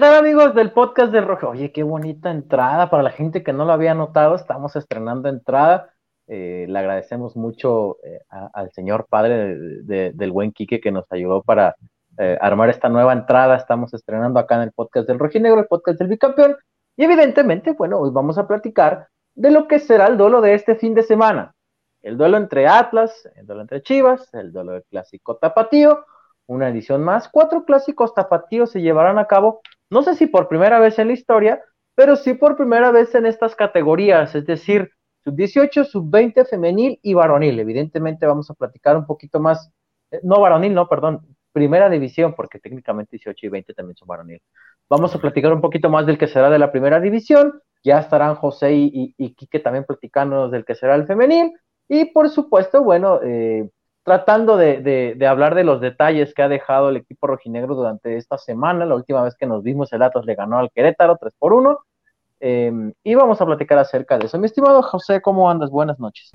¿Qué tal amigos del podcast del Rojo? Oye, qué bonita entrada. Para la gente que no lo había notado, estamos estrenando entrada. Eh, le agradecemos mucho eh, al señor padre del buen Quique que nos ayudó para eh, armar esta nueva entrada. Estamos estrenando acá en el podcast del Rojinegro, el podcast del bicampeón. Y evidentemente, bueno, hoy vamos a platicar de lo que será el duelo de este fin de semana. El duelo entre Atlas, el duelo entre Chivas, el duelo del clásico tapatío, una edición más. Cuatro clásicos tapatíos se llevarán a cabo no sé si por primera vez en la historia, pero sí por primera vez en estas categorías, es decir, sub-18, sub-20 femenil y varonil. Evidentemente vamos a platicar un poquito más, eh, no varonil, no, perdón, primera división, porque técnicamente 18 y 20 también son varonil. Vamos a platicar un poquito más del que será de la primera división, ya estarán José y, y, Quique también platicándonos del que será el femenil, y por supuesto, bueno, eh, tratando de, hablar de los detalles que ha dejado el equipo rojinegro durante esta semana. La última vez que nos vimos, el Atlas le ganó al Querétaro 3 por 1. Em, y vamos a platicar acerca de eso. Mi estimado José, ¿cómo andas? Buenas noches.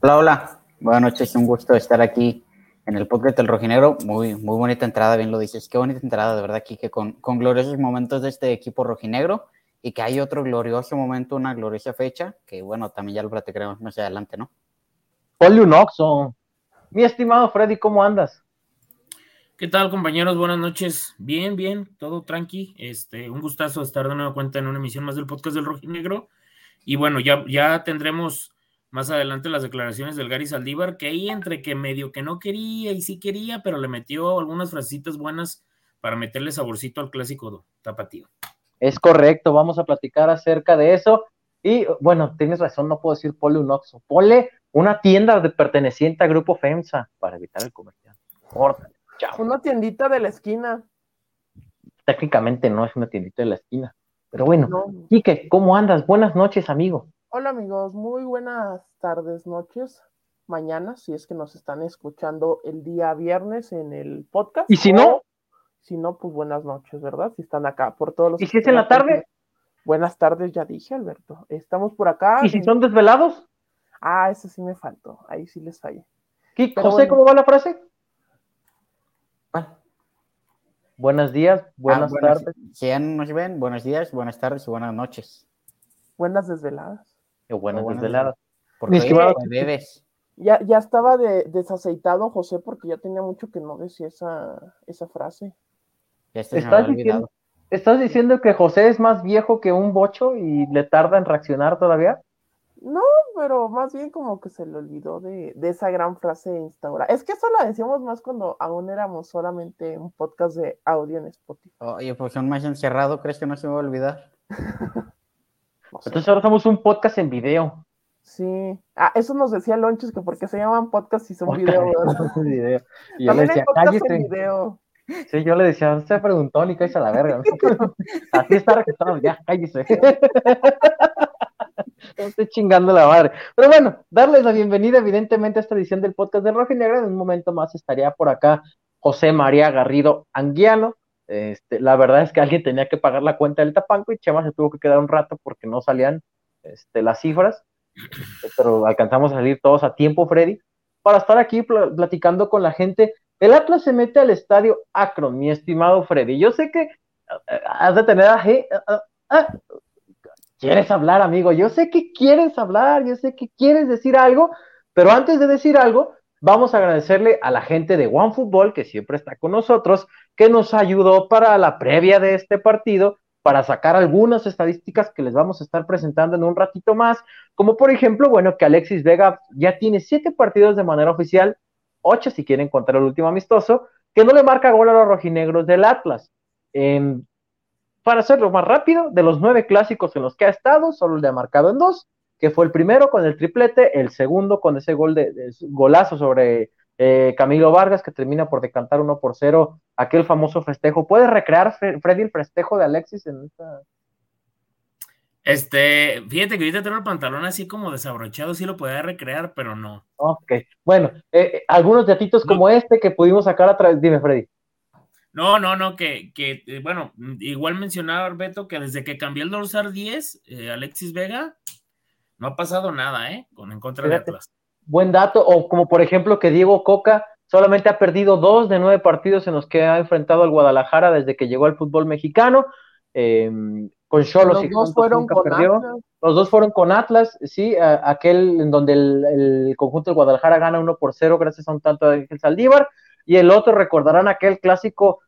Hola, hola. Buenas noches, un gusto estar aquí en el podcast del Rojinegro. Muy, muy bonita entrada, bien lo dices. Qué bonita entrada, de verdad, aquí, que con, con gloriosos momentos de este equipo rojinegro y que hay otro glorioso momento, una gloriosa fecha, que bueno, también ya lo platicaremos más adelante, ¿no? Ponle un oxo. Mi estimado Freddy, ¿cómo andas? ¿Qué tal, compañeros? Buenas noches. Bien, bien, todo tranqui. Este, un gustazo estar de nueva cuenta en una emisión más del podcast del Rojinegro. Y bueno, ya, ya tendremos más adelante las declaraciones del Gary Saldívar, que ahí entre que medio que no quería y sí quería, pero le metió algunas frasecitas buenas para meterle saborcito al clásico tapatío. Es correcto, vamos a platicar acerca de eso. Y bueno, tienes razón, no puedo decir pole un oxo. Pole una tienda de perteneciente a Grupo FEMSA para evitar el comercial. Una tiendita de la esquina. Técnicamente no es una tiendita de la esquina. Pero bueno, Quique, ¿cómo andas? Buenas noches, amigo. Hola, amigos. Muy buenas tardes, noches, mañana, si es que nos están escuchando el día viernes en el podcast. ¿Y si no? Si no, pues buenas noches, ¿verdad? Si están acá por todos los. ¿Y si es en la tarde? Buenas tardes, ya dije, Alberto. Estamos por acá. ¿Y si son desvelados? Ah, eso sí me faltó. Ahí sí les fallé. José, ¿cómo va la frase? Ah. Buenos días, buenas ah, tardes. Si ya nos ven, buenos días, buenas tardes y buenas noches. Buenas desveladas. Qué buenas, desveladas. Porque bebes. Ya, ya estaba de, desaceitado José porque ya tenía mucho que no decía esa, esa frase. Ya ¿Estás, diciendo, ¿Estás diciendo que José es más viejo que un bocho y le tarda en reaccionar todavía? No, pero más bien como que se le olvidó de, esa gran frase instaurada. Es que eso lo decíamos más cuando aún éramos solamente un podcast de audio en Spotify. Oye, pues son más encerrado, ¿crees que no se me va a olvidar? Entonces ahora somos un podcast en video. Sí. Ah, eso nos decía Lonches, que porque se llaman podcast y son video. video. Y yo le decía, cállate. Video. Sí, yo le decía, usted preguntó ni cállese a la verga. Así está registrado, ya, cállese. Estoy chingando la madre. Pero bueno, darles la bienvenida, evidentemente, a esta edición del podcast de Roja Negra. En un momento más estaría por acá José María Garrido Anguiano. Este, la verdad es que alguien tenía que pagar la cuenta del Tapanco y Chema se tuvo que quedar un rato porque no salían este, las cifras. Pero alcanzamos a salir todos a tiempo, Freddy, para estar aquí platicando con la gente. El Atlas se mete al estadio Akron, mi estimado Freddy. Yo sé que eh, has de tener a, ¿Quieres hablar, amigo? Yo sé que quieres hablar, yo sé que quieres decir algo, pero antes de decir algo, vamos a agradecerle a la gente de OneFootball, que siempre está con nosotros, que nos ayudó para la previa de este partido, para sacar algunas estadísticas que les vamos a estar presentando en un ratito más, como por ejemplo, bueno, que Alexis Vega ya tiene siete partidos de manera oficial, ocho si quieren contar el último amistoso, que no le marca gol a los rojinegros del Atlas. Para hacerlo más rápido, de los nueve clásicos en los que ha estado, solo le ha marcado en dos, que fue el primero con el triplete, el segundo con ese gol de, golazo sobre eh, Camilo Vargas, que termina por decantar uno por cero aquel famoso festejo. ¿Puede recrear Freddy el festejo de Alexis en esta? Este, fíjate que ahorita tengo el pantalón así como desabrochado, sí lo podía recrear, pero no. Ok, bueno, eh, eh, algunos datitos como este que pudimos sacar a través, dime Freddy. No, no, no, que, que eh, bueno, igual mencionaba Beto que desde que cambió el dorsal 10, eh, Alexis Vega, no ha pasado nada, ¿eh? Con en contra de Atlas. Buen dato, o como por ejemplo que Diego Coca solamente ha perdido dos de nueve partidos en los que ha enfrentado al Guadalajara desde que llegó al fútbol mexicano. Em, con Cholos y dos fueron con perdió. Atlas. Los dos fueron con Atlas, sí, aquel en donde el, conjunto de Guadalajara gana uno por cero gracias a un tanto de Ángel Saldívar, y el otro recordarán aquel clásico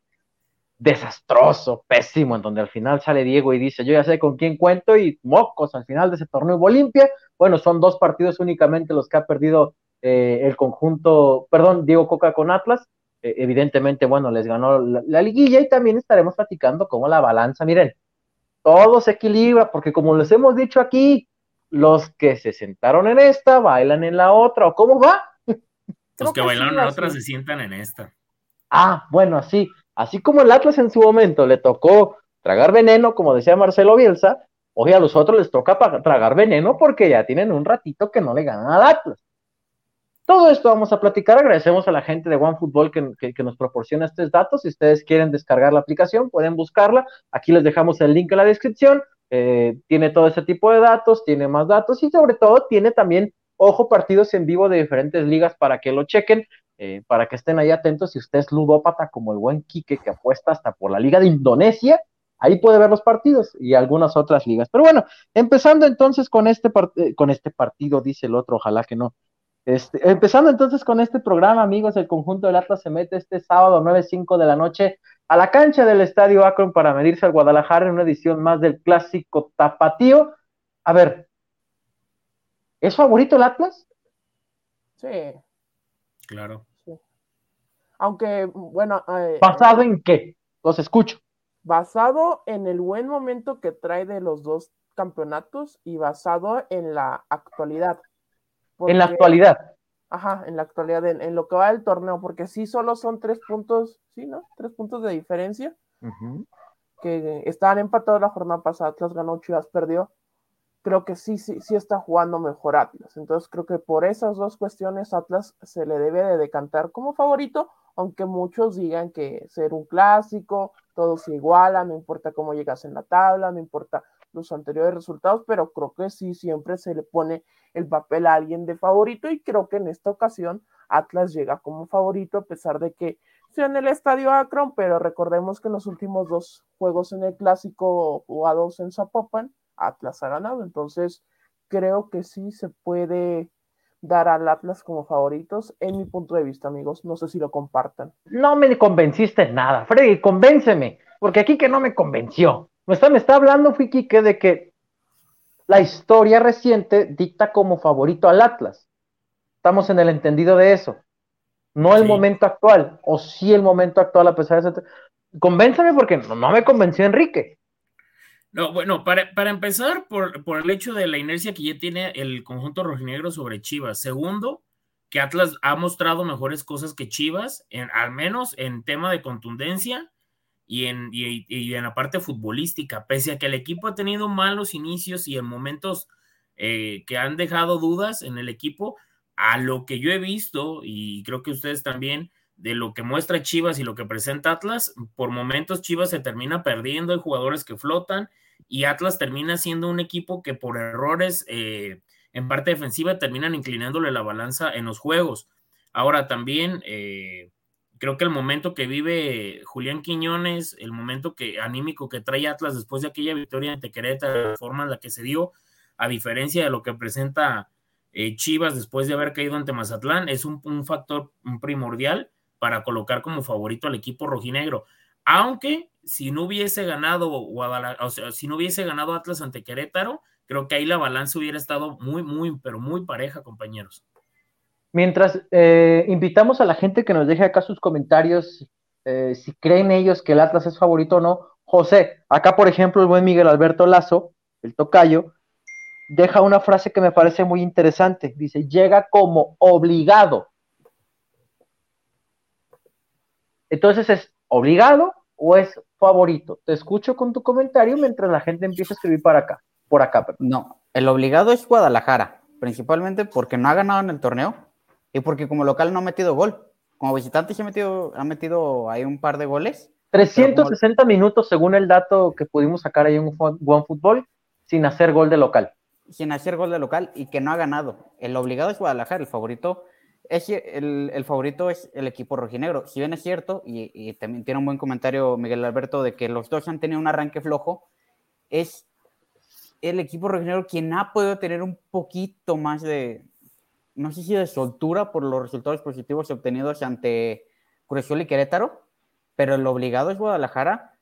desastroso, pésimo, en donde al final sale Diego y dice, yo ya sé con quién cuento, y mocos, al final de ese torneo hubo limpia. Bueno, son dos partidos únicamente los que ha perdido eh, el conjunto, perdón, Diego Coca con Atlas. Eh, evidentemente, bueno, les ganó la, liguilla y también estaremos platicando cómo la balanza, miren, todo se equilibra, porque como les hemos dicho aquí, los que se sentaron en esta bailan en la otra, ¿o cómo va? Los que, bailaron en la otra se sientan en esta. Ah, bueno, así, así como el Atlas en su momento le tocó tragar veneno, como decía Marcelo Bielsa, hoy a los otros les toca tragar veneno porque ya tienen un ratito que no le ganan al Atlas. Todo esto vamos a platicar. Agradecemos a la gente de OneFootball que, que, nos proporciona estos datos. Si ustedes quieren descargar la aplicación, pueden buscarla. Aquí les dejamos el link en la descripción. Eh, tiene todo ese tipo de datos, tiene más datos y sobre todo tiene también, ojo, partidos en vivo de diferentes ligas para que lo chequen, eh, para que estén ahí atentos. Si usted es ludópata como el buen Quique que apuesta hasta por la Liga de Indonesia, ahí puede ver los partidos y algunas otras ligas. Pero bueno, empezando entonces con este, eh, con este partido, dice el otro, ojalá que no. Este, empezando entonces con este programa, amigos, el conjunto del Atlas se mete este sábado 9.05 de la noche a la cancha del Estadio Akron para medirse al Guadalajara en una edición más del clásico tapatío. A ver, ¿es favorito el Atlas? Sí. Claro. Aunque, bueno. Eh, ¿Basado en qué? Los escucho. Basado en el buen momento que trae de los dos campeonatos y basado en la actualidad en la actualidad. Ajá, en la actualidad, en, lo que va del torneo, porque sí solo son tres puntos, sí, ¿no? Tres puntos de diferencia. Que estaban empatados la jornada pasada, Atlas ganó, Chivas perdió. Creo que sí, sí, sí está jugando mejor Atlas. Entonces creo que por esas dos cuestiones Atlas se le debe de decantar como favorito, aunque muchos digan que ser un clásico, todo se iguala, no importa cómo llegas en la tabla, no importa los anteriores resultados, pero creo que sí siempre se le pone el papel a alguien de favorito y creo que en esta ocasión Atlas llega como favorito a pesar de que sea en el estadio Akron, pero recordemos que en los últimos dos juegos en el clásico jugados en Zapopan, Atlas ha ganado, entonces creo que sí se puede dar al Atlas como favoritos, en mi punto de vista, amigos. No sé si lo compartan. No me convenciste nada, Freddy, convénceme, porque aquí que no me convenció. Me está, me está hablando, Fiki, que de que la historia reciente dicta como favorito al Atlas. Estamos en el entendido de eso. No el momento actual, o sí el momento actual a pesar de eso. Convénzame porque no, me convenció Enrique. No, bueno, para, empezar, por, por, el hecho de la inercia que ya tiene el conjunto rojinegro sobre Chivas. Segundo, que Atlas ha mostrado mejores cosas que Chivas, en, al menos en tema de contundencia y en, y, en la parte futbolística, pese a que el equipo ha tenido malos inicios y en momentos eh, que han dejado dudas en el equipo, a lo que yo he visto, y creo que ustedes también, de lo que muestra Chivas y lo que presenta Atlas, por momentos Chivas se termina perdiendo, hay jugadores que flotan y Atlas termina siendo un equipo que por errores eh, en parte defensiva terminan inclinándole la balanza en los juegos. Ahora también... Eh, creo que el momento que vive Julián Quiñones, el momento que anímico que trae Atlas después de aquella victoria ante Querétaro, la forma en la que se dio, a diferencia de lo que presenta eh, Chivas después de haber caído ante Mazatlán, es un, factor primordial para colocar como favorito al equipo rojinegro. Aunque si no hubiese ganado Guadalajara, o sea, si no hubiese ganado Atlas ante Querétaro, creo que ahí la balanza hubiera estado muy, muy, pero muy pareja, compañeros. Mientras eh, invitamos a la gente que nos deje acá sus comentarios, eh, si creen ellos que el Atlas es favorito o no. José, acá por ejemplo el buen Miguel Alberto Lazo, el tocayo, deja una frase que me parece muy interesante. Dice, llega como obligado. Entonces, ¿es obligado o es favorito? Te escucho con tu comentario mientras la gente empieza a escribir para acá, por acá. No, el obligado es Guadalajara, principalmente porque no ha ganado en el torneo y porque como local no ha metido gol. Como visitante se ha metido, ha metido ahí un par de goles. 360 minutos según el dato que pudimos sacar ahí en One Football sin hacer gol de local. Sin hacer gol de local y que no ha ganado. El obligado es Guadalajara, el favorito es, el, el, favorito es el equipo rojinegro. Si bien es cierto, y, también tiene un buen comentario Miguel Alberto de que los dos han tenido un arranque flojo, es el equipo rojinegro quien ha podido tener un poquito más de, no sé si de soltura por los resultados positivos obtenidos ante Cruz y Querétaro, pero el obligado es Guadalajara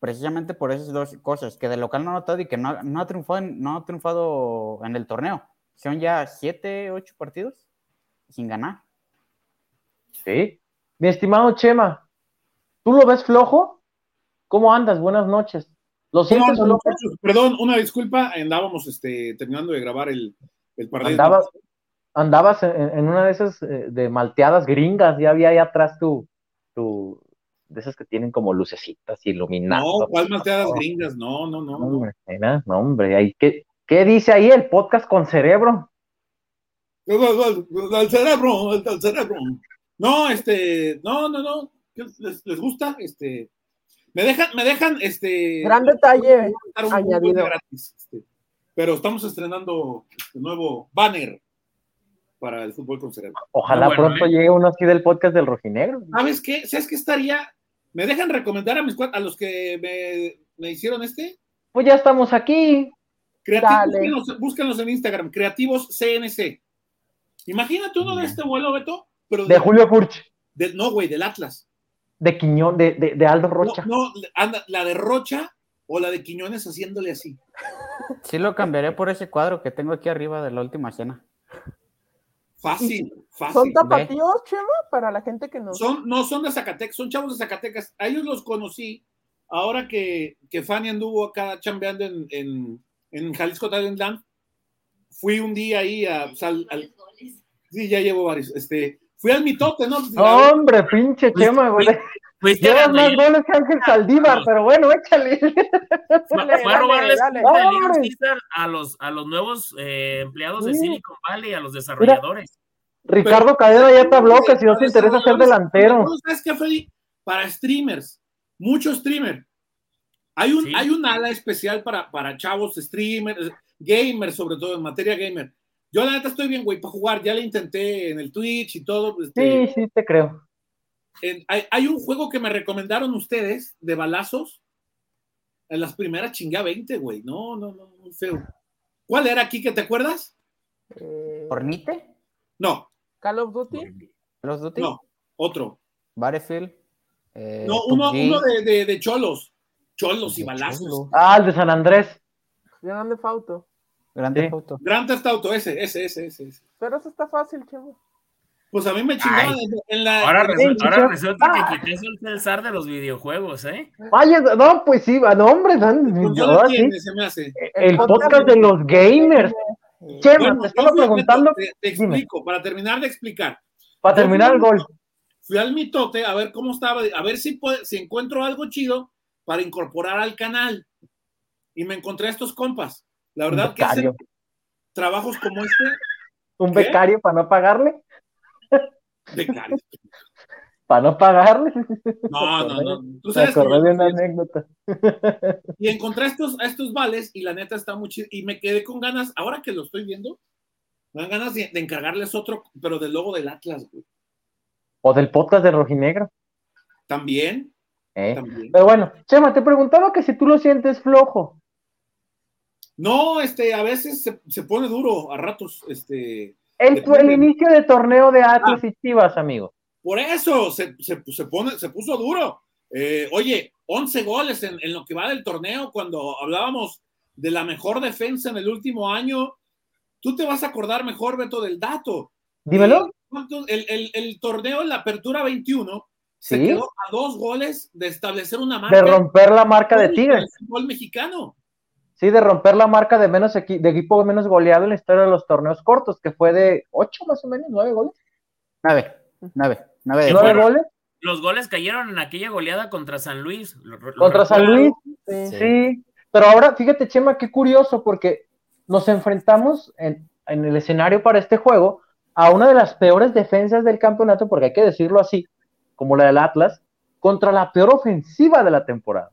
precisamente por esas dos cosas, que de local no ha notado y que no, no, ha, triunfado en, no ha triunfado en el torneo. Son ya siete, ocho partidos sin ganar. Sí. Mi estimado Chema, ¿tú lo ves flojo? ¿Cómo andas? Buenas noches. ¿Lo sientes no, flojo? Perdón, una disculpa, andábamos este, terminando de grabar el, el partido. Andabas, andabas en, en, una de esas eh, de malteadas gringas, ya había ahí atrás tu, tu, de esas que tienen como lucecitas iluminadas. No, ¿cuál malteadas gringas? No, no, no. No, hombre, no, hombre ahí, ¿qué, ¿qué dice ahí el podcast con cerebro? El cerebro, el cerebro. No, este, no, no, no. ¿Les, les gusta? Este, me dejan, me dejan, este. Gran detalle añadido. Gratis, este, pero estamos estrenando este nuevo banner para el fútbol con cerebro. Ojalá bueno, pronto ¿eh? llegue uno así del podcast del rojinegro. ¿Sabes qué? ¿Sabes qué estaría? ¿Me dejan recomendar a mis a los que me, me hicieron este? Pues ya estamos aquí. Creativos, búsquenlos, búsquenlos, en Instagram, Creativos CNC. Imagínate uno de este vuelo, Beto. Pero de, de Julio Furch. De, no, güey, del Atlas. De Quiñón, de, de, de Aldo Rocha. No, no anda, la de Rocha o la de Quiñones haciéndole así. Sí, lo cambiaré por ese cuadro que tengo aquí arriba de la última cena. Fácil, fácil. ¿Son tapatíos, Chema, para la gente que no? Son, no son de Zacatecas, son chavos de Zacatecas. A ellos los conocí ahora que, que Fanny anduvo acá chambeando en, en, en Jalisco Talentland. Fui un día ahí a, al, sí, ya llevo varios. Este, fui al mitote, ¿no? Hombre, pinche Chema, güey. Pues Llevas más goles que Ángel Saldívar, no. pero bueno, échale. Fue a robarles dale, dale. a los, a los nuevos eh, empleados de Silicon Valley, a los desarrolladores. Mira, Ricardo Cadena ya te habló que si no te interesa ser delantero. ¿Sabes qué, Freddy? Para streamers, muchos streamers. Hay un, sí. hay un ala especial para, para chavos, streamers, gamers, sobre todo en materia gamer. Yo la neta estoy bien, güey, para jugar. Ya le intenté en el Twitch y todo. Este, sí, sí, te creo. En, hay, hay, un juego que me recomendaron ustedes de balazos. En las primeras chinga 20, güey. No, no, no, muy feo. ¿Cuál era aquí que te acuerdas? Eh... ¿Hornite? No. ¿Call of Duty? ¿Call of Duty? No, otro. Battlefield. Eh, no, uno, uno de, de, de, cholos. Cholos y balazos. Cholo. Ah, el de San Andrés. Grande Fauto. Grande sí. Fauto. Grande Fauto, ese, ese, ese, ese. Pero eso está fácil, chavo. Pues a mí me chingaban en la. Ahora, resulta, ahora resulta ah. que Quique es el zar de los videojuegos, ¿eh? Vaya, no, pues sí, no, hombre, no, yo, ahora sí. se me hace. El, el podcast de los gamers. Chema, bueno, te estaba preguntando. Te, te explico, para terminar de explicar. Para terminar el gol. Fui al mitote a ver cómo estaba, a ver si, puede, si encuentro algo chido para incorporar al canal. Y me encontré a estos compas. La verdad que hacen trabajos como este. ¿Un ¿Qué? becario para no pagarle? Becario. para no pagarle. No, no, no. ¿Tú sabes me acordé de una anécdota. Y encontré estos, a estos vales y la neta está muy chido. Y me quedé con ganas, ahora que lo estoy viendo, me dan ganas de, de encargarles otro, pero del logo del Atlas, güey. O del podcast de Rojinegro. También. ¿Eh? También. Pero bueno, Chema, te preguntaba que si tú lo sientes flojo. No, este, a veces se, se pone duro, a ratos, este. El, el inicio de torneo de Atlas ah, y Chivas, amigo. Por eso se, se, se, pone, se puso duro. Eh, oye, 11 goles en, en, lo que va del torneo, cuando hablábamos de la mejor defensa en el último año, tú te vas a acordar mejor, Beto, del dato. Dímelo. El, el, el torneo en la apertura 21 se ¿Sí? quedó a dos goles de establecer una marca. De romper la marca de Tigres. El fútbol mexicano. Sí, de romper la marca de menos equi de equipo menos goleado en la historia de los torneos cortos, que fue de ocho más o menos, nueve goles. Nueve, nueve, nueve, ¿Nueve fueron, goles. Los goles cayeron en aquella goleada contra San Luis. Lo, lo contra San Luis, sí. sí. Pero ahora, fíjate, Chema, qué curioso, porque nos enfrentamos en, en el escenario para este juego a una de las peores defensas del campeonato, porque hay que decirlo así, como la del Atlas, contra la peor ofensiva de la temporada,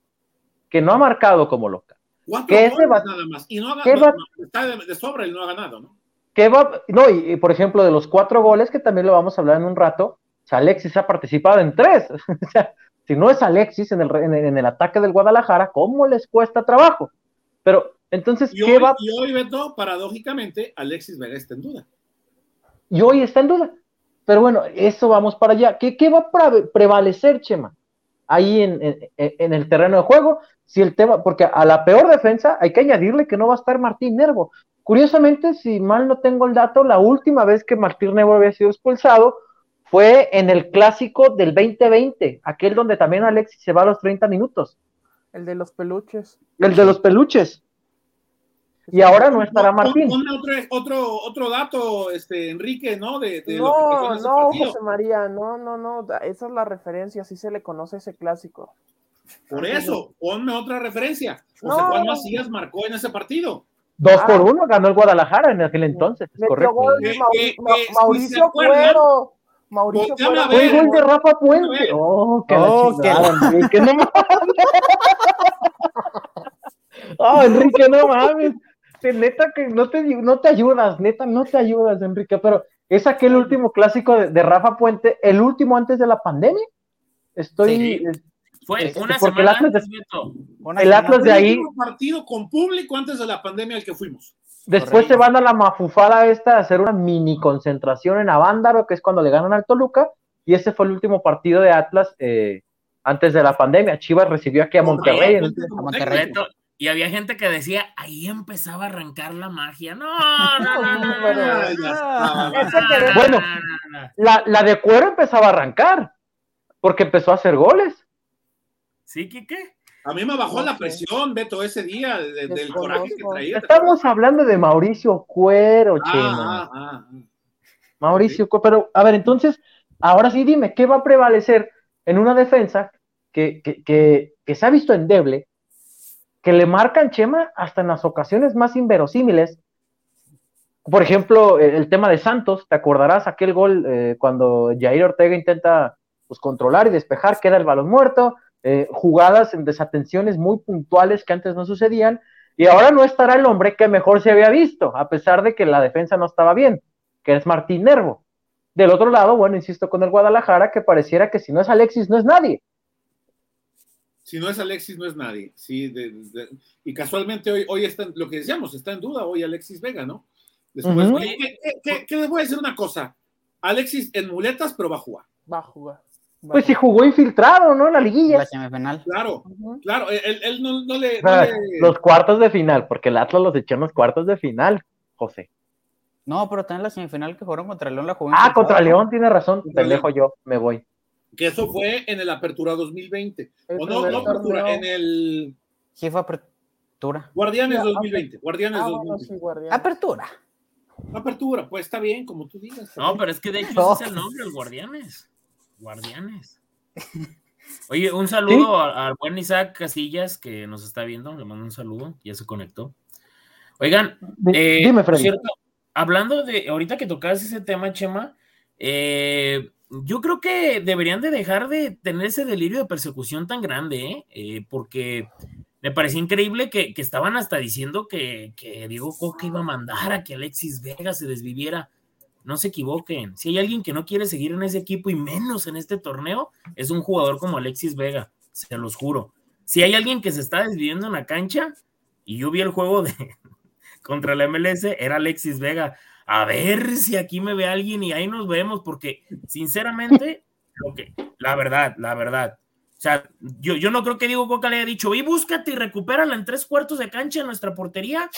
que no ha marcado como local. Cuatro goles nada más. Y no ha ganado. Va... Está de, de, sobra y no ha ganado, ¿no? ¿qué va? No, y, por ejemplo, de los cuatro goles, que también lo vamos a hablar en un rato, Alexis ha participado en tres. o sea, si no es Alexis en el, en, el ataque del Guadalajara, ¿cómo les cuesta trabajo? Pero entonces, ¿qué va? Y hoy, Beto, paradójicamente, Alexis Vega está en duda. Y hoy está en duda. Pero bueno, eso vamos para allá. ¿Qué, qué va a prevalecer, Chema? Ahí en, en, el terreno de juego, si el tema, porque a la peor defensa hay que añadirle que no va a estar Martín Nervo. Curiosamente, si mal no tengo el dato, la última vez que Martín Nervo había sido expulsado fue en el clásico del 2020, aquel donde también Alexis se va a los 30 minutos. El de los peluches. El de los peluches. Y ahora no estará Martín. otro, otro, dato, este, Enrique, ¿no? De, no, no, José María, no, no, no, esa es la referencia, así se le conoce ese clásico. Por eso, ponme otra referencia. José Juan Macías marcó en ese partido. Dos por ah. uno ganó el Guadalajara en aquel entonces, correcto. Mauricio Cuero. Mauricio Cuero. Fue gol de Rafa Puente. Oh, que oh, Enrique, no mames. Oh, Enrique, no mames neta que no te, no te ayudas, neta, no te ayudas, Enrique, pero es aquel último clásico de, Rafa Puente, el último antes de la pandemia. Estoy. Fue este, una semana el Atlas, de, el Atlas de ahí. partido con público antes de la pandemia al que fuimos. Después se van a la mafufada esta a hacer una mini concentración en Avándaro, que es cuando le ganan al Toluca, y ese fue el último partido de Atlas eh, antes de la pandemia. Chivas recibió aquí a Monterrey. En, a Monterrey. Y había gente que decía, ahí empezaba a arrancar la magia. No, no, no, no. Bueno, la, la de cuero empezaba a arrancar, porque empezó a hacer goles. ¿Sí, Quique? A mí me bajó la presión, Beto, ese día, del coraje que traía. Estamos hablando de Mauricio Cuero, ah, Chema. Ah, ah, Mauricio Cuero, pero a ver, entonces, ahora sí dime, ¿qué va a prevalecer en una defensa que, que, que, que se ha visto endeble? que le marcan Chema hasta en las ocasiones más inverosímiles. Por ejemplo, el tema de Santos, te acordarás aquel gol eh, cuando Jair Ortega intenta pues, controlar y despejar, queda el balón muerto, eh, jugadas en desatenciones muy puntuales que antes no sucedían, y ahora no estará el hombre que mejor se había visto, a pesar de que la defensa no estaba bien, que es Martín Nervo. Del otro lado, bueno, insisto con el Guadalajara, que pareciera que si no es Alexis, no es nadie si no es Alexis, no es nadie. Sí, y casualmente hoy, hoy está, lo que decíamos, está en duda hoy Alexis Vega, ¿no? Después, ¿qué, les voy a decir una cosa? Alexis en muletas, pero va a jugar. Va a jugar. Pues si jugó infiltrado, ¿no? En la liguilla. Claro, claro, él, no, le, Los cuartos de final, porque el Atlas los echó en los cuartos de final, José. No, pero también la semifinal que jugaron contra León la jugó. Ah, contra León, tiene razón. Pendejo yo, me voy que eso fue en el Apertura 2020. o no, no Apertura, en el... Sí, fue Apertura. Guardianes 2020. Guardianes 2020. Ah, apertura. Apertura, pues está bien, como tú digas. No, pero es que de hecho ese es el nombre, el Guardianes. Guardianes. Oye, un saludo al buen Isaac Casillas que nos está viendo, le mando un saludo, ya se conectó. Oigan, eh, dime, Cierto, hablando de, ahorita que tocabas ese tema, Chema, eh, yo creo que deberían de dejar de tener ese delirio de persecución tan grande, ¿eh? Eh, porque me parecía increíble que, estaban hasta diciendo que, que, Diego Coca iba a mandar a que Alexis Vega se desviviera. No se equivoquen. Si hay alguien que no quiere seguir en ese equipo y menos en este torneo, es un jugador como Alexis Vega, se los juro. Si hay alguien que se está desviviendo en la cancha, y yo vi el juego de contra la MLS, era Alexis Vega a ver si aquí me ve alguien y ahí nos vemos, porque sinceramente, lo que, la verdad, la verdad. O sea, yo, yo no creo que Diego Coca le haya dicho, y búscate y recupérala en tres cuartos de cancha en nuestra portería.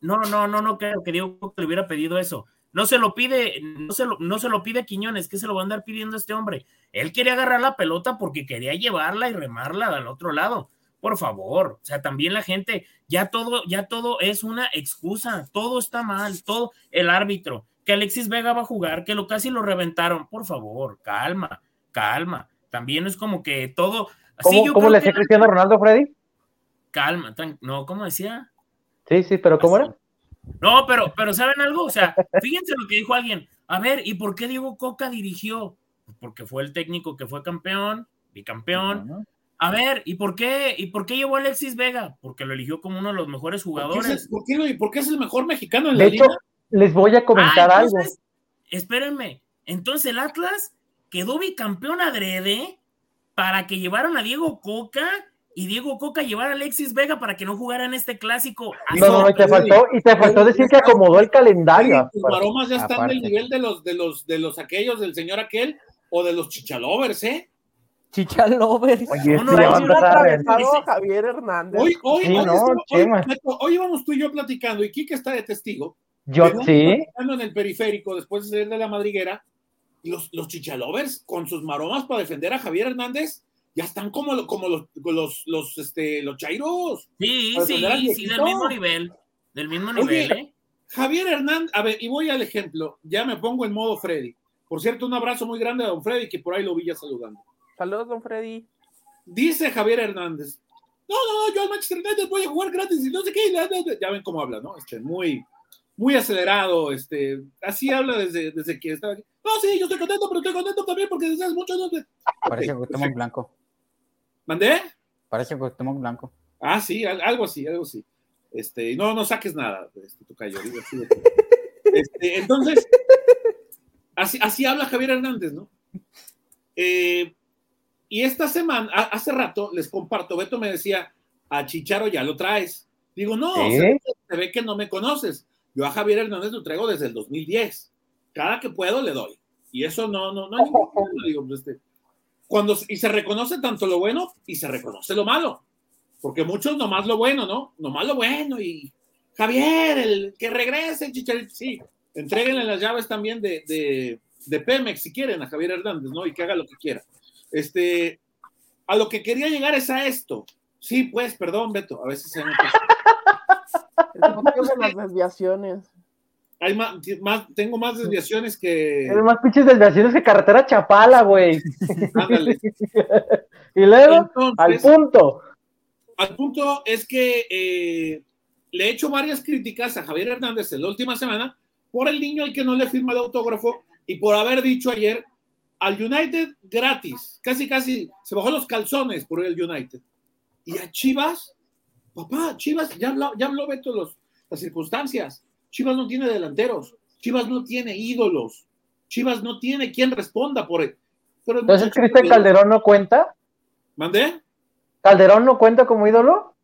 No, no, no, no creo que Diego Coca le hubiera pedido eso. No se lo pide, no se lo, no se lo pide Quiñones, que se lo va a andar pidiendo este hombre. Él quería agarrar la pelota porque quería llevarla y remarla al otro lado por favor, o sea, también la gente, ya todo, ya todo es una excusa, todo está mal, todo, el árbitro, que Alexis Vega va a jugar, que lo casi lo reventaron, por favor, calma, calma, también es como que todo... ¿Cómo, le decía Cristiano Ronaldo, Freddy? Calma, no, ¿cómo decía? Sí, sí, pero ¿cómo era? No, pero, pero ¿saben algo? O sea, fíjense lo que dijo alguien. A ver, ¿y por qué Diego Coca dirigió? Porque fue el técnico que fue campeón, bicampeón, a ver, ¿y por qué? ¿Y por qué llevó a Alexis Vega? Porque lo eligió como uno de los mejores jugadores. ¿Por qué es, por qué, es el mejor mexicano en la liga? les voy a comentar Ah, algo. Espérenme. Entonces el Atlas quedó bicampeón adrede para que llevaran a Diego Coca y Diego Coca llevara a Alexis Vega para que no jugara en este clásico. Así No, no, no, y te faltó, y te faltó decir que acomodó el calendario. Tus maromas ya están Aparte. del nivel de los, de los, de los aquellos del señor aquel o de los chichalovers, ¿eh? Chichalovers. Oye, No, no, Javier Hernández. Hoy, hoy, Sí, hoy, no, íbamos tú y yo platicando, y Kike está de testigo. Yo sí. en el periférico después de salir de la madriguera, los, los chichalovers con sus maromas para defender a Javier Hernández ya están como, como los, los, los, este, los chairos. Sí, sí, sí, del mismo nivel. Del mismo Oye, nivel, ¿eh? Javier Hernández, a ver, y voy al ejemplo, ya me pongo en modo Freddy. Por cierto, un abrazo muy grande a don Freddy, que por ahí lo vi ya saludando. Saludos, don Freddy. Dice Javier Hernández, no, no, no, yo al Manchester United voy a jugar gratis y no sé qué. y la- la- la". Ya ven cómo habla, ¿no? Este, muy, muy acelerado, este, así habla desde, desde que estaba aquí. No, sí, yo estoy contento, pero estoy contento también porque deseas mucho. ¿no? Parece Ok, Cuauhtémoc perfecto. Blanco. ¿Mandé? Parece Cuauhtémoc Blanco. Ah, sí, al- algo así, algo así. Este, no, no saques nada, este, digo así de- Este, entonces, así, así habla Javier Hernández, ¿no? Eh, y esta semana, a- hace rato, les comparto, Beto me decía, a Chicharo ya lo traes. Digo, no, ¿Sí? se, ve que, se ve que no me conoces. Yo a Javier Hernández lo traigo desde el 2010. Cada que puedo le doy. Y eso no, no, no hay ningún problema. Digo, pues, este, cuando, y se reconoce tanto lo bueno y se reconoce lo malo. Porque muchos nomás lo bueno, ¿no? Nomás lo bueno y Javier, el que regrese, Chicharito, sí, entréguenle las llaves también de, de, de Pemex si quieren a Javier Hernández, ¿no? Y que haga lo que quiera. Este, a lo que quería llegar es a esto. Sí, pues, perdón, Beto, a veces se me pasa. Las desviaciones. Hay más, más, tengo más desviaciones que. Tienes más pinches desviaciones que carretera Chapala, güey. Ándale. Y luego, al Entonces, punto. al punto es que eh, le he hecho varias críticas a Javier Hernández en la última semana por el niño al que no le firma el autógrafo y por haber dicho ayer al United gratis, casi casi se bajó los calzones por el United. Y a Chivas, papá, Chivas, ya habló, ya habló Beto los, las circunstancias. Chivas no tiene delanteros, Chivas no tiene ídolos, Chivas no tiene quien responda por él. Pero Entonces, muchacho- Cristian Calderón no cuenta. ¿Mandé? ¿Calderón no cuenta como ídolo?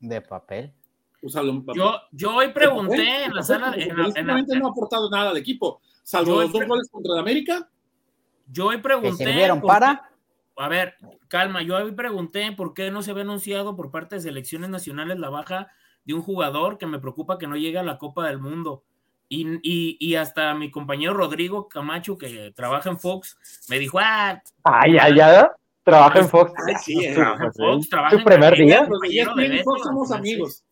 De papel. Pues Yo, yo hoy pregunté en la sala. en la- en la- Futbolísticamente no ha aportado nada al equipo, salvo los dos goles contra el América. yo hoy pregunté. sirvieron por qué- para. A ver, calma, yo hoy pregunté por qué no se había anunciado por parte de selecciones nacionales la baja de un jugador que me preocupa que no llegue a la Copa del Mundo. Y, y- y hasta mi compañero Rodrigo Camacho, que trabaja en Fox, me dijo, ah, Ah, ya, ya. Trabaja en Fox. Ay, sí, trabaja en Fox, trabaja en primer día. Fox somos amigos.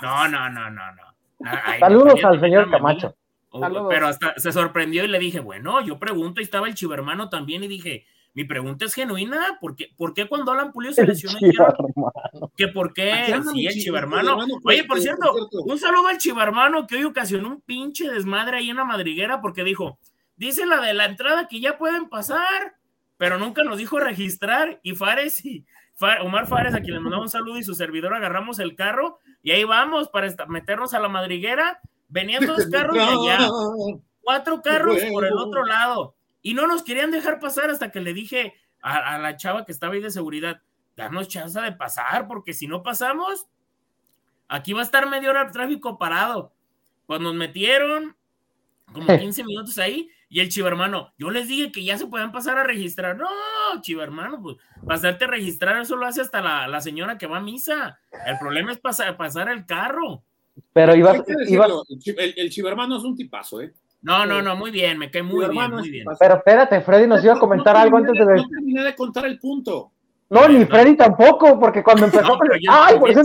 No, no, no, no, no. Ay, Saludos al señor. Camacho. O- Saludos. Pero hasta se sorprendió y le dije, bueno, yo pregunto, y estaba el chivermano también, y dije, mi pregunta es genuina, ¿por qué, por qué cuando Alan Pulido se lesionó chivarmano. que por qué? Sí, el chi- chivermano. chivermano, Oye, por cierto, un saludo al chivermano que hoy ocasionó un pinche desmadre ahí en la madriguera porque dijo, dice la de la entrada que ya pueden pasar, pero nunca nos dijo registrar, y Fares y Omar Fares, a quien le mandamos un saludo, y su servidor agarramos el carro, y ahí vamos para meternos a la madriguera. Venían dos carros de allá, cuatro carros por el otro lado. Y no nos querían dejar pasar hasta que le dije a, a la chava que estaba ahí de seguridad, danos chance de pasar, porque si no pasamos, aquí va a estar media hora el tráfico parado. Cuando nos metieron, como 15 minutos ahí, y el chivermano, yo les dije que ya se pueden pasar a registrar. No, chivermano, pues pasarte a registrar, eso lo hace hasta la, la señora que va a misa. El problema es pasar, pasar el carro. Pero chi- el, el chivermano es un tipazo, ¿eh? No, no, no, muy bien, me cae muy bien, muy bien. pero espérate, Freddy nos iba a comentar No algo antes de... No terminé de contar el punto. No, ni Freddy tampoco, porque cuando empezó... No, pero yo- ¡Ay, por eso...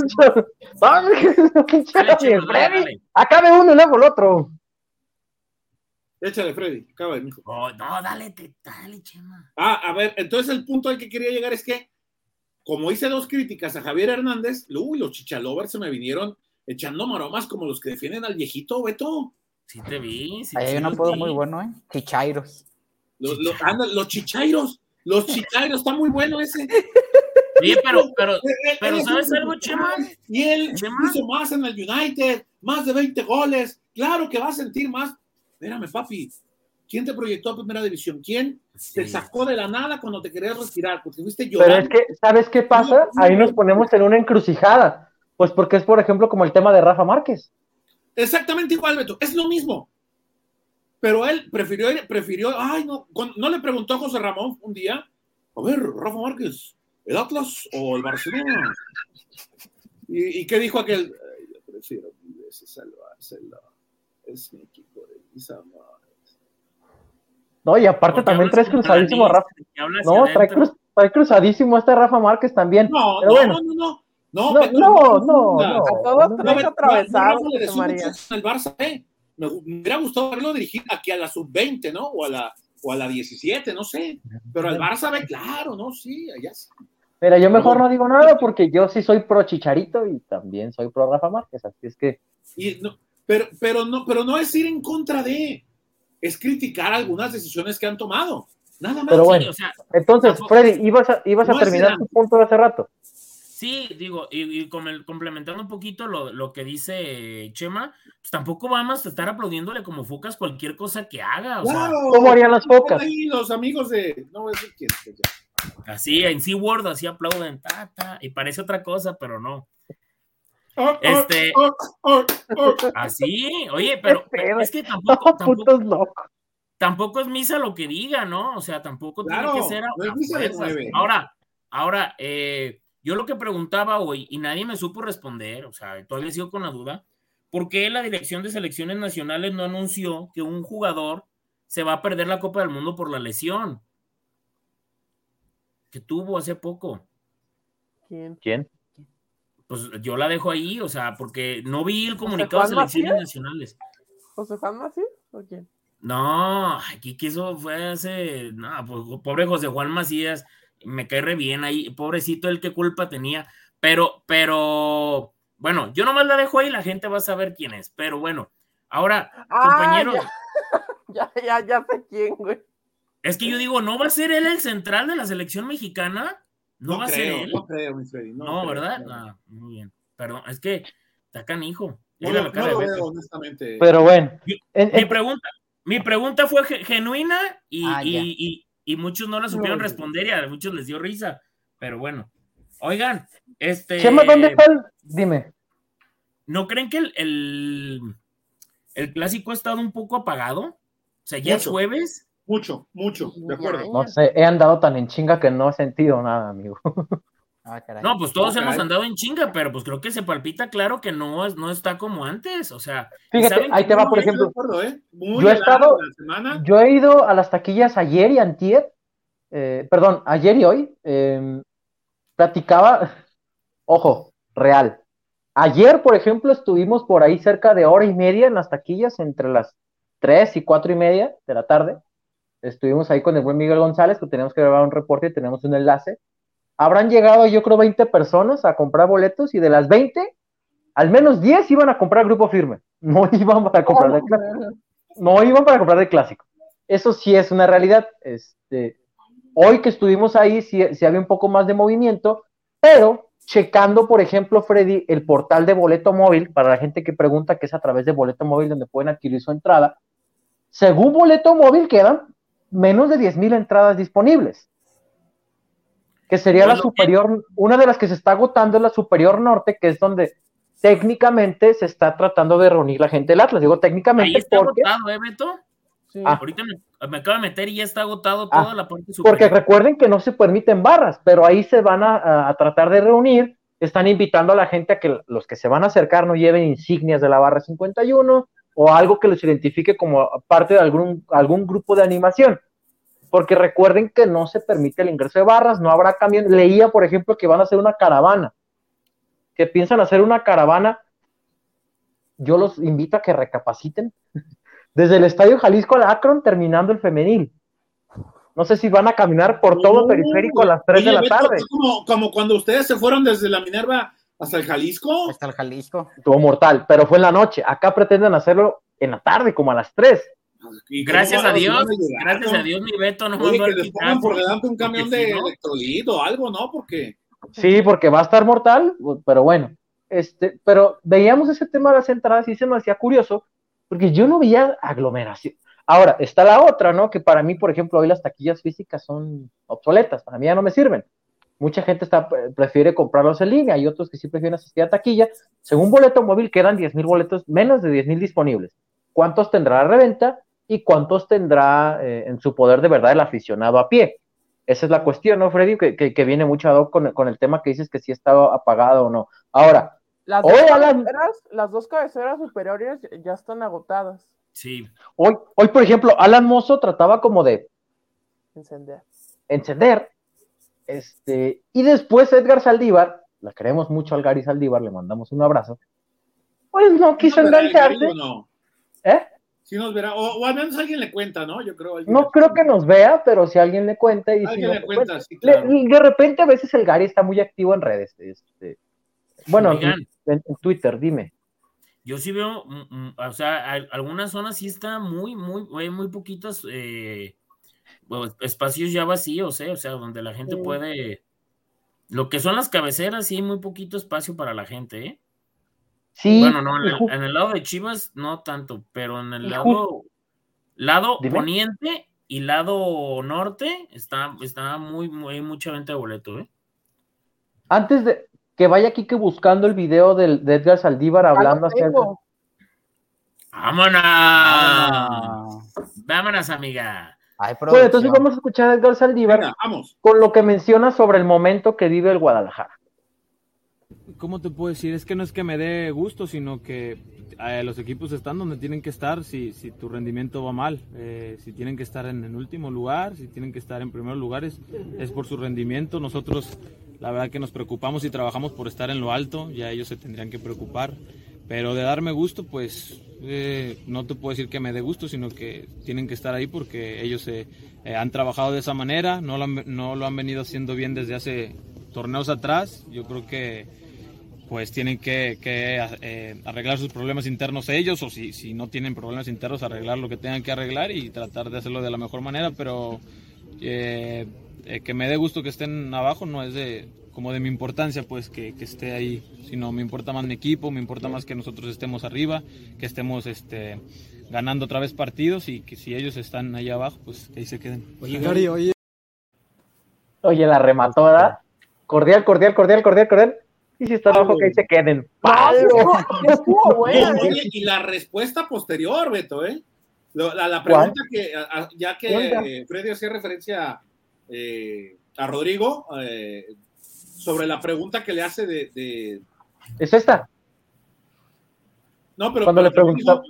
¡Ay, pinche Dale, Chema, dale, Freddy! Acabe uno y luego el otro. Échale, Freddy, acaba, mijo. Oh, no, dale, te- dale, Chema. Ah, a ver, entonces el punto al que quería llegar es que, como hice dos críticas a Javier Hernández, uy, los chichalovers se me vinieron echando maromas como los que defienden al viejito Beto. Sí te vi. Sí, Ahí hay sí un apodo vi. muy bueno, ¿eh? Chichairos. Los, los, anda, los chichairos, los chichairos, está muy bueno ese. Oye, pero, pero, pero ¿sabes algo, Chema? Y él Chema. hizo más en el United, más de 20 goles. Claro que va a sentir más. Espérame, papi. ¿Quién te proyectó a primera división? ¿Quién te sacó de la nada cuando te querías retirar? Porque fuiste Pero llorando. es que, ¿sabes qué pasa? Ahí nos ponemos en una encrucijada. Pues porque es, por ejemplo, como el tema de Rafa Márquez. Exactamente igual, Beto. Es lo mismo. Pero él prefirió, prefirió, ay, no, con- no le preguntó a José Ramón un día, a ver, Rafa Márquez, ¿el Atlas o el Barcelona? ¿Y, y qué dijo aquel? "Ay, yo prefiero mil veces al Barcelona. Es mi equipo de mis amores. No, y aparte Porque también traes cruzadísimo a Rafa. No, trae, cruz- trae cruzadísimo este Rafa Márquez también. No, Pero no, bueno. no, no, no. No, No, Beto, no, no, no. A todos no, atravesados, no, el Barça B. Me, hu- me hubiera gustado verlo dirigir aquí a la sub-20, ¿no? O a la, o a la 17, no sé. Pero al Barça B, claro, ¿no? Sí, allá sí. Mira, yo mejor no digo nada porque yo sí soy pro Chicharito y también soy pro Rafa Márquez. Así es que, Y no, pero, pero, no, pero no es ir en contra de, es criticar algunas decisiones que han tomado. Nada más. Pero Sí, bueno. o sea, entonces, Freddy, ibas a, ibas a No terminar tu punto de hace rato. Sí, digo, y, y com- complementando un poquito lo, lo que dice Chema, pues tampoco vamos a estar aplaudiéndole como focas cualquier cosa que haga. O Claro. ¿Cómo harían las focas? Ahí los amigos de. No voy a decir quién. así en SeaWorld, así aplauden, ta, ta, y parece otra cosa, pero no. Oh, oh, Este- oh, oh, oh. Así, oye, pero es que tampoco, tampoco, es misa lo que diga, ¿no? O sea, tampoco Claro, tiene que ser a, no es a misa de fuerzas. nueve. Ahora, ahora, eh, yo lo que preguntaba hoy y nadie me supo responder, o sea, todavía sigo con la duda, ¿por qué la Dirección de Selecciones Nacionales no anunció que un jugador se va a perder la Copa del Mundo por la lesión que tuvo hace poco? ¿Quién? ¿Quién? Pues yo la dejo ahí, o sea, porque no vi el comunicado de Selecciones Macías? Nacionales. ¿José Juan Macías o quién? No, aquí que eso fue hace. No, pues pobre José Juan Macías, me cae re bien ahí, pobrecito, el que culpa tenía. Pero, pero, bueno, yo nomás la dejo ahí, la gente va a saber quién es. Pero bueno, ahora, Ah, compañero, Ya, ya, ya sé quién, güey. es que yo digo, ¿no va a ser él el central de la selección mexicana? No, No, va a ser él. no creo, mi Freddy. No, No, creo, ¿verdad? no. Ah, muy bien. Perdón, es que está canijo. No, la cara no de veo, honestamente. Pero bueno. Yo- en- Mi pregunta, mi pregunta fue ge- genuina y, Ah, y- ya. y- y muchos no la supieron No. responder y a muchos les dio risa. Pero bueno, oigan, este. Chema, ¿dónde está el...? Dime. ¿No creen que el, el, el clásico ha estado un poco apagado? O sea, ya es Mucho. jueves. Mucho, mucho, de acuerdo. No sé, he andado tan en chinga que no he sentido nada, amigo. Ah, caray. No, pues todos Ah, hemos andado en chinga, pero pues creo que se palpita claro que no, es- no está como antes. O sea, Fíjate, ¿saben ahí te va, por ejemplo, acuerdo, ¿eh? Muy yo he helada estado- la semana. Yo he ido a las taquillas ayer y antier, eh, perdón, ayer y hoy, eh, platicaba, ojo, real. Ayer, por ejemplo, estuvimos por ahí cerca de hora y media en las taquillas, entre las tres y cuatro y media de la tarde. Estuvimos ahí con el buen Miguel González, que teníamos que grabar un reporte y tenemos un enlace. Habrán llegado, yo creo, 20 personas a comprar boletos y de las 20, al menos 10 iban a comprar grupo firme. No iban para comprar de clásico. No iban para comprar de clásico. Eso sí es una realidad. Este, hoy que estuvimos ahí, sí, sí había un poco más de movimiento, pero checando, por ejemplo, Freddy, el portal de boleto móvil, para la gente que pregunta que es a través de boleto móvil donde pueden adquirir su entrada, según boleto móvil quedan menos de 10 mil entradas disponibles. Que sería la Bueno, superior, una de las que se está agotando es la superior norte, que es donde técnicamente se está tratando de reunir la gente del Atlas. Digo Ahí técnicamente está porque, agotado, ¿eh, Beto? Sí. Ah. Ahorita me, me acabo de meter y ya está agotado Ah, toda la parte superior. porque recuerden que no se permiten barras, pero ahí se van a, a- a tratar de reunir. Están invitando a la gente a que los que se van a acercar no lleven insignias de la barra 51 o algo que los identifique como parte de algún, algún grupo de animación. Porque recuerden que no se permite el ingreso de barras, no habrá cambio. Leía, por ejemplo, que van a hacer una caravana, que piensan hacer una caravana. Yo los invito a que recapaciten. Desde el Estadio Jalisco al Akron, terminando el femenil. No sé si van a caminar por todo el Uh, periférico a las 3 de la Beto, tarde. Como, como cuando ustedes se fueron desde la Minerva hasta el Jalisco. Hasta el Jalisco. Estuvo mortal, pero fue en la noche. Acá pretenden hacerlo en la tarde, como a las 3. ¿Y Gracias a Dios, gracias a Dios, mi Beto no Oye, me va que a les quitar. pongan por delante un camión de no- o algo, ¿no? Porque Sí, porque va a estar mortal, pero bueno. Este, pero veíamos ese tema de las entradas y se me hacía curioso, porque yo no veía aglomeración. Ahora, está la otra, ¿no? Que para mí, por ejemplo, hoy las taquillas físicas son obsoletas, para mí ya no me sirven. Mucha gente está, prefiere comprarlos en línea, hay otros que sí prefieren asistir a taquilla. Según boleto móvil, quedan 10 mil boletos, menos de 10 mil disponibles. ¿Cuántos tendrá la reventa y cuántos tendrá eh, en su poder de verdad el aficionado a pie? Esa es la cuestión, ¿no, Freddy? Que, que, viene mucho a con, con, el tema que dices que si estaba apagado o no. Ahora, las dos, cabeceras, las dos cabeceras superiores ya están agotadas. Sí. Hoy, hoy, por ejemplo, Alan Mozo trataba como de encender. Encender. Este, y después Edgar Saldívar, la queremos mucho al Gary Saldívar, le mandamos un abrazo. Pues no quiso engancharse. ¿Eh? Si nos verá, o, al menos alguien le cuenta, ¿no? Yo creo. No creo que nos vea, pero si alguien le cuenta y alguien le cuenta, pues, sí, claro. de repente a veces el Gary está muy activo en redes. Este, bueno, en, Twitter, dime. Yo sí veo, mm, mm, o sea, algunas zonas sí está muy, muy, hay muy poquitos eh, espacios ya vacíos, ¿eh? O sea, donde la gente puede. Lo que son las cabeceras, sí hay muy poquito espacio para la gente, ¿eh? Sí. Bueno, no, en el, lado de Chivas no tanto, pero en el lado, lado poniente y lado norte está, está muy, muy, mucha venta de boleto, ¿eh? Antes de que vaya aquí que buscando el video de Edgar Saldívar hablando acerca. ¡Vámonos! ¡Vámonos, amiga! bueno, entonces vamos a escuchar a Edgar Saldívar con lo que menciona sobre el momento que vive el Guadalajara. ¿Cómo te puedo decir? Es que no es que me dé gusto, sino que eh, los equipos están donde tienen que estar si, si tu rendimiento va mal. Eh, si tienen que estar en el último lugar, si tienen que estar en primeros lugares, es por su rendimiento. Nosotros, la verdad que nos preocupamos y trabajamos por estar en lo alto, ya ellos se tendrían que preocupar. Pero de darme gusto, pues eh, no te puedo decir que me dé gusto, sino que tienen que estar ahí porque ellos han trabajado de esa manera, no lo, han, no lo han venido haciendo bien desde hace torneos atrás. Yo creo que pues tienen que, eh, arreglar sus problemas internos ellos o si, si no tienen problemas internos arreglar lo que tengan que arreglar y tratar de hacerlo de la mejor manera, pero eh, eh, que me dé gusto que estén abajo no es de como de mi importancia pues que, esté ahí, sino me importa más mi equipo, me importa más que nosotros estemos arriba, que estemos este ganando otra vez partidos y que si ellos están ahí abajo, pues que ahí se queden. Oye, Gary, oye. Oye, la rematora. Cordial, cordial, cordial, cordial, cordial. Y si está abajo, que ahí se queden. ¡Palo! y la respuesta posterior, Beto, ¿eh? La, pregunta que, ya que Freddy hacía referencia eh, a Rodrigo, eh, sobre la pregunta que le hace de. ¿Es esta? No, pero. Cuando le preguntó.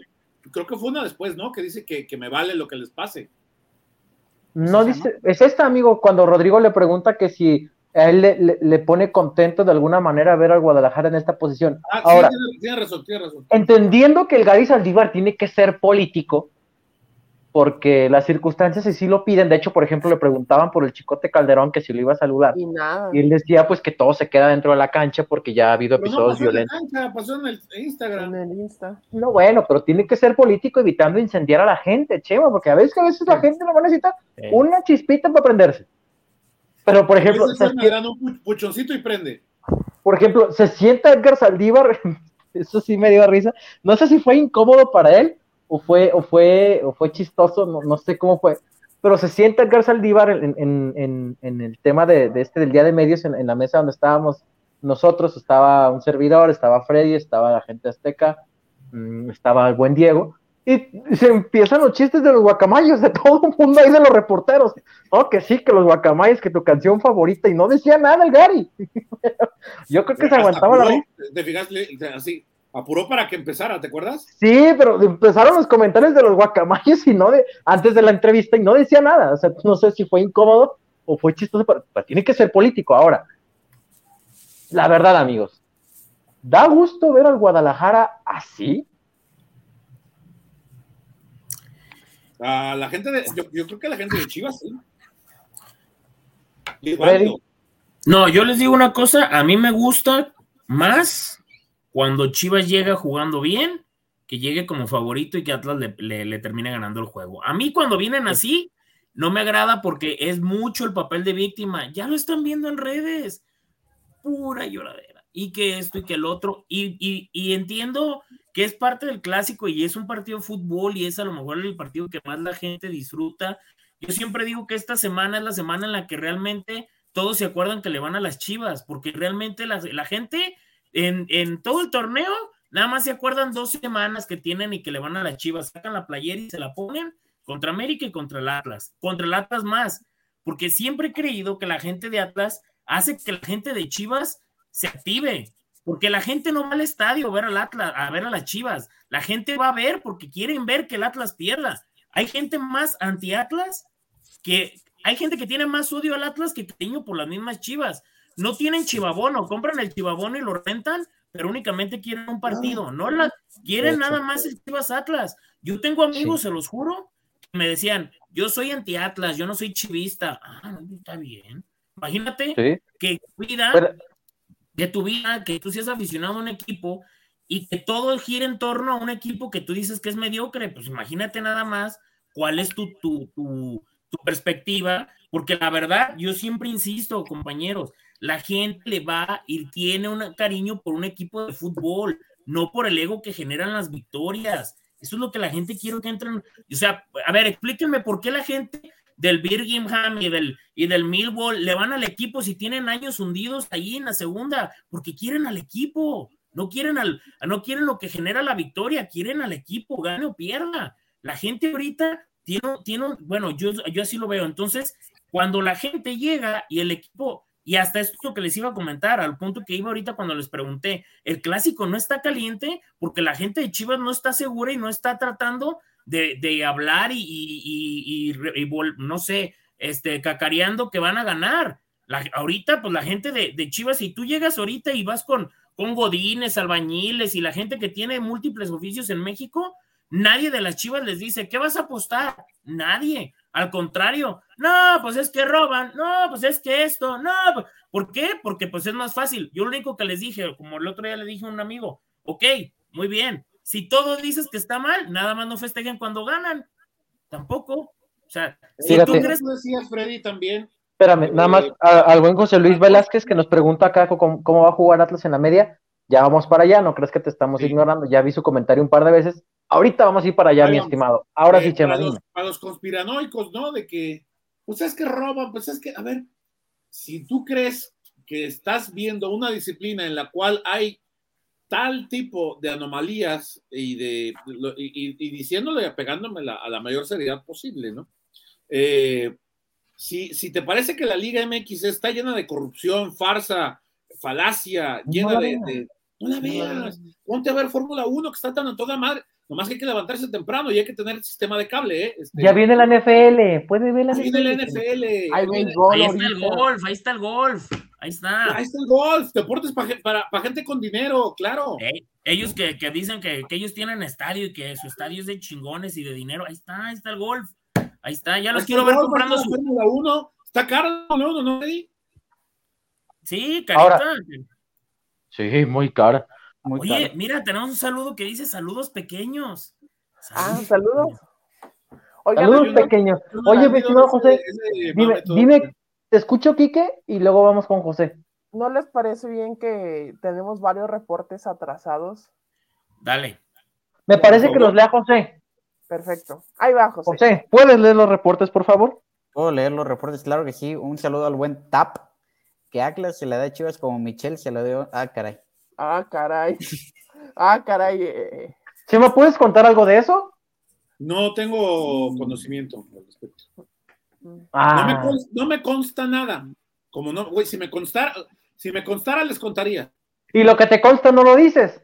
Creo que fue una después, ¿no? Que dice que, que me vale lo que les pase. No dice, es esta, amigo, cuando Rodrigo le pregunta que si a él le, pone contento de alguna manera ver al Guadalajara en esta posición. Ah, Ahora, tiene, razón, tiene razón. entendiendo que el Gary Saldívar tiene que ser político, porque las circunstancias sí lo piden. De hecho, por ejemplo, le preguntaban por el Chicote Calderón que si lo iba a saludar. Y, nada. y él decía pues que todo se queda dentro de la cancha porque ya ha habido episodios violentos. En la cancha, pasó en el Instagram. En el Insta. No, bueno, pero tiene que ser político evitando incendiar a la gente, Chema, porque a veces que a veces la gente no va a necesitar una chispita para prenderse. Pero, por ejemplo. Se un puchoncito y prende. Por ejemplo, se sienta Edgar Saldívar, eso sí me dio risa. No sé si fue incómodo para él o fue, o fue, o fue chistoso, no, sé cómo fue. Pero se sienta Edgar Saldívar en, el tema de, este del día de medios, en, la mesa donde estábamos nosotros, estaba un servidor, estaba Freddy, estaba la gente azteca, mm, estaba el buen Diego, y se empiezan los chistes de los guacamayos, de todo el mundo ahí de los reporteros. Oh, que sí, que los guacamayos, que tu canción favorita, y no decía nada el Gary. Yo creo que se aguantaba la Te fijaste, así, apuró para que empezara, ¿te acuerdas? Sí, pero empezaron los comentarios de los guacamayos y no de, antes de la entrevista y no decía nada. O sea, no sé si fue incómodo o fue chistoso, pero, pero tiene que ser político ahora. La verdad, amigos, da gusto ver al Guadalajara así A la gente de, yo, creo que la gente de Chivas, sí. No, yo les digo una cosa, a mí me gusta más cuando Chivas llega jugando bien, que llegue como favorito y que Atlas le, termine ganando el juego. A mí cuando vienen así, no me agrada porque es mucho el papel de víctima. Ya lo están viendo en redes. pura lloradera. Y que esto y que el otro. Y, y, y entiendo que es parte del clásico y es un partido de fútbol y es a lo mejor el partido que más la gente disfruta. Yo siempre digo que esta semana es la semana en la que realmente todos se acuerdan que le van a las chivas, porque realmente la, la gente en, en, todo el torneo nada más se acuerdan dos semanas que tienen y que le van a las chivas, sacan la playera y se la ponen contra América y contra el Atlas, contra el Atlas más, porque siempre he creído que la gente de Atlas hace que la gente de Chivas se active, porque la gente no va al estadio a ver al Atlas, a ver a las Chivas, la gente va a ver porque quieren ver que el Atlas pierda. Hay gente más anti-Atlas que hay gente que tiene más odio al Atlas que cariño por las mismas Chivas. No tienen chivabono, compran el chivabono y lo rentan, pero únicamente quieren un partido, no la quieren nada más el Chivas Atlas. Yo tengo amigos, se los juro, que me decían, yo soy anti-Atlas, yo no soy chivista. Ah, está bien. Imagínate que cuida de tu vida, que tú seas aficionado a un equipo y que todo gira en torno a un equipo que tú dices que es mediocre. Pues imagínate nada más cuál es tu, tu, tu, tu perspectiva, porque la verdad, yo siempre insisto, compañeros, la gente le va y tiene un cariño por un equipo de fútbol, no por el ego que generan las victorias. Eso es lo que la gente quiere que entren. O sea, a ver, explíquenme por qué la gente del Birmingham y del, y del Millwall le van al equipo si tienen años hundidos ahí en la segunda, porque quieren al equipo, no quieren, al, no quieren lo que genera la victoria, quieren al equipo, gane o pierda. La gente ahorita tiene, tiene bueno, yo, yo así lo veo. Entonces, cuando la gente llega y el equipo, y hasta esto que les iba a comentar, al punto que iba ahorita cuando les pregunté, el clásico no está caliente porque la gente de Chivas no está segura y no está tratando de, hablar y, no sé, este, cacareando que van a ganar. La, ahorita, pues la gente de, de, Chivas, si tú llegas ahorita y vas con, con godines, albañiles y la gente que tiene múltiples oficios en México, nadie de las Chivas les dice, ¿qué vas a apostar? Nadie. Al contrario, no, pues es que roban, no, pues es que esto, no, ¿por qué? Porque pues es más fácil. Yo lo único que les dije, como el otro día le dije a un amigo, ok, muy bien, si todo dices que está mal, nada más no festejen cuando ganan. Tampoco. O sea, si tú crees. decías, Freddy, también. Espérame, nada más al buen José Luis Velázquez que nos pregunta acá cómo, va a jugar Atlas en la media. Ya vamos para allá, no crees que te estamos ignorando. Ya vi su comentario un par de veces. Ahorita vamos a ir para allá, mi estimado. Ahora sí, eh, Chema. Para, para los, conspiranoicos, ¿no? De que, pues es que roban, pues es que, a ver, si tú crees que estás viendo una disciplina en la cual hay tal tipo de anomalías y, de, y, diciéndole, apegándome a la mayor seriedad posible, ¿no? Eh, si, si, te parece que la Liga MX está llena de corrupción, farsa, falacia, llena de, No la veas. Ponte a ver Fórmula 1 que está tan a toda madre. Nomás que hay que levantarse temprano y hay que tener el sistema de cable, ¿eh? Este, ya viene la NFL, puede ver la NFL. Viene la NFL. Ahí, está el golf, ahí está el golf. Ahí está. Ahí está el golf, deportes para, para, gente con dinero, claro. ellos que, que dicen que, que, ellos tienen estadio y que su estadio es de chingones y de dinero. Ahí está, ahí está el golf. Ahí está, ya los quiero ver comprando su. Fórmula 1. Está caro, ¿no? ¿No, Sí, carita. sí, muy cara. Oye, mira, tenemos un saludo que dice saludos pequeños. Ah, saludos. saludos pequeños. Oye, vecino José, dime, dime te escucho, Quique, y luego vamos con José. ¿No les parece bien que tenemos varios reportes atrasados? Dale. Me parece que los lea José. Perfecto. Ahí va, José. José, ¿puedes leer los reportes, por favor? Puedo leer los reportes, claro que sí. Un saludo al buen Tap, que Atlas se le da a Chivas como Michelle se lo dio. Ah, caray. Ah, caray. Ah, caray. Eh. me puedes contar algo de eso? No tengo conocimiento al respecto. Ah. No, me consta, nada. Como no, güey, si me constara, si me constara, les contaría. Y lo que te consta no lo dices.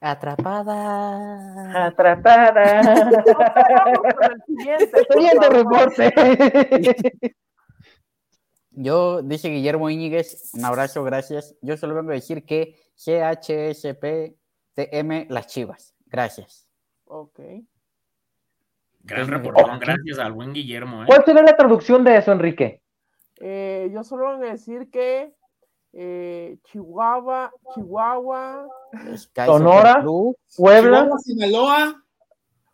Atrapada. Atrapada. siguiente, siguiente reporte. Yo, dice Guillermo Íñiguez, un abrazo, gracias. Yo solo vengo a decir que CHSPTM las chivas. Gracias. Ok. Gran reporte, gracias al buen Guillermo. ¿eh? ¿Cuál será la traducción de eso, Enrique? Eh, yo solo voy a decir que eh, Chihuahua, Chihuahua, Sonora, Puebla, Sinaloa,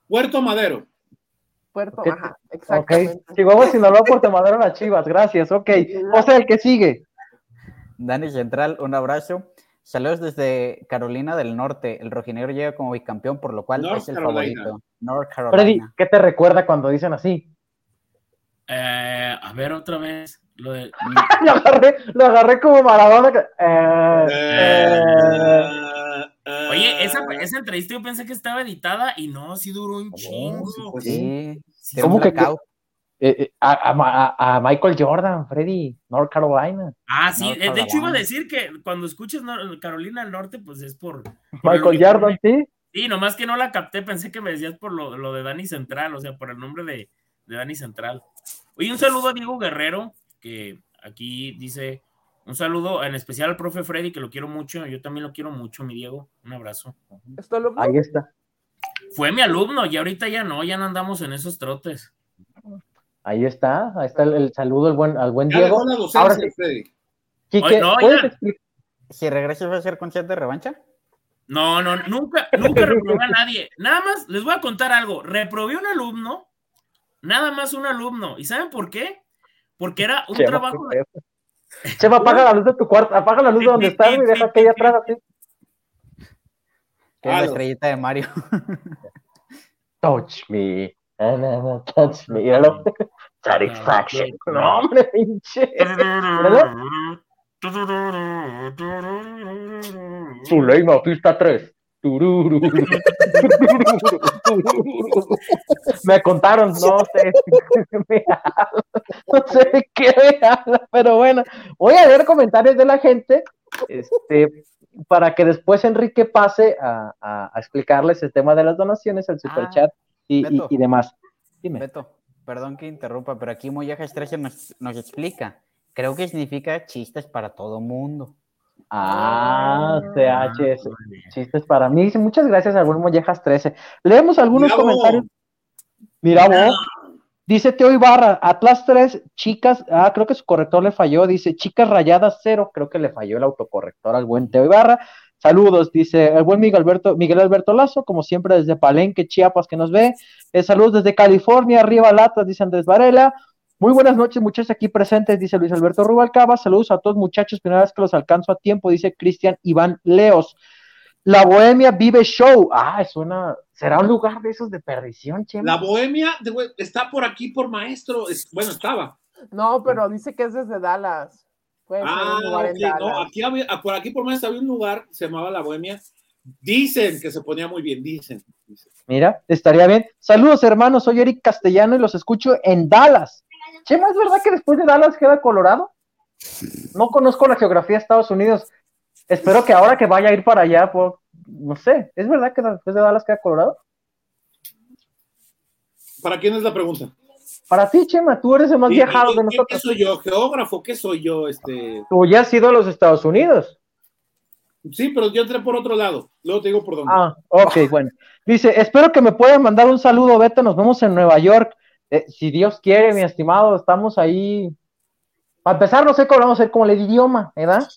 Puerto Madero. Puerto, Ok. ajá. Chihuahua, Sinaloa, Puerto Madero, las Chivas, gracias, ok. O sea, el que sigue. Dani Central, un abrazo. Saludos desde Carolina del Norte. El rojinegro llega como bicampeón, por lo cual North es el Carolina. favorito. North Freddy, Carolina. ¿qué te recuerda cuando dicen así? Eh, a ver, otra vez. Lo de, Lo agarré, lo agarré como Maradona. que- eh, eh, Eh, Oye, esa, esa entrevista yo pensé que estaba editada y no, sí duró un chingo. pues Sí, Sí, ¿Cómo que-. Eh, eh, a, a- a Michael Jordan, Freddy, North Carolina. Ah, sí, North eh, de hecho iba a decir que cuando escuches Carolina del Norte, pues es por... por el Michael. Jordan, sí. Sí, nomás que no la capté, pensé que me decías por lo, lo de Dani Central, o sea, por el nombre de, de Dani Central. Oye, un saludo a Diego Guerrero, que aquí dice, un saludo en especial al profe Freddy, que lo quiero mucho, yo también lo quiero mucho, mi Diego, un abrazo. ¿Esto lo Ahí está. Fue mi alumno y ahorita ya no, ya no andamos en esos trotes. Ahí está, ahí está el, el saludo al buen, al buen Ya Diego. la docencia, Ahora sí, Freddy. Quique, no. Si regresas, ¿va a ser concierto de revancha? No, no, nunca, nunca reprobé a nadie. Nada más les voy a contar algo. Reprobé un alumno, nada más un alumno. ¿Y saben por qué? Porque era un Chema, trabajo ¿qué es eso? Chema, apaga la luz de tu cuarto, apaga la luz de donde estás y deja aquella atrás así. Que es la Halo. estrellita de Mario. Touch me. Touch me. Satisfaction. No, hombre, pinche. Zuleima, pista 3. Tururu. Me contaron, no sé. me habla, No sé de qué me habla, pero bueno. Voy a leer comentarios de la gente. Este, para que después Enrique pase a, a- a explicarles el tema de las donaciones, el superchat y, y- Beto. y demás. Dime. Beto, perdón que interrumpa, pero aquí Moyajas 13 nos, nos explica. Creo que significa chistes para todo mundo. Ah, CHS. Chistes para mí. Dice, Muchas gracias, algún Mollejas 13. Leemos algunos comentarios. Mira, vos. Dice Teo Ibarra, Atlas 3, chicas, ah, creo que su corrector le falló, dice chicas rayadas 0, creo que le falló el autocorrector al buen Teo Ibarra. Saludos, dice el buen Miguel Alberto, Miguel Alberto Lazo, como siempre desde Palenque, Chiapas, que nos ve. Eh, saludos desde California, arriba Latas, dice Andrés Varela. Muy buenas noches, muchachos aquí presentes, dice Luis Alberto Rubalcaba. Saludos a todos, muchachos, primera vez que los alcanzo a tiempo, dice Cristian Iván Leos. La Bohemia Vive Show. Ah, suena. ¿Será un lugar de esos de perdición, Chema? La bohemia de está por aquí por maestro. Es- bueno, estaba. No, pero dice que es desde Dallas. Puede ser Ah, un lugar ok, en Dallas. no, aquí había, ah, por aquí por maestro había un lugar, se llamaba La Bohemia. Dicen que se ponía muy bien, dicen. dicen. Mira, estaría bien. Saludos, hermanos. Soy Eric Castellano y los escucho en Dallas. Chema, ¿es verdad que después de Dallas queda Colorado? No conozco la geografía de Estados Unidos. Espero que ahora que vaya a ir para allá, pues, no sé, ¿es verdad que después de Dallas queda Colorado? ¿Para quién es la pregunta? Para ti, Chema, tú eres el más ¿Y- viajado de y- ¿Qué nosotros. soy yo? ¿Geógrafo? ¿Qué soy yo? Este... Tú ya has ido a los Estados Unidos. Sí, pero yo entré por otro lado. Luego te digo por dónde. Ah, ok, bueno. Dice, espero que me puedan mandar un saludo, Beto, nos vemos en Nueva York. Eh, si Dios quiere, mi estimado, estamos ahí. Para empezar, no sé cómo vamos a hacer como el idioma, ¿verdad?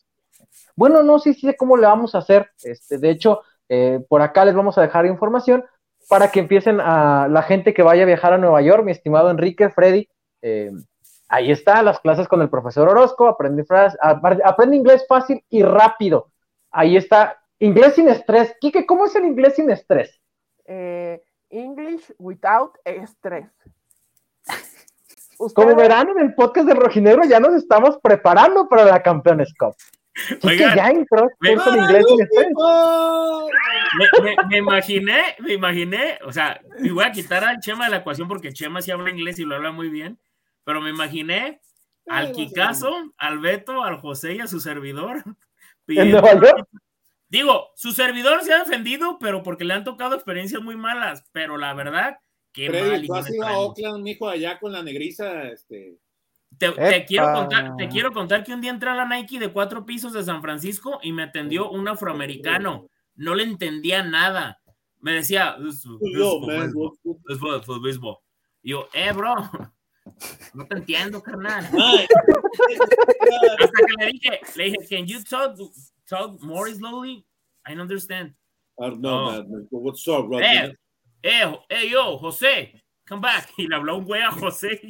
Bueno, no, sí, sí sé cómo le vamos a hacer. Este, de hecho, eh, por acá les vamos a dejar información para que empiecen a la gente que vaya a viajar a Nueva York, mi estimado Enrique, Freddy. eh, ahí está, las clases con el profesor Orozco, aprende, fras- apar- aprende inglés fácil y rápido. Ahí está, inglés sin estrés. Quique, ¿cómo es el inglés sin estrés? Eh, English without stress. Como verán en el podcast de Rojinegro ya nos estamos preparando para la Campeones Cup. Oigan, ya entró me- curso de inglés sin estrés. Me, me- me imaginé, me imaginé, o sea, y voy a quitar al Chema de la ecuación porque Chema sí habla inglés y lo habla muy bien, pero me imaginé al Kikazo, al Beto, al José y a su servidor. Digo, su servidor se ha defendido, pero porque le han tocado experiencias muy malas, pero la verdad, qué mal. Freddy, y tú has ido a. Oakland, mijo, allá con la negriza. Este... Te, te quiero contar, te quiero contar que un día entré a la Nike de cuatro pisos de San Francisco y me atendió un afroamericano. No le entendía nada. Me decía, "This- this is Yo, for man, baseball. what- This is for- for baseball". Y yo, eh, bro, no te entiendo, carnal. Hasta que le dije, le dije, can you talk, talk more slowly? I don't understand. ah, no, No. man, man, what's up, bro? Eh, eh, eh, yo, José, come back. Y le habló un güey a José.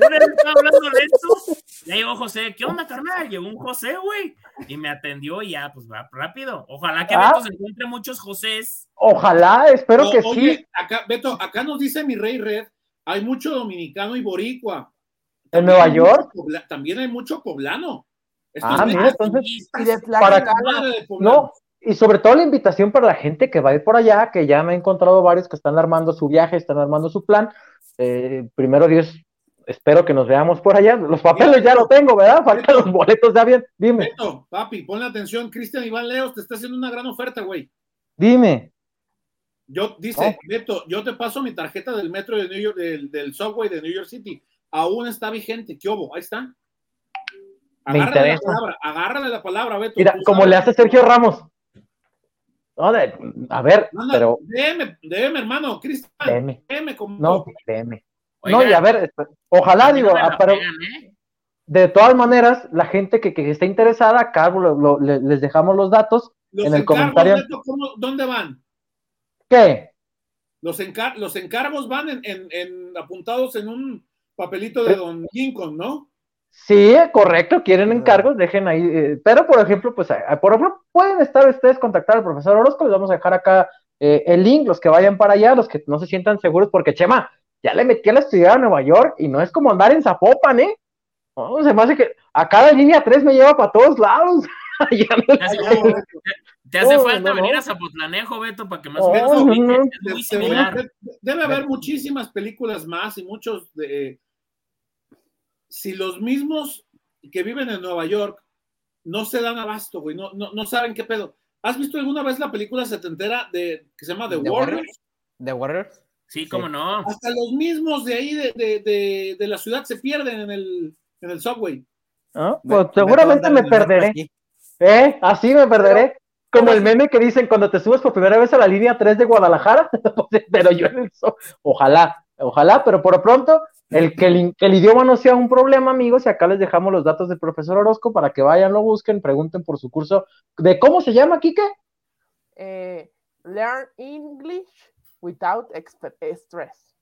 Según él estaba hablando lento. Ya llegó José, ¿qué onda, carnal? Llegó un José, güey. Y me atendió y ya, pues va rápido. Ojalá que Ah. Beto se encuentre muchos Josés. Ojalá, espero que oye, sí. acá, Beto, acá nos dice mi rey Red, hay mucho dominicano y boricua. ¿En También Nueva mucho York? pobla- también hay mucho poblano. Esto Ah, es mira, entonces, Y de Para- de poblano. No, y sobre todo la invitación para la gente que va a ir por allá, que ya me he encontrado varios que están armando su viaje, están armando su plan. Eh, primero Dios, espero que nos veamos por allá. Los papeles ya lo tengo, ¿verdad? Faltan los boletos de avión. Dime, Beto, papi, ponle atención, Cristian Iván Leos te está haciendo una gran oferta, güey. dime. Yo, dice, Oh. Beto, yo te paso mi tarjeta del metro de New York, del, del subway de New York City. Aún está vigente, ¿qué hubo? Ahí está. Me Agárrale la interesa. palabra, agárrale la palabra, Beto. Mira, como sabes. le hace Sergio Ramos. No, de- a ver, Manda, pero DM, DM, hermano, Cristian, como No, déme. Oiga, No, y a ver, esp- ojalá, no digo, ah, pero pegan, ¿eh? de todas maneras, la gente que, que esté interesada, acá lo- lo- le- les dejamos los datos. Los en el encargos, comentario- Beto, ¿cómo- ¿dónde van? ¿Qué? Los, encar- los encargos van en, en- en- apuntados en un papelito de Don Lincoln, ¿no? Sí, correcto, quieren encargos, dejen ahí. eh, pero, por ejemplo, pues, eh, por ejemplo, pueden estar ustedes contactar al profesor Orozco, les vamos a dejar acá eh, el link, los que vayan para allá, los que no se sientan seguros, porque Chema, ya le metí a la estudiar a Nueva York y no es como andar en Zapopan, ¿eh? No, se me hace que acá la línea 3 me lleva para todos lados. Ya no- Te hace, te hace No, falta no, venir a Zapotlanejo, Beto, para que más No, o menos no, ubiques, no. es De- muy de- similar. de- debe haber muchísimas películas más y muchos de... Si los mismos que viven en Nueva York no se dan abasto, güey, no, no, no saben qué pedo. ¿Has visto alguna vez la película setentera de, que se llama The, The Warriors? Warriors. The Warriors. Sí, cómo no. Hasta los mismos de ahí de, de, de, de la ciudad se pierden en el, en el subway. ¿Ah? Pues seguramente me en el metro perderé. ¿Eh? Así me perderé. Como el meme que dicen cuando te subes por primera vez a la línea 3 de Guadalajara, Pues, pero yo en el so- Ojalá, ojalá, pero por lo pronto, el que, el que el idioma no sea un problema, amigos, y acá les dejamos los datos del profesor Orozco para que vayan, lo busquen, pregunten por su curso de cómo se llama, Kike. Eh, learn English without stress.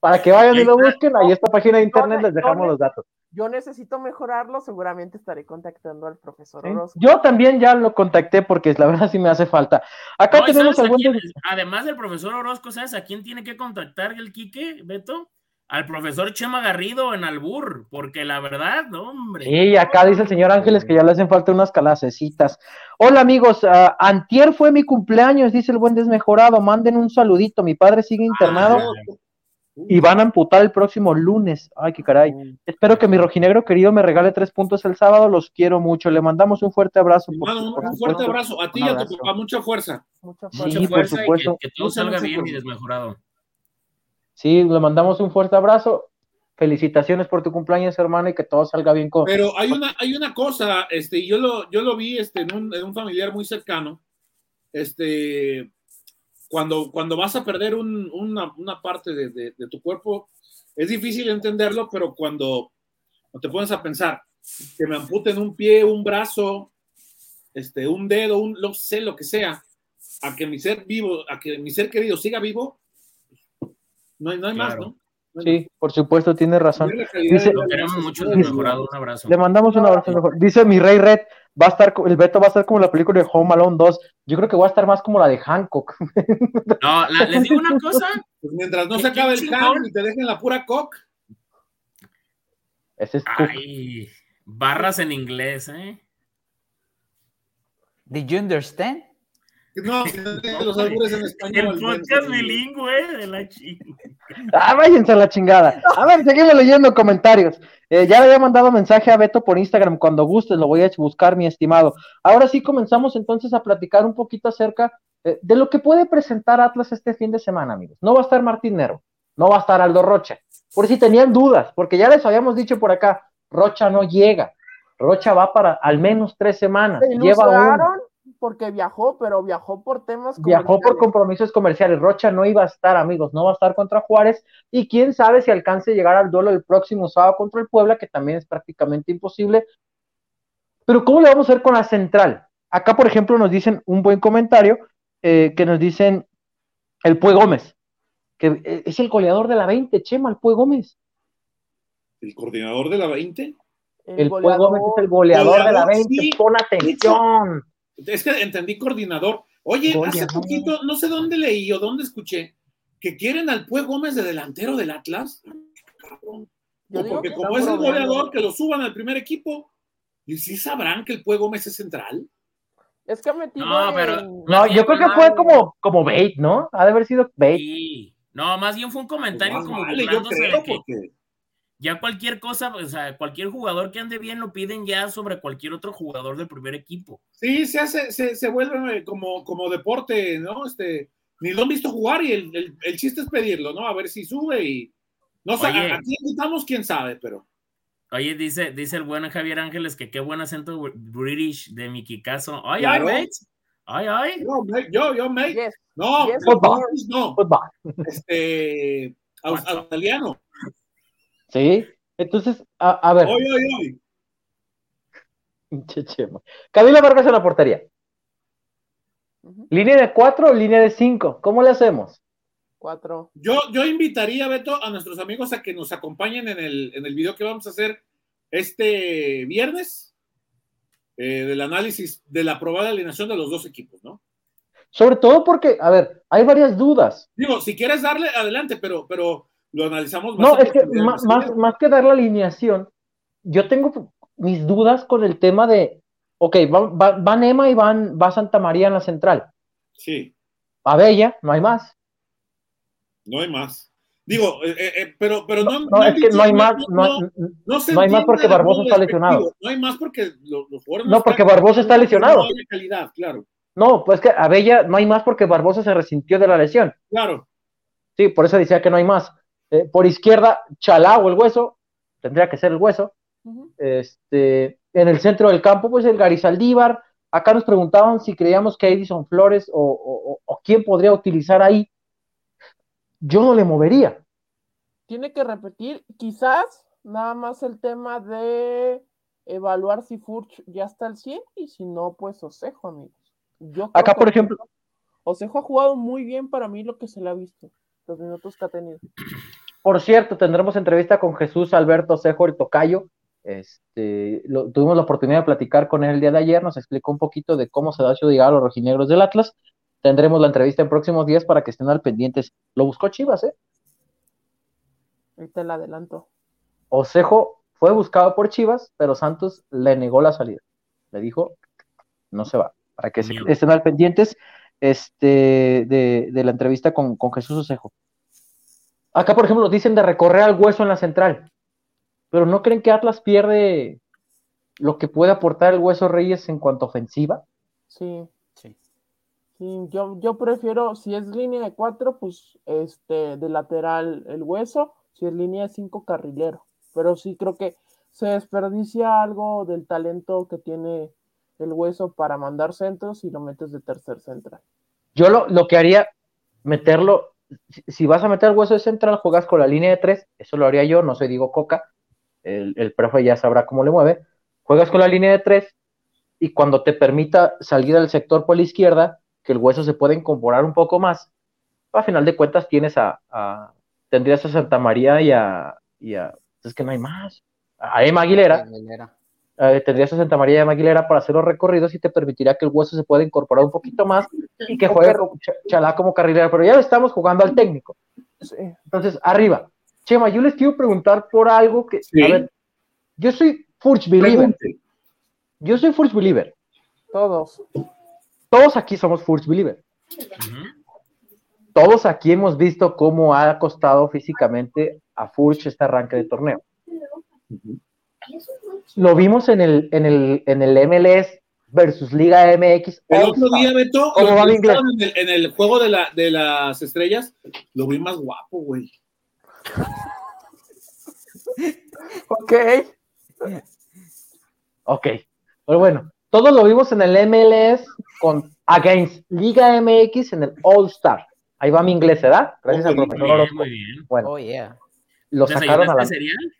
Para que vayan y lo busquen, ahí esta página de internet les dejamos los datos. Yo necesito mejorarlo, seguramente estaré contactando al profesor ¿sí? Orozco. Yo también ya lo contacté porque la verdad sí me hace falta. Acá No, ¿y tenemos algún... quién? además del profesor Orozco, ¿sabes a quién tiene que contactar el Quique, Beto? Al profesor Chema Garrido en Albur, porque la verdad, no, hombre. Sí, acá dice el señor Ángeles que ya le hacen falta unas calacecitas. Hola amigos, ah, antier fue mi cumpleaños, dice el buen desmejorado, manden un saludito, mi padre sigue internado Ah, y van a amputar el próximo lunes. Ay, qué caray. Espero que mi rojinegro querido me regale tres puntos el sábado, los quiero mucho, le mandamos un fuerte abrazo. por- un, por un supuesto. fuerte abrazo a ti y a tu papá, mucha fuerza. Mucha Sí, fuerza. Mucha por fuerza y que, que todo salga bien y desmejorado. Sí, le mandamos un fuerte abrazo. Felicitaciones por tu cumpleaños, hermano, y que todo salga bien con... Pero hay una, hay una cosa, este, yo lo, yo lo vi este, en, un, en un familiar muy cercano, este, cuando, cuando vas a perder un- una, parte de, de- tu cuerpo, es difícil entenderlo, pero cuando, te pones a pensar que me amputen un pie, un brazo, este, un dedo, un, no sé, lo que sea, a que mi ser vivo, a que mi ser querido siga vivo, no hay, no hay más, Claro. ¿no? Sí, por supuesto, tiene razón. Dice- Lo queremos mucho. Un abrazo. Le mandamos un abrazo mejor. Dice mi rey Red, va a estar, el Beto va a estar como la película de Home Alone 2. Yo creo que va a estar más como la de Hancock. No, la- les digo una cosa. Pues mientras no se acabe el can y te dejen la pura cock. Ese es Cook. Ay, barras en inglés, ¿eh? Did you understand? No, los albures en español. El podcast bilingüe de la chica. Ah, váyanse a la chingada. A ver, seguimos leyendo comentarios. Eh, ya le había mandado mensaje a Beto por Instagram. Cuando gustes lo voy a buscar, mi estimado. Ahora sí comenzamos entonces a platicar un poquito acerca eh, de lo que puede presentar Atlas este fin de semana, amigos. No va a estar Martín Nero, no va a estar Aldo Rocha. Por si tenían dudas, porque ya les habíamos dicho por acá, Rocha no llega. Rocha va para al menos tres semanas. Se Lleva un, ilusionaron porque viajó, pero viajó por temas viajó por compromisos comerciales. Rocha no iba a estar, amigos, no va a estar contra Juárez. Y quién sabe si alcance a llegar al duelo el próximo sábado contra el Puebla, que también es prácticamente imposible. Pero ¿cómo le vamos a hacer con la central? Acá, por ejemplo, nos dicen un buen comentario eh, que nos dicen el Pue Gómez, que es el goleador de la 20, Chema, el Pue Gómez. ¿El coordinador de la 20? El, Pue Gómez es el goleador, de la 20, pon atención. Es que entendí coordinador. Oye, hace poquito, no sé dónde leí o dónde escuché, que quieren al Pue Gómez de delantero del Atlas. porque como es el goleador, que lo suban al primer equipo. ¿Y si sabrán que el Pue Gómez es central? Es que metido. No, pero. No, yo creo que fue como, como bait, ¿no? Ha de haber sido bait. Sí. No, más bien fue un comentario Pues como vale, yo creo, que porque ya cualquier cosa, o sea, cualquier jugador que ande bien lo piden ya sobre cualquier otro jugador del primer equipo. sí, se hace, se, se vuelve como, como deporte, ¿no? Este, ni lo han visto jugar y el, el, el chiste es pedirlo, ¿no? A ver si sube y. No sé, Oye. a, a quién invitamos, quién sabe, pero. Oye, dice, dice el buen Javier Ángeles que qué buen acento british de mi Kikazo. Ay, Claro. ay, mate. Ay, ay. Yo, me- yo, yo, mate. Yes. No, Yes, football. no, este, aus- australiano. Sí. Entonces, a, a ver, Oye, oye, oye. Camila Vargas en la portería. ¿Línea de 4 o línea de 5? ¿Cómo le hacemos? Cuatro. Yo, yo invitaría, Beto, a nuestros amigos a que nos acompañen en el, en el video que vamos a hacer este viernes eh, del análisis de la probada alineación de los dos equipos, ¿no? Sobre todo porque, a ver, hay varias dudas. Digo, si quieres darle, adelante, pero, pero lo analizamos No, es que más más, más que dar la alineación, yo tengo mis dudas con el tema de, ok, va, va, va Nema y van, va Santa María en la central. Sí, A Bella, no hay más. no hay más. Digo, eh, eh, eh, pero, pero no. No, es que no hay más, no, no se hay más porque Barbosa está lesionado. No hay más porque lo- los jugadores No, porque Barbosa está lesionado. Calidad, claro, no, pues que a Bella no hay más porque Barbosa se resintió de la lesión. claro. Sí, por eso decía que no hay más. Eh, por izquierda, Chalá o el hueso, tendría que ser el hueso. Este, en el centro del campo, pues el Garizaldívar. Acá nos preguntaban si creíamos que Edison Flores o, o- quién podría utilizar ahí. Yo no le movería. Tiene que repetir, quizás nada más el tema de evaluar si Furch ya está al 100 y si no, pues Osejo, amigos. Yo Acá, por ejemplo, Osejo ha jugado muy bien para mí lo que se le ha visto, los minutos que ha tenido. Por cierto, tendremos entrevista con Jesús Alberto Cejo y Tocayo. Este, lo- tuvimos la oportunidad de platicar con él el día de ayer, nos explicó un poquito de cómo se da su llegada a los rojinegros del Atlas. Tendremos la entrevista en próximos días para que estén al pendientes. Lo buscó Chivas, ¿eh? Ahorita le adelanto. Osejo fue buscado por Chivas, pero Santos le negó la salida. Le dijo, no se va. Para que se- estén al pendientes este, de, de la entrevista con, con Jesús Osejo. Acá, por ejemplo, dicen de recorrer al hueso en la central. Pero ¿no creen que Atlas pierde lo que puede aportar el hueso Reyes en cuanto a ofensiva? Sí, Sí. sí, yo, yo prefiero, si es línea de 4, pues este, de lateral el hueso, si es línea de 5, carrilero. Pero sí creo que se desperdicia algo del talento que tiene el hueso para mandar centros y lo metes de tercer central. Yo lo, lo que haría, meterlo, si, vas a meter hueso de central, juegas con la línea de tres, eso lo haría yo, no soy Diego Coca, el, el profe ya sabrá cómo le mueve, juegas con la línea de tres y cuando te permita salir al sector por la izquierda, que el hueso se pueda incorporar un poco más, a final de cuentas tienes a, a- tendrías a Santa María y a, y a- es que no hay más, a Emma Aguilera, Aguilera. Eh, tendrías a Santa María de Maguilera para hacer los recorridos y te permitiría que el hueso se pueda incorporar un poquito más y que juegue Ch- Chalá como carrilera, pero ya estamos jugando al técnico. Sí, Entonces, arriba. Chema, yo les quiero preguntar por algo que, Sí. a ver, yo soy Furch Believer, Pregunte. yo soy Furch Believer, todos. todos aquí somos Furch Believer, todos aquí hemos visto cómo ha costado físicamente a Furch este arranque de torneo. Lo vimos en el, en el, en el MLS versus Liga MX. El otro día, Beto, ¿Cómo va en el, en el juego de, la, de las estrellas, lo vi más guapo, güey. Ok. Ok. Pero bueno, todos lo vimos en el MLS con Against Liga MX en el All Star. Ahí va mi inglés, ¿verdad? Gracias al Muy profesor Muy bien, Orozco. muy bien. Bueno, Oh, yeah. lo sacaron a la. ¿Desayunaste cereal?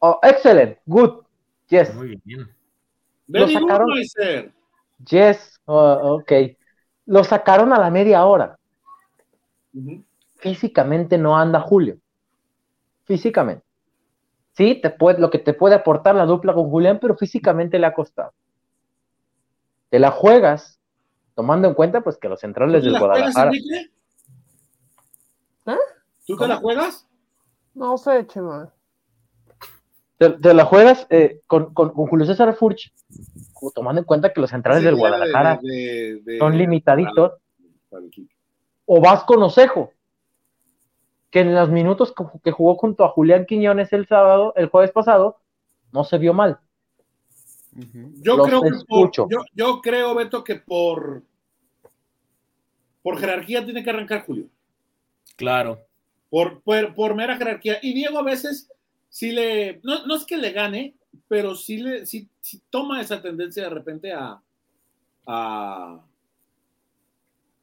Oh, excellent, good. Yes, Muy bien. Good, sacaron- yes, oh, ok. Lo sacaron a la media hora. Físicamente no anda Julio. Físicamente. Sí, te puede, lo que te puede aportar la dupla con Julián, pero físicamente le ha costado. Te la juegas, tomando en cuenta pues que los centrales del Guadalajara. ¿Eh? ¿Tú te la juegas? No sé, Chema. Te, la juegas eh, con, Julio César Furch, tomando en cuenta que los centrales del Guadalajara son limitaditos. o vas con Osejo, que en los minutos que, jugó junto a Julián Quiñones el sábado, el jueves pasado, no se vio mal. Yo creo yo, creo, Beto, que por por jerarquía tiene que arrancar Julio. Claro. Por, por, mera jerarquía. Y Diego a veces sí le, no, es que le gane, pero sí le, sí, toma esa tendencia de repente a, a,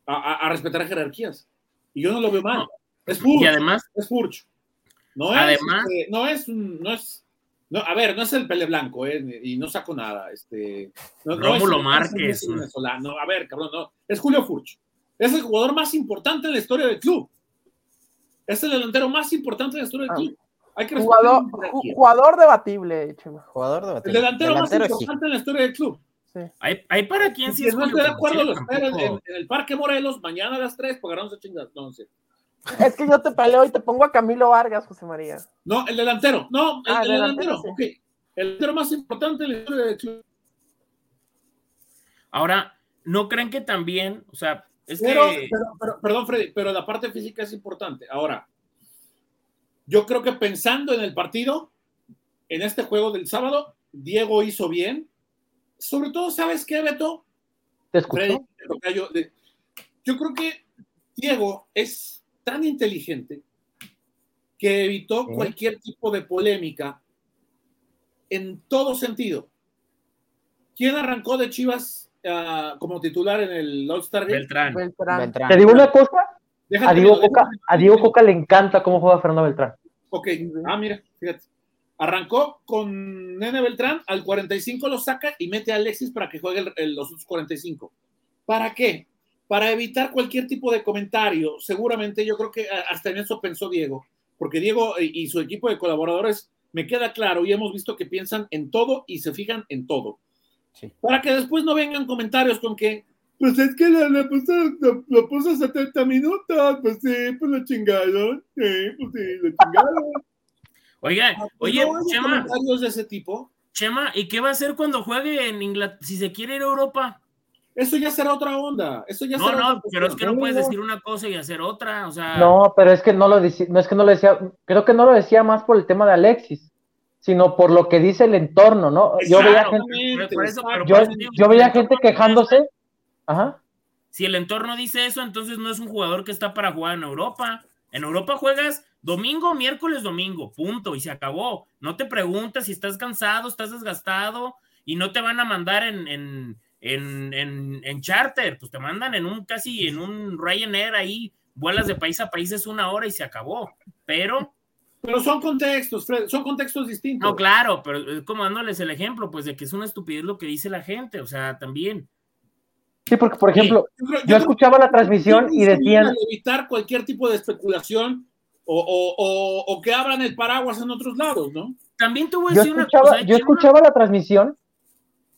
a, respetar jerarquías. Y yo no lo veo mal. Es Furch. Y además. Es Furch. No es, además, este, no es, no es, no, a ver, no es el pele blanco, eh, y no saco nada. Este, no, Rómulo Márquez. No, a ver, cabrón, no. Es Julio Furch. Es el jugador más importante en la historia del club. Es el delantero más importante en la historia del ah. club. Hay que jugador, jugador debatible, Chema. Jugador debatible. El delantero, más importante en la historia del club. Sí. Hay, para quien si no estoy de acuerdo, lo en, el Parque Morelos mañana a las 3 para ganarnos a chingas. No. Es que yo te peleo y te pongo a Camilo Vargas, José María. No, el delantero. No, el, ah, delantero. El delantero más importante en la historia del club. Ahora, ¿no creen que también, o sea, es que... pero, perdón, Freddy, pero la parte física es importante. Ahora, yo creo que pensando en el partido, en este juego del sábado, Diego hizo bien. Sobre todo, ¿sabes qué, Beto? Te escucho. yo creo que Diego es tan inteligente que evitó cualquier tipo de polémica en todo sentido. ¿Quién arrancó de Chivas uh, como titular en el All-Star Beltrán. Beltrán. Te digo una cosa, a Diego, Coca, a Diego Coca le encanta cómo juega Fernando Beltrán. Ok, ah, mira, fíjate. Arrancó con Nene Beltrán, al 45 lo saca y mete a Alexis para que juegue los otros 45. ¿Para qué? Para evitar cualquier tipo de comentario. Seguramente yo creo que hasta en eso pensó Diego, porque Diego y su equipo de colaboradores me queda claro y hemos visto que piensan en todo y se fijan en todo. Para que después no vengan comentarios con que pues es que la, la puso, lo, puso 70 minutos, pues sí, pues lo chingaron, sí, pues sí, lo chingaron. Oiga, ah, pues oye, Chema. comentarios de ese tipo? Chema, ¿y qué va a hacer cuando juegue en Inglaterra, si se quiere ir a Europa? Eso ya será otra onda. Eso ya no, no, pero es que no puedes decir una cosa y hacer otra, o sea. No, pero es que no lo decía, no es que no lo decía, creo que no lo decía más por el tema de Alexis, sino por lo que dice el entorno, ¿no? Yo veía gente, yo, yo veía gente quejándose Ajá. Si el entorno dice eso, entonces no es un jugador que está para jugar en Europa. En Europa juegas domingo, miércoles, domingo, punto, y se acabó. No te preguntas si estás cansado, estás desgastado, y no te van a mandar en, en, en, en, charter, pues te mandan en un casi en un Ryanair ahí, vuelas de país a país es una hora y se acabó. Pero pero son contextos, Fred, son contextos distintos. No, claro, pero es como dándoles el ejemplo, pues de que es una estupidez lo que dice la gente, o sea, también. Sí, porque, por ejemplo, yo, escuchaba la transmisión y decían... Evitar cualquier tipo de especulación o, que abran el paraguas en otros lados, ¿no? También te voy a decir una cosa. Yo escuchaba la transmisión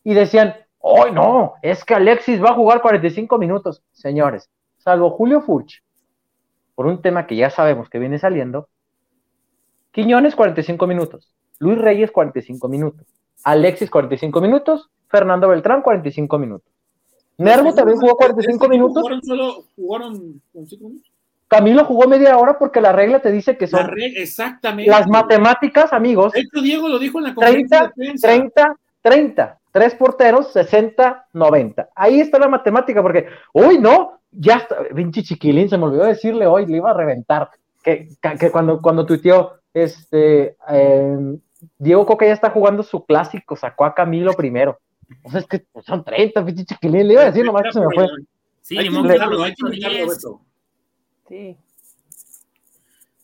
y decían, ¡ay, no! Es que Alexis va a jugar 45 minutos. Señores, salvo Julio Furch, por un tema que ya sabemos que viene saliendo, Quiñones 45 minutos, Luis Reyes 45 minutos, Alexis 45 minutos, Fernando Beltrán 45 minutos. Nervo también jugó 45 minutos. ¿Jugaron solo, jugaron minutos? Camilo jugó media hora porque la regla te dice que son exactamente. las matemáticas, amigos. Esto Diego lo dijo en la conferencia 30, 30, 30. Tres porteros, 60, 90. Ahí está la matemática, porque, uy, no, ya está, pinche chiquilín, se me olvidó decirle hoy, le iba a reventar. Que, que cuando, cuando tuiteó, este, eh, Diego Coca ya está jugando su clásico, sacó a Camilo primero. O sea, es que son 30, pinche chiquilín. Le iba a decir nomás que se me fue. Sí, hay que Sí.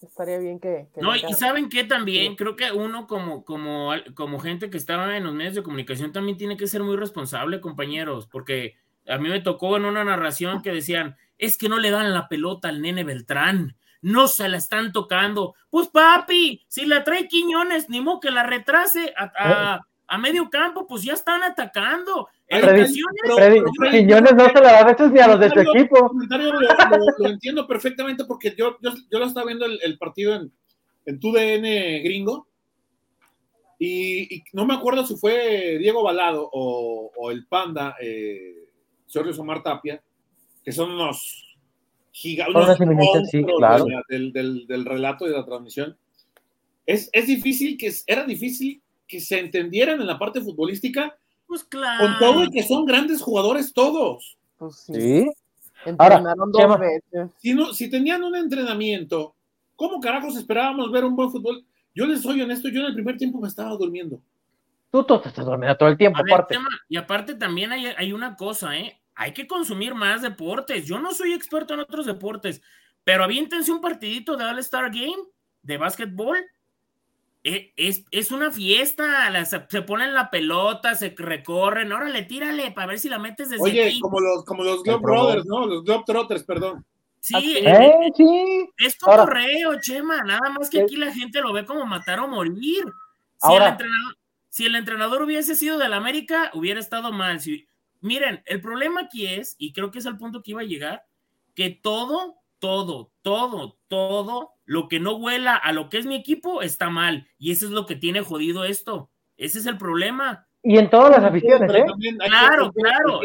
Estaría bien que. no, y saben que también creo que uno como, como, como gente que estaba en los medios de comunicación también tiene que ser muy responsable, compañeros, porque a mí me tocó en una narración que decían, es que no le dan la pelota al nene Beltrán, no se la están tocando. Pues papi, si la trae Quiñones, ni modo que la retrase a, a, medio campo, pues ya están atacando. Quiñones no se la da a veces ni a los de su equipo. Lo, entiendo perfectamente porque yo, yo, yo lo estaba viendo el, partido en, en tu DN gringo y, no me acuerdo si fue Diego Balado o, o el Panda, eh, Sergio Somar Tapia, que son unos gigantes del, del, del, relato y de la transmisión. Es, es, difícil que era difícil que se entendieran en la parte futbolística. Pues claro. Con todo y que son grandes jugadores todos. Pues sí. Entrenaron dos veces. Si, no, si tenían un entrenamiento, ¿cómo carajos esperábamos ver un buen fútbol? Yo les soy honesto, yo en el primer tiempo me estaba durmiendo. Tú, tú te estás durmiendo todo el tiempo, aparte. y aparte también hay, hay, una cosa, ¿eh? Hay que consumir más deportes. Yo no soy experto en otros deportes, pero aviéntense un partidito de All-Star Game, de básquetbol. E, es, es, una fiesta, se, ponen la pelota, se recorren, órale, tírale para ver si la metes desde Oye, como los, como los Globe Brothers, ¿no? Los Globe Trotters, perdón. Sí, eh, sí. es correo, Chema, nada más que aquí la gente lo ve como matar o morir. Si, el entrenador, si el entrenador hubiese sido del América, hubiera estado mal. Si, miren, el problema aquí es, y creo que es el punto que iba a llegar, que todo, todo, todo, todo, lo que no huela a lo que es mi equipo está mal. Y eso es lo que tiene jodido esto. Ese es el problema. Y en todas las aficiones, ¿eh? Claro, claro.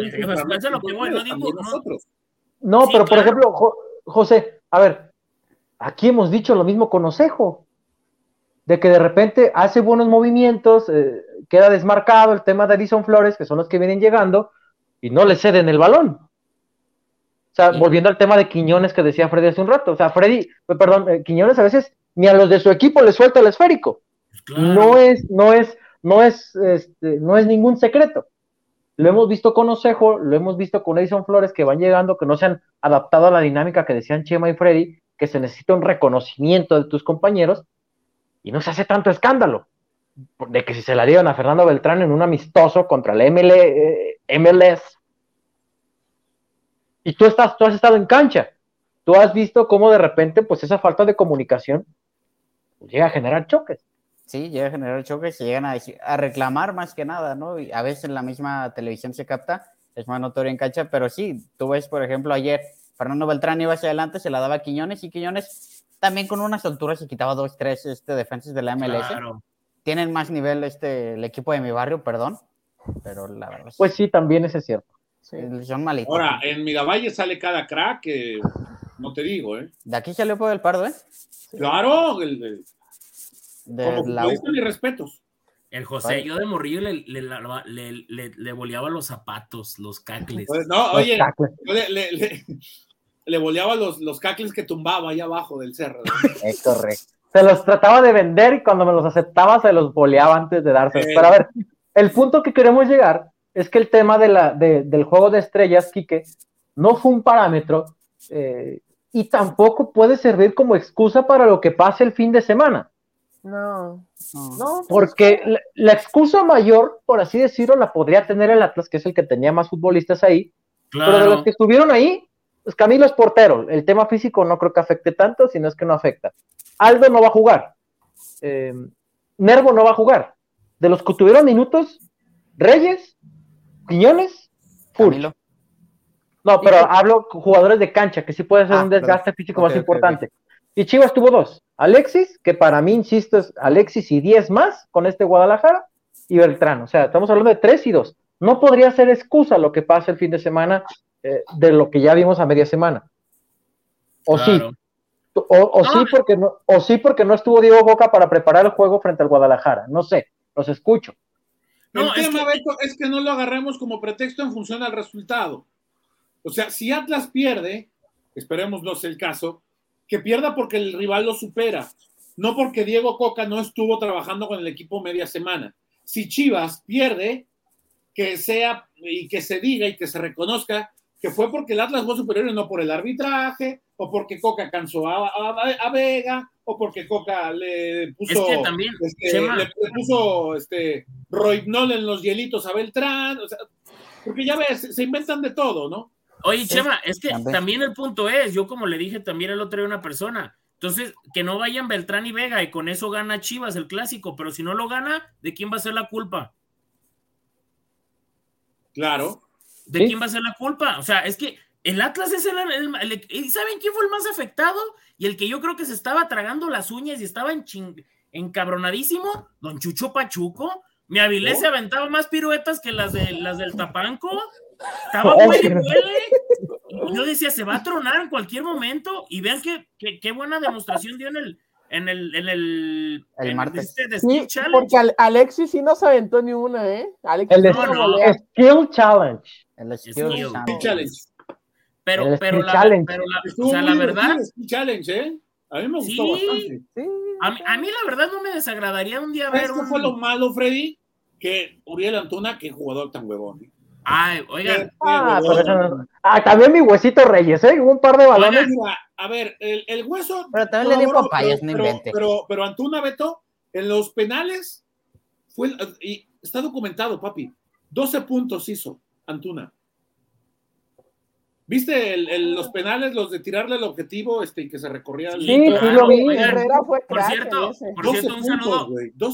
No, pero por ejemplo, José, a ver, aquí hemos dicho lo mismo con Osejo, de que de repente hace buenos movimientos, eh, queda desmarcado el tema de Edison Flores, que son los que vienen llegando, y no le ceden el balón. Sea, volviendo al tema de Quiñones que decía Freddy hace un rato, o sea, Freddy, eh, perdón, eh, Quiñones a veces ni a los de su equipo le suelta el esférico. Pues no es, no es, no es, este, no es ningún secreto. Lo hemos visto con Osejo, lo hemos visto con Edison Flores que van llegando, que no se han adaptado a la dinámica que decían Chema y Freddy, que se necesita un reconocimiento de tus compañeros y no se hace tanto escándalo de que si se la dieron a Fernando Beltrán en un amistoso contra el MLS y tú estás, tú has estado en cancha, tú has visto cómo de repente pues esa falta de comunicación llega a generar choques. Sí, llega a generar choques, se llegan a, a reclamar más que nada, ¿no? Y a veces en la misma televisión se capta, es más notorio en cancha, pero sí, tú ves, por ejemplo, ayer Fernando Beltrán iba hacia adelante, se la daba a Quiñones y Quiñones también con una soltura se quitaba dos, tres este, defensas de la MLS. Tienen más nivel este, el equipo de mi barrio, perdón, pero la verdad. Pues sí, también ese es cierto. Sí, son malitos. Ahora, en Miravalle sale cada crack, que no te digo, ¿eh? De aquí salió por el Pardo, ¿eh? Claro, el, de la mis respetos. El José, yo de morrillo le, le, le, le, boleaba los zapatos, los cacles. Pues, no, oye, le, le, boleaba los, los cacles que tumbaba ahí abajo del cerro. Es correcto. Se los trataba de vender y cuando me los aceptaba se los boleaba antes de darse. Pero a ver, el punto que queremos llegar es que el tema de la, de, del juego de estrellas, Quique, no fue un parámetro eh, y tampoco puede servir como excusa para lo que pase el fin de semana. No, no. Porque la, excusa mayor, por así decirlo, la podría tener el Atlas, que es el que tenía más futbolistas ahí. Pero de los que estuvieron ahí, pues Camilo es portero. El tema físico no creo que afecte tanto, sino es que no afecta. Aldo no va a jugar. Eh, Nervo no va a jugar. De los que tuvieron minutos, Reyes, Quiñones, Camilo. No, pero hablo jugadores de cancha, que sí puede ser ah, un desgaste físico más importante. Y Chivas tuvo dos. Alexis, que para mí, insisto, es Alexis y 10 más con este Guadalajara, y Beltrán. O sea, estamos hablando de 3 y 2. No podría ser excusa lo que pasa el fin de semana eh, de lo que ya vimos a media semana. O sí. O, sí porque no, o sí porque no estuvo Diego Boca para preparar el juego frente al Guadalajara. No sé, los escucho. No, el tema, es que... es que no lo agarremos como pretexto en función al resultado. O sea, si Atlas pierde, esperemos no sea el caso, que pierda porque el rival lo supera, no porque Diego Coca no estuvo trabajando con el equipo media semana. Si Chivas pierde, que sea y que se diga y que se reconozca que fue porque el Atlas fue superior y no por el arbitraje, o porque Coca cansó a, Vega, o porque Coca le puso, también, este, le, puso este, Roibnol en los hielitos a Beltrán, o sea, porque ya ves, se inventan de todo, ¿no? Oye, Chema, es que también el punto es, yo como le dije también el otro día a una persona, entonces que no vayan Beltrán y Vega y con eso gana Chivas el clásico, pero si no lo gana, ¿de quién va a ser la culpa? Claro. ¿De quién va a ser la culpa? O sea, es que el Atlas es el, ¿Saben quién fue el más afectado? Y el que yo creo que se estaba tragando las uñas y estaba en encabronadísimo, don Chucho Pachuco. Mi Avilés se aventaba más piruetas que las, de, las del Tapanco. Estaba muy Yo decía, se va a tronar en cualquier momento. Y vean qué, qué, buena demostración dio en el, en el, en el, el martes. Este sí, porque Alexis sí no se aventó ni una, ¿eh? Alexis el no, no, Skill Challenge. El Skill, Challenge. Pero, pero, la, pero la, o sea, la verdad. Challenge, ¿eh? A mí me gustó bastante. Sí. A, mí, a, mí, la verdad no me desagradaría un día ver. Esto fue lo malo, Freddy, que Uriel Antuna, qué jugador tan huevón. ¿eh? Ay, oigan. Ah, ah, también mi huesito Reyes, ¿eh? Un par de balones. a ver, el, el, hueso. Pero también le di papayas, no invente. Pero, pero, Antuna, Beto, en los penales, fue, y está documentado, papi. 12 puntos hizo Antuna. ¿Viste el, los penales, los de tirarle el objetivo este, y que se recorría? Sí, sí, lo vi. por cierto, por cierto un, saludo,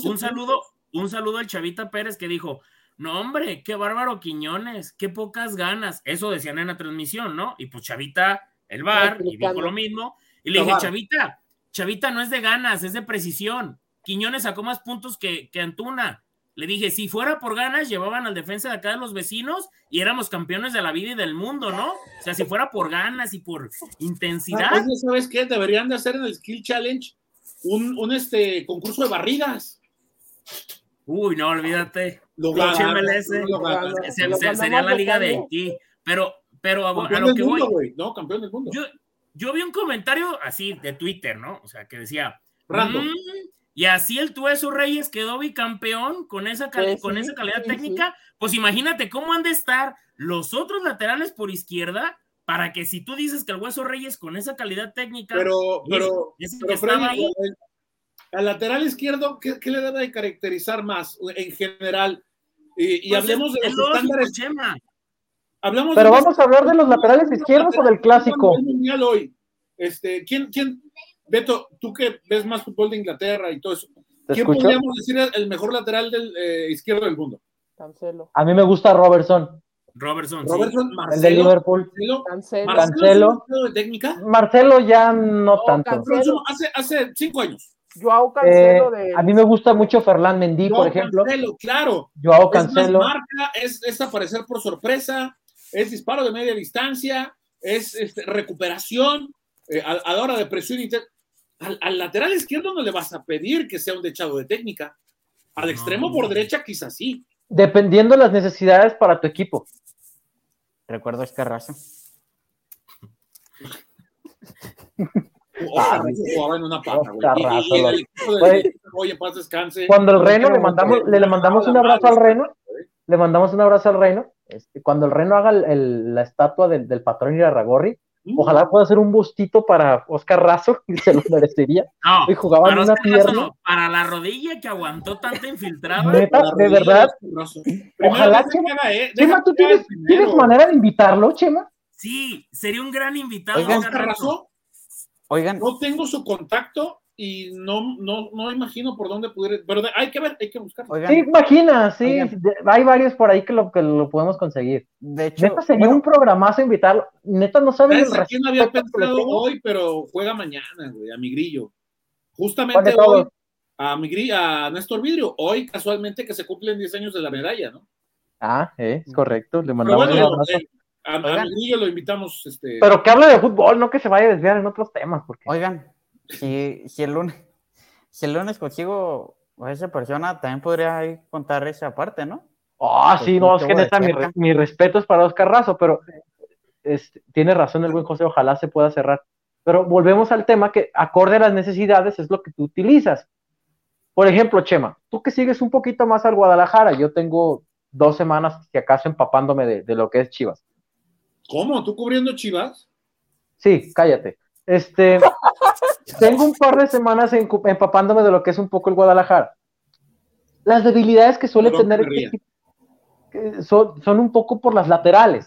un saludo, un saludo al Chavita Pérez que dijo, no, hombre, qué bárbaro Quiñones, qué pocas ganas. Eso decían en la transmisión, ¿no? Y pues Chavita, el bar, y dijo lo mismo. Y le dije, Chavita, Chavita no es de ganas, es de precisión. Quiñones sacó más puntos que, que Antuna. Le dije, si fuera por ganas, llevaban al defensa de acá de los vecinos y éramos campeones de la vida y del mundo, ¿no? O sea, si fuera por ganas y por intensidad. Ah, pues, ¿Sabes qué? Deberían de hacer en el Skill Challenge un, un este, concurso de barridas. Uy, no, olvídate. Lo MLS, sería la liga de Haití. Pero, pero a, lo que voy. No, campeón del mundo. Yo, yo, vi un comentario así de Twitter, ¿no? O sea, que decía. Mmm, y así el Tueso Reyes quedó bicampeón con esa, con esa calidad técnica. Pues imagínate cómo han de estar los otros laterales por izquierda para que si tú dices que el Hueso Reyes con esa calidad técnica. Pero, pero, pero ahí, al lateral izquierdo, ¿qué, le debe de caracterizar más en general? Y, pues hablemos de los estándares. Hablamos Pero vamos a hablar de los laterales izquierdos o del clásico. Hoy. Este, ¿quién, quién, Beto, tú que ves más fútbol de Inglaterra y todo eso, ¿quién podríamos decir el mejor lateral del eh, izquierdo del mundo? Cancelo. A mí me gusta Robertson. Robertson, Robertson, Marcelo, el de Liverpool. Cancelo. Cancelo. de técnica? Marcelo ya no, tanto. Hace, hace cinco años. Joao Cancelo eh, de... A mí me gusta mucho Ferland Mendy, por ejemplo. Cancelo, claro. Joao Cancelo. Es, marca, es, aparecer por sorpresa, es disparo de media distancia, es este, recuperación eh, a, la hora de presión interna. Al, lateral izquierdo no le vas a pedir que sea un dechado de técnica. Al extremo por derecha quizás sí. Dependiendo de las necesidades para tu equipo. Recuerdo es Carrazo. Cuando el Reno le mandamos, le, mandamos un abrazo al Reno, le mandamos un abrazo al Reno. Este, cuando el Reno haga la estatua del, del patrón Irarragorri. Ojalá pueda hacer un bustito para Oscar Razo, y se lo merecería. y jugaba en una pierna. para la rodilla que aguantó tanta infiltrada. de verdad. Ojalá, Chema, eh, Chema ¿tú tienes, tienes, manera de invitarlo, Chema? Sí, sería un gran invitado. Oscar Razo Oigan. No tengo su contacto y no, no, no imagino por dónde pudiera. Pero hay que ver, hay que buscar. sí, imagina, sí. Hay varios por ahí que lo, que lo podemos conseguir. De hecho, neta sería un programazo invitarlo. Neta, no saben el quién no había pensado hoy, pero juega mañana, güey, a mi grillo. Justamente hoy, a mi grillo, a Néstor Vidrio, hoy casualmente que se cumplen 10 años de la medalla, ¿no? Ah, eh, es correcto. Le mandamos un abrazo. Eh, a, a lo invitamos. Este... Pero que hable de fútbol, no que se vaya a desviar en otros temas. Porque... Oigan, si, si, el lunes, si el lunes consigo a esa persona, también podría contar esa parte, ¿no? Ah, sí, no, es que neta, mi, mi, respeto es para Oscar Razo, pero tiene razón el buen José, ojalá se pueda cerrar. Pero volvemos al tema que acorde a las necesidades es lo que tú utilizas. Por ejemplo, Chema, tú que sigues un poquito más al Guadalajara, yo tengo dos semanas, si acaso, empapándome de, de lo que es Chivas. ¿Cómo? ¿Tú cubriendo Chivas? Sí, cállate. Este, tengo un par de semanas empapándome de lo que es un poco el Guadalajara. Las debilidades que suele tener son, son, un poco por las laterales.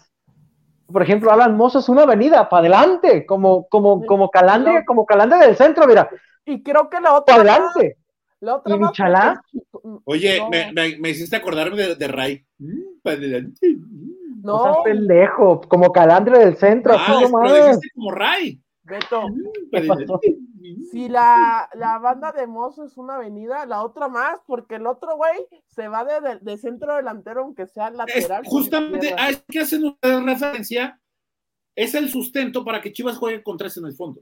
por ejemplo, Alan Mozo es una avenida para adelante, como, como, como Calandria, como Calandria del centro, mira. Y creo que la otra. Para adelante. La otra ¿Y Michalá? Oye, no, me, me- me hiciste acordarme de, de Ray. Mm, para adelante. Mm. No seas No, pendejo, como Calandria del centro, así Ah, no pero mames. dijiste como Ray. Beto. Mm. Si la, la banda de Mozo es una avenida, la otra más, porque el otro güey se va de, de- de centro delantero, aunque sea lateral. justamente, ah, es que hacen una referencia. Es el sustento para que Chivas juegue con tres en el fondo.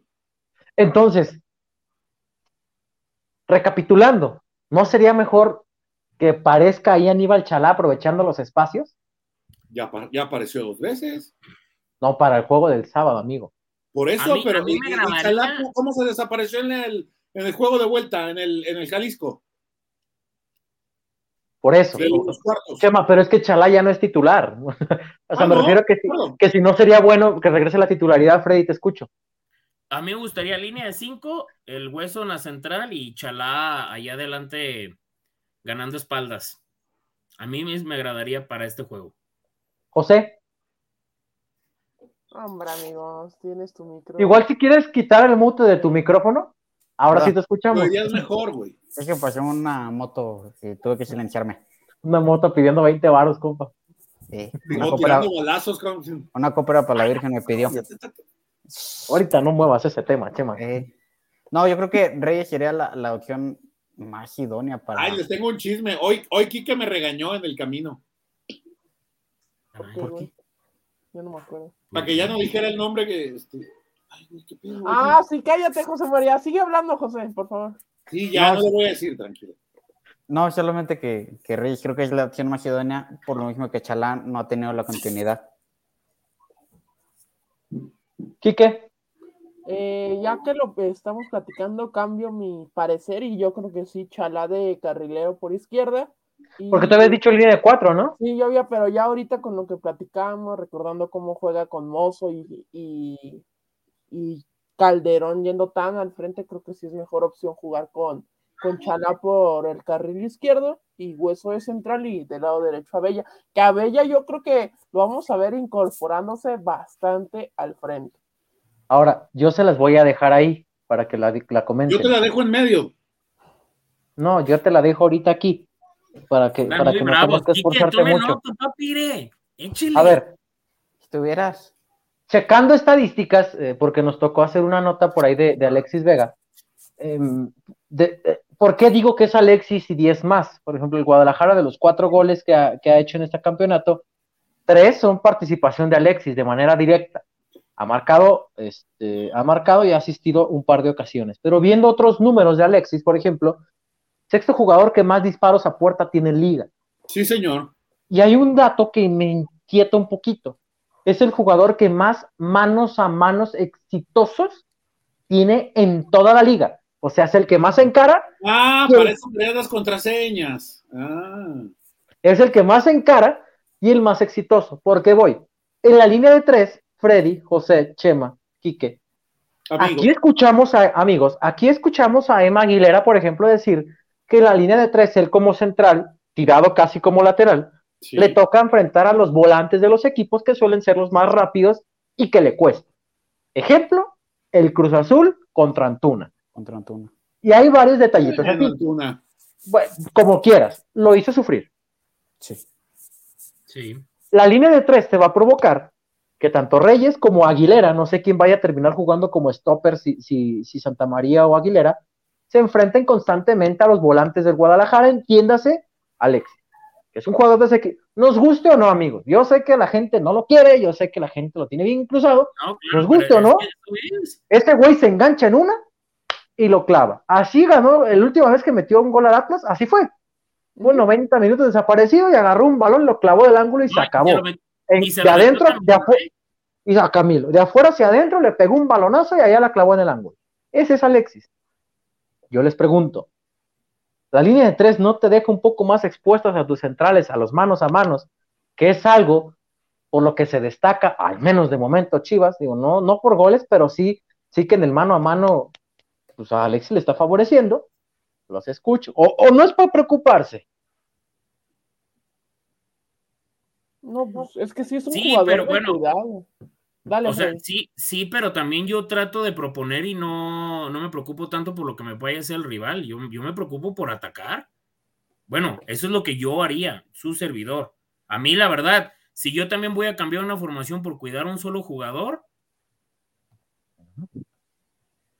Entonces, recapitulando, ¿no sería mejor que parezca ahí Aníbal Chalá aprovechando los espacios? Ya, ya apareció dos veces. No, para el juego del sábado, amigo. Por eso, A mí- pero a mí y- me y agradaría- Chalá, ¿cómo se desapareció en el, en el juego de vuelta, en el, en el Jalisco? Por eso. Cuartos. Chema, pero es que Chalá ya no es titular. o sea, Ah, me ¿no? refiero que, que si no sería bueno que regrese la titularidad, Freddy, te escucho. A mí me gustaría línea de cinco, el hueso en la central y Chalá allá adelante ganando espaldas. A mí me me agradaría para este juego. José, Hombre, amigos, tienes tu micro. igual si quieres quitar el mute de tu micrófono, ahora Ah. sí te escuchamos. Lo es mejor, güey. Es que pasó una moto y tuve que silenciarme. Una moto pidiendo 20 varos, compa. Sí, una, con- una cópera para la Virgen me pidió. Ahorita no muevas ese tema, Chema. Eh, no, yo creo que Reyes sería la, la opción más idónea para. Ay, les tengo un chisme. Hoy, hoy Kike me regañó en el camino. ¿Por qué. Yo no me acuerdo. Para que ya no dijera el nombre que. Este... Ay, güey, qué pedo. Ah, sí, cállate, José María. Sigue hablando, José, por favor. Sí, ya No, no, voy a decir, tranquilo. No, solamente que, que Reyes creo que es la opción más idónea, por lo mismo que Chalán no ha tenido la continuidad. Quique, Eh, ya que lo que estamos platicando, cambio mi parecer y yo creo que sí, Chalá de carrilero por izquierda. Y- porque te habías dicho línea de cuatro, ¿no? Sí, yo había, pero ya ahorita con lo que platicamos, recordando cómo juega con Mozo y, y, y Calderón yendo tan al frente, creo que sí es mejor opción jugar con, con Chalá por el carril izquierdo y Hueso de central y del lado derecho a Bella. Que a Bella yo creo que lo vamos a ver incorporándose bastante al frente. Ahora, yo se las voy a dejar ahí para que la, la comenten. Yo te la dejo en medio. No, yo te la dejo ahorita aquí para que, Están para que no bravos. tengas que Quique, esforzarte tome mucho. papire. Échele. A ver, Si tuvieras. checando estadísticas, eh, porque nos tocó hacer una nota por ahí de, de Alexis Vega. em, de- eh, ¿Por qué digo que es Alexis y 10 más? Por ejemplo, el Guadalajara de los cuatro goles que ha, que ha hecho en este campeonato, tres son participación de Alexis de manera directa. Ha marcado, este, ha marcado y ha asistido un par de ocasiones. Pero viendo otros números de Alexis, por ejemplo, sexto jugador que más disparos a puerta tiene en liga. Sí, señor. Y hay un dato que me inquieta un poquito. Es el jugador que más manos a manos exitosos tiene en toda la liga. O sea, es el que más encara, Ah, Sí. para eso creas las contraseñas. Ah. es el que más encara y el más exitoso. ¿Por qué voy? En la línea de tres, Freddy, José, Chema, Quique. Amigo. Aquí escuchamos a, amigos, aquí escuchamos a Emma Aguilera, por ejemplo, decir que la línea de tres, él como central, tirado casi como lateral, Sí. le toca enfrentar a los volantes de los equipos que suelen ser los más rápidos y que le cuesta. Ejemplo, el Cruz Azul contra Antuna. Contra Antuna. Y hay varios detallitos. Antuna. Bueno, como quieras, lo hizo sufrir. Sí. Sí. La línea de tres te va a provocar que tanto Reyes como Aguilera, no sé quién vaya a terminar jugando como stopper, si, si, si Santa María o Aguilera, se enfrenten constantemente a los volantes del Guadalajara, entiéndase, Alexis, que es un jugador de ese que nos guste o no, amigos. Yo sé que la gente no lo quiere, yo sé que la gente lo tiene bien cruzado. No, Nos guste o no. es. Este güey se engancha en una y lo clava. Así ganó la última vez que metió un gol al Atlas, así fue. Fue 90 minutos desaparecido y agarró un balón, lo clavó del ángulo y se No, acabó. se En- y se de adentro, de afuera, ¿eh? y a Camilo, de afuera hacia adentro le pegó un balonazo y allá la clavó en el ángulo. Ese es Alexis. Yo les pregunto, ¿la línea de tres no te deja un poco más expuestas a tus centrales, a los manos a manos, que es algo por lo que se destaca, al menos de momento, Chivas? Digo, no, no por goles, pero sí, sí que en el mano a mano, pues a Alexis le está favoreciendo, los escucho. O, o no es para preocuparse. No, pues es que sí es un Sí, jugador pero de bueno. cuidado. Dale, O sea, Freddy. sí, sí, pero también yo trato de proponer y no, no me preocupo tanto por lo que me vaya a hacer el rival. Yo, yo me preocupo por atacar. Bueno, eso es lo que yo haría, su servidor. A mí, la verdad, si yo también voy a cambiar una formación por cuidar a un solo jugador,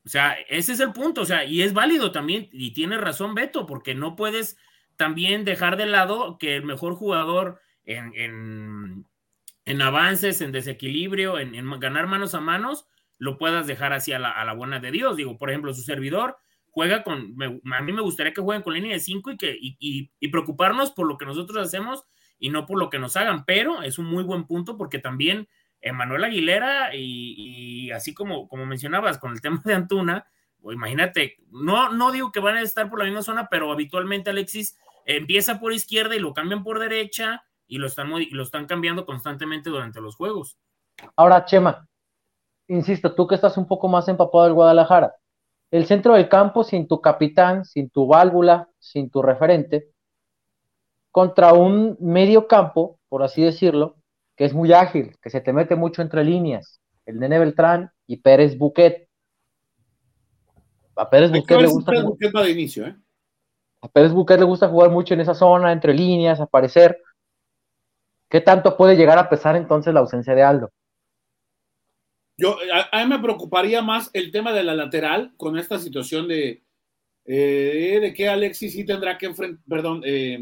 o sea, ese es el punto, o sea, y es válido también, y tiene razón Beto, porque no puedes también dejar de lado que el mejor jugador en, en, en avances, en desequilibrio, en, ganar manos a manos, lo puedas dejar así a la, buena de Dios. Digo, por ejemplo, su servidor juega con, me, a mí me gustaría que jueguen con línea de 5 y, que, y, preocuparnos por lo que nosotros hacemos y no por lo que nos hagan, pero es un muy buen punto porque también Emanuel Aguilera y, y, así como, como mencionabas con el tema de Antuna, pues imagínate, no, no digo que van a estar por la misma zona, pero habitualmente Alexis empieza por izquierda y lo cambian por derecha y lo están, lo están cambiando constantemente durante los juegos. Ahora, Chema, insisto, tú que estás un poco más empapado del Guadalajara, el centro del campo sin tu capitán, sin tu válvula, sin tu referente, contra un medio campo, por así decirlo, que es muy ágil, que se te mete mucho entre líneas, el Nene Beltrán y Pérez Buquet. A Pérez Buquet le gusta Pérez Buquet va de inicio, ¿eh? A Pérez Buquet le gusta jugar mucho en esa zona, entre líneas, aparecer. ¿Qué tanto puede llegar a pesar entonces la ausencia de Aldo? Yo, a, a mí me preocuparía más el tema de la lateral con esta situación de, eh, de que Alexis sí tendrá que enfrentar, perdón, eh,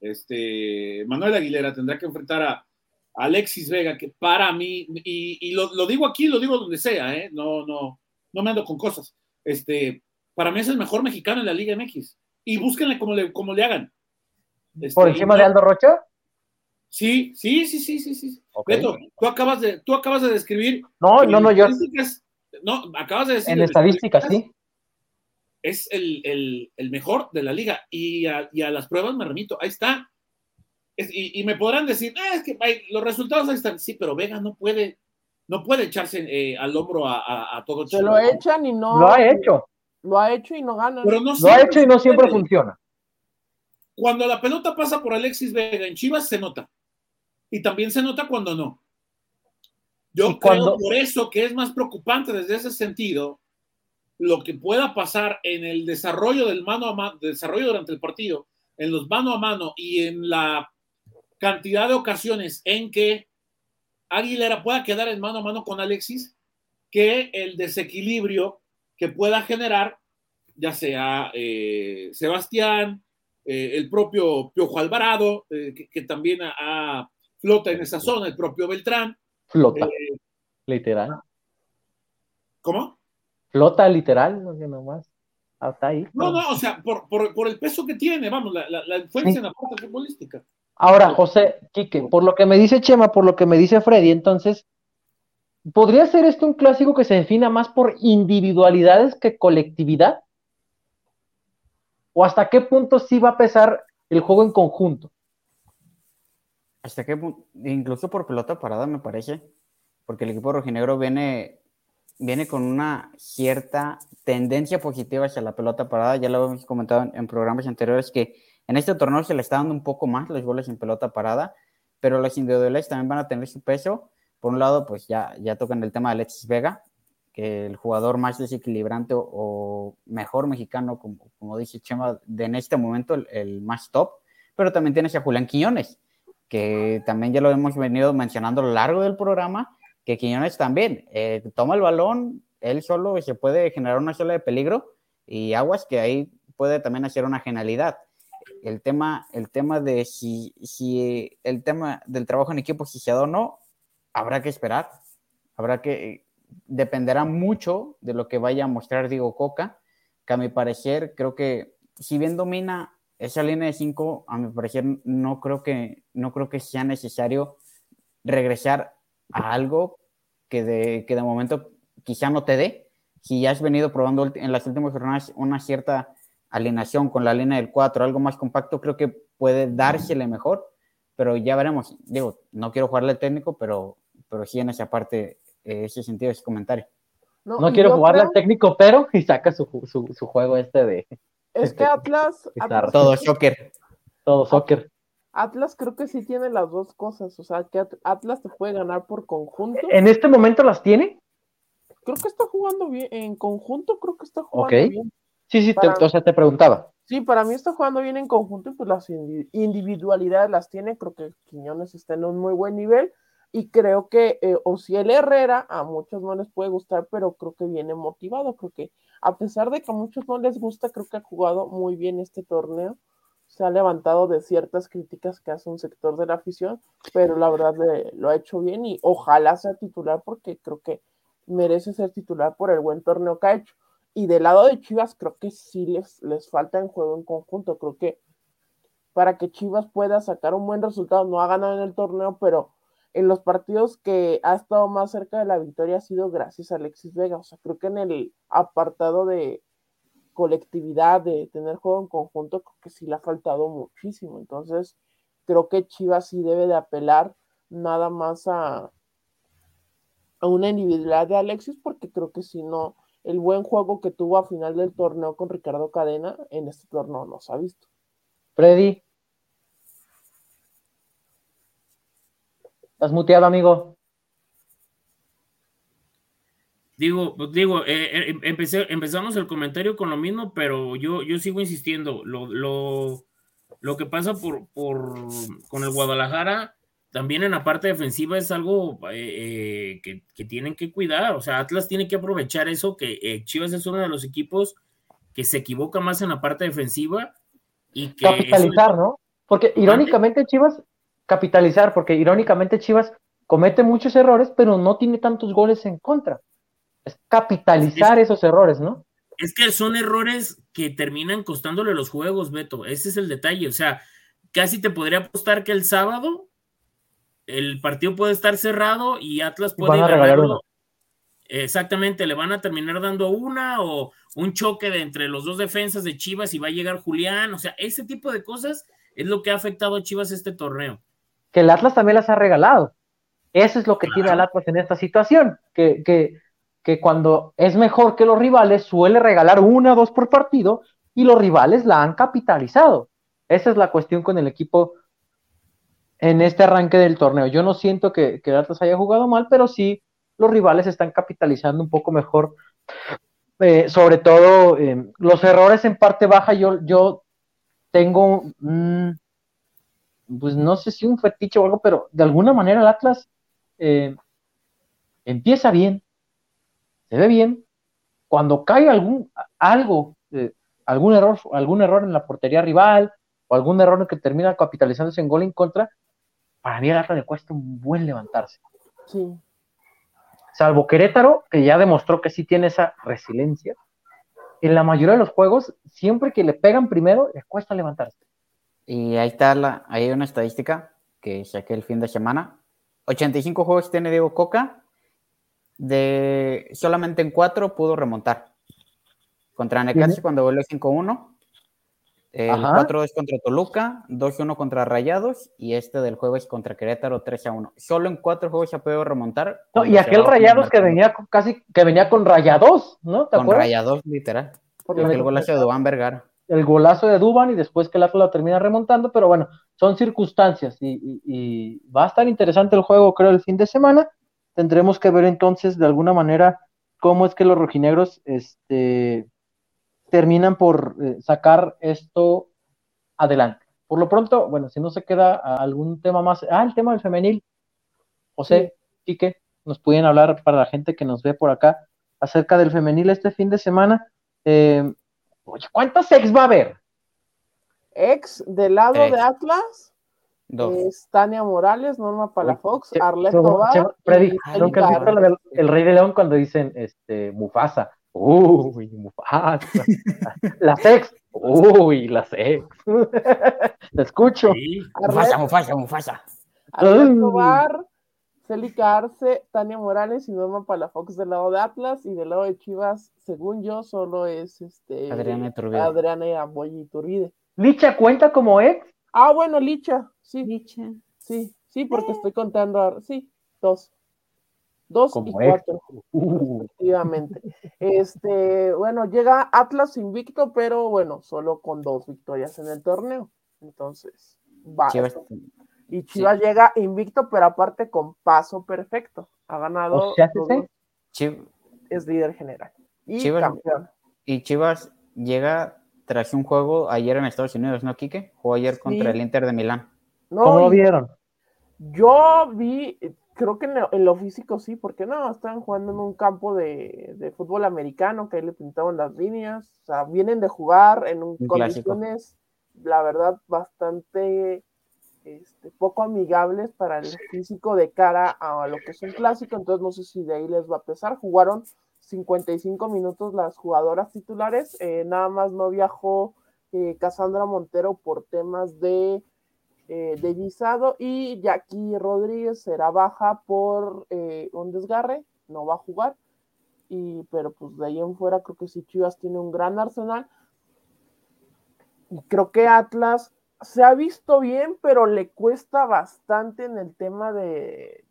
este, Manuel Aguilera tendrá que enfrentar a Alexis Vega, que para mí, y, y lo, lo, digo aquí, lo digo donde sea, ¿eh? no, no, no me ando con cosas. Este, para mí es el mejor mexicano en la Liga MX. Y búsquenle como le, como le hagan. Este, ¿Por encima no, de Aldo Rocha? Sí, sí, sí, sí, sí, sí. Okay. Beto, tú acabas de, tú acabas de describir. No, no, no, yo. No, acabas de decir. En estadísticas, sí. Es el, el, el, mejor de la liga. Y a, y a, las pruebas me remito. Ahí está. Es, y, y, me podrán decir, ah, es que los resultados ahí están. Sí, pero Vega no puede, no puede echarse eh, al hombro a, a, a todo Se lo echan y no. Lo ha hecho. Lo ha hecho y no gana. Pero no lo ha hecho y no siempre funciona. Cuando la pelota pasa por Alexis Vega en Chivas, se nota. Y también se nota cuando no. Yo creo cuando... por eso que es más preocupante desde ese sentido lo que pueda pasar en el desarrollo del mano a mano, desarrollo durante el partido, en los mano a mano y en la cantidad de ocasiones en que Aguilera pueda quedar en mano a mano con Alexis, que el desequilibrio que pueda generar, ya sea eh, Sebastián, eh, el propio Piojo Alvarado, eh, que, que, también ha, ha, flota en esa zona, el propio Beltrán. Flota, literal. ¿Cómo? Flota literal, no sé nomás. Hasta ahí. No, no, o sea, por, por, por el peso que tiene, vamos, la, la, la influencia sí. en la parte futbolística. Ahora, José, Quique, por lo que me dice Chema, por lo que me dice Freddy, entonces, ¿podría ser esto un clásico que se defina más por individualidades que colectividad? ¿O hasta qué punto sí va a pesar el juego en conjunto? Hasta punto, incluso por pelota parada me parece, porque el equipo rojinegro viene, viene con una cierta tendencia positiva hacia la pelota parada, ya lo hemos comentado en, programas anteriores que en este torneo se le está dando un poco más los goles en pelota parada, pero las individuales también van a tener su peso. Por un lado, pues ya, ya tocan el tema de Alexis Vega, que el jugador más desequilibrante o, o mejor mexicano, como, como, dice Chema, de en este momento el, el, más top, pero también tienes a Julián Quiñones, que también ya lo hemos venido mencionando a lo largo del programa, que Quiñones también eh, toma el balón, él solo se puede generar una sola de peligro y aguas que ahí puede también hacer una genialidad el tema, el tema de si, si el tema del trabajo en equipo, si se da o no, habrá que esperar. Habrá que, dependerá mucho de lo que vaya a mostrar Diego Coca, que a mi parecer creo que si bien domina esa línea de cinco, a mi parecer no creo que, no creo que sea necesario regresar a algo que de, que de momento quizá no te dé. Si ya has venido probando en las últimas jornadas una cierta alineación con la línea del 4, algo más compacto, creo que puede dársele mejor, pero ya veremos. Digo, no quiero jugarle al técnico, pero, pero sí en esa parte, eh, ese sentido, ese comentario. No, no quiero jugarle creo... al técnico, pero y saca su, su, su juego este de... Es que Atlas... Atlas todo soccer. Todo soccer. Atlas creo que sí tiene las dos cosas, o sea, que Atlas te puede ganar por conjunto. ¿En este momento las tiene? Creo que está jugando bien, en conjunto creo que está jugando bien. Sí, sí, o sea, te preguntaba. Sí, para mí está jugando bien en conjunto y pues las individualidades las tiene, creo que Quiñones está en un muy buen nivel y creo que eh, el Herrera a muchos no les puede gustar, pero creo que viene motivado, creo que a pesar de que a muchos no les gusta, creo que ha jugado muy bien este torneo se ha levantado de ciertas críticas que hace un sector de la afición, pero la verdad lo ha hecho bien y ojalá sea titular porque creo que merece ser titular por el buen torneo que ha hecho. Y del lado de Chivas creo que sí les, les falta en juego en conjunto, creo que para que Chivas pueda sacar un buen resultado, no ha ganado en el torneo, pero en los partidos que ha estado más cerca de la victoria ha sido gracias a Alexis Vega, o sea, creo que en el apartado de colectividad, de tener juego en conjunto, creo que sí le ha faltado muchísimo. Entonces, creo que Chivas sí debe de apelar nada más a, a una individualidad de Alexis, porque creo que si no, el buen juego que tuvo a final del torneo con Ricardo Cadena, en este torneo no se ha visto. Freddy. ¿Estás muteado, amigo? Digo, digo, eh, eh, empecé, empezamos el comentario con lo mismo, pero yo, yo sigo insistiendo. Lo, lo, lo que pasa por, por, con el Guadalajara, también en la parte defensiva es algo eh, que, que, tienen que cuidar. O sea, Atlas tiene que aprovechar eso, que Chivas es uno de los equipos que se equivoca más en la parte defensiva y que... Capitalizar, ¿no? Porque irónicamente Chivas, capitalizar, porque irónicamente Chivas comete muchos errores, pero no tiene tantos goles en contra es capitalizar esos errores, ¿no? Es que son errores que terminan costándole los juegos, Beto. Ese es el detalle. O sea, casi te podría apostar que el sábado el partido puede estar cerrado y Atlas puede ganarlo. Exactamente, le van a terminar dando una o un choque de entre los dos defensas de Chivas y va a llegar Julián. O sea, ese tipo de cosas es lo que ha afectado a Chivas este torneo. Que el Atlas también las ha regalado. Eso es lo que tiene el Atlas en esta situación, que, que que cuando es mejor que los rivales suele regalar una o dos por partido y los rivales la han capitalizado. Esa es la cuestión con el equipo en este arranque del torneo. Yo no siento que, que el Atlas haya jugado mal, pero sí los rivales están capitalizando un poco mejor. Eh, sobre todo eh, los errores en parte baja, yo, yo tengo, pues no sé si un fetiche o algo, pero de alguna manera el Atlas eh, empieza bien, se ve bien. Cuando cae algún algo, eh, algún error, algún error en la portería rival, o algún error que termina capitalizándose en gol en contra, para mí al Atlas le cuesta un buen levantarse. Sí. Salvo Querétaro, que ya demostró que sí tiene esa resiliencia. En la mayoría de los juegos, siempre que le pegan primero, les cuesta levantarse. Y ahí está la, hay una estadística que saqué el fin de semana. 85 juegos tiene Diego Coca, de solamente en cuatro pudo remontar. Contra Necaxa cuando volvió 5-1. El 4 es contra Toluca, 2-1 contra Rayados y este del juego es contra Querétaro 3-1. Solo en cuatro juegos se ha podido remontar. y aquel Rayados que venía casi que venía con Rayados, ¿no? con Rayados, literal. el golazo de Dubán Vergara. El golazo de Duban y después que el Atlas lo termina remontando, pero bueno, son circunstancias y va a estar interesante el juego, creo, el fin de semana tendremos que ver entonces de alguna manera cómo es que los rojinegros este, terminan por eh, sacar esto adelante. Por lo pronto, bueno, si no se queda algún tema más, ah, el tema del femenil, José, Quique, nos pueden hablar para la gente que nos ve por acá acerca del femenil este fin de semana. Eh, oye, ¿cuántos ex va a haber? Ex del lado de Atlas. Es Tania Morales, Norma Palafox, Arlette Tobar. Freddy, ¿nunca has visto el Rey de León cuando dicen este, Mufasa? Uy, Mufasa. la sex. Uy, la sex. Te escucho. Mufasa, Mufasa, Mufasa. Arlette Tobar, Celica Arce, Tania Morales y Norma Palafox del lado de Atlas y del lado de Chivas, según yo, solo es este Adriana Iturbide. Adriana Iturbide. ¿Licha cuenta como ex? Ah, bueno, Licha, sí. Licha. Sí, sí, porque estoy contando, a, sí, dos. Dos y cuatro, uh. efectivamente. Este, bueno, llega Atlas invicto, pero bueno, solo con dos victorias en el torneo. Entonces, va. Chivas, Y Chivas llega invicto, pero aparte con paso perfecto. Ha ganado. O sea, ¿sí, los sí? dos, Chiv- es líder general. Y Chivas- campeón. y Chivas llega tras un juego ayer en Estados Unidos, ¿no, Quique? Jugó ayer contra Sí. el Inter de Milán. No, ¿Cómo lo vieron? Yo vi, creo que en lo, en lo físico sí, porque no, estaban jugando en un campo de, de fútbol americano, que ahí le pintaban las líneas, o sea, vienen de jugar en un- Un clásico. condiciones, la verdad, bastante este, poco amigables para el físico de cara a lo que es un clásico, entonces no sé si de ahí les va a pesar. Jugaron 55 minutos las jugadoras titulares, eh, nada más no viajó eh, Cassandra Montero por temas de eh, de visado y Jackie Rodríguez será baja por eh, un desgarre, no va a jugar. Y, pero pues de ahí en fuera creo que sí Chivas tiene un gran arsenal. Y creo que Atlas se ha visto bien, pero le cuesta bastante en el tema de,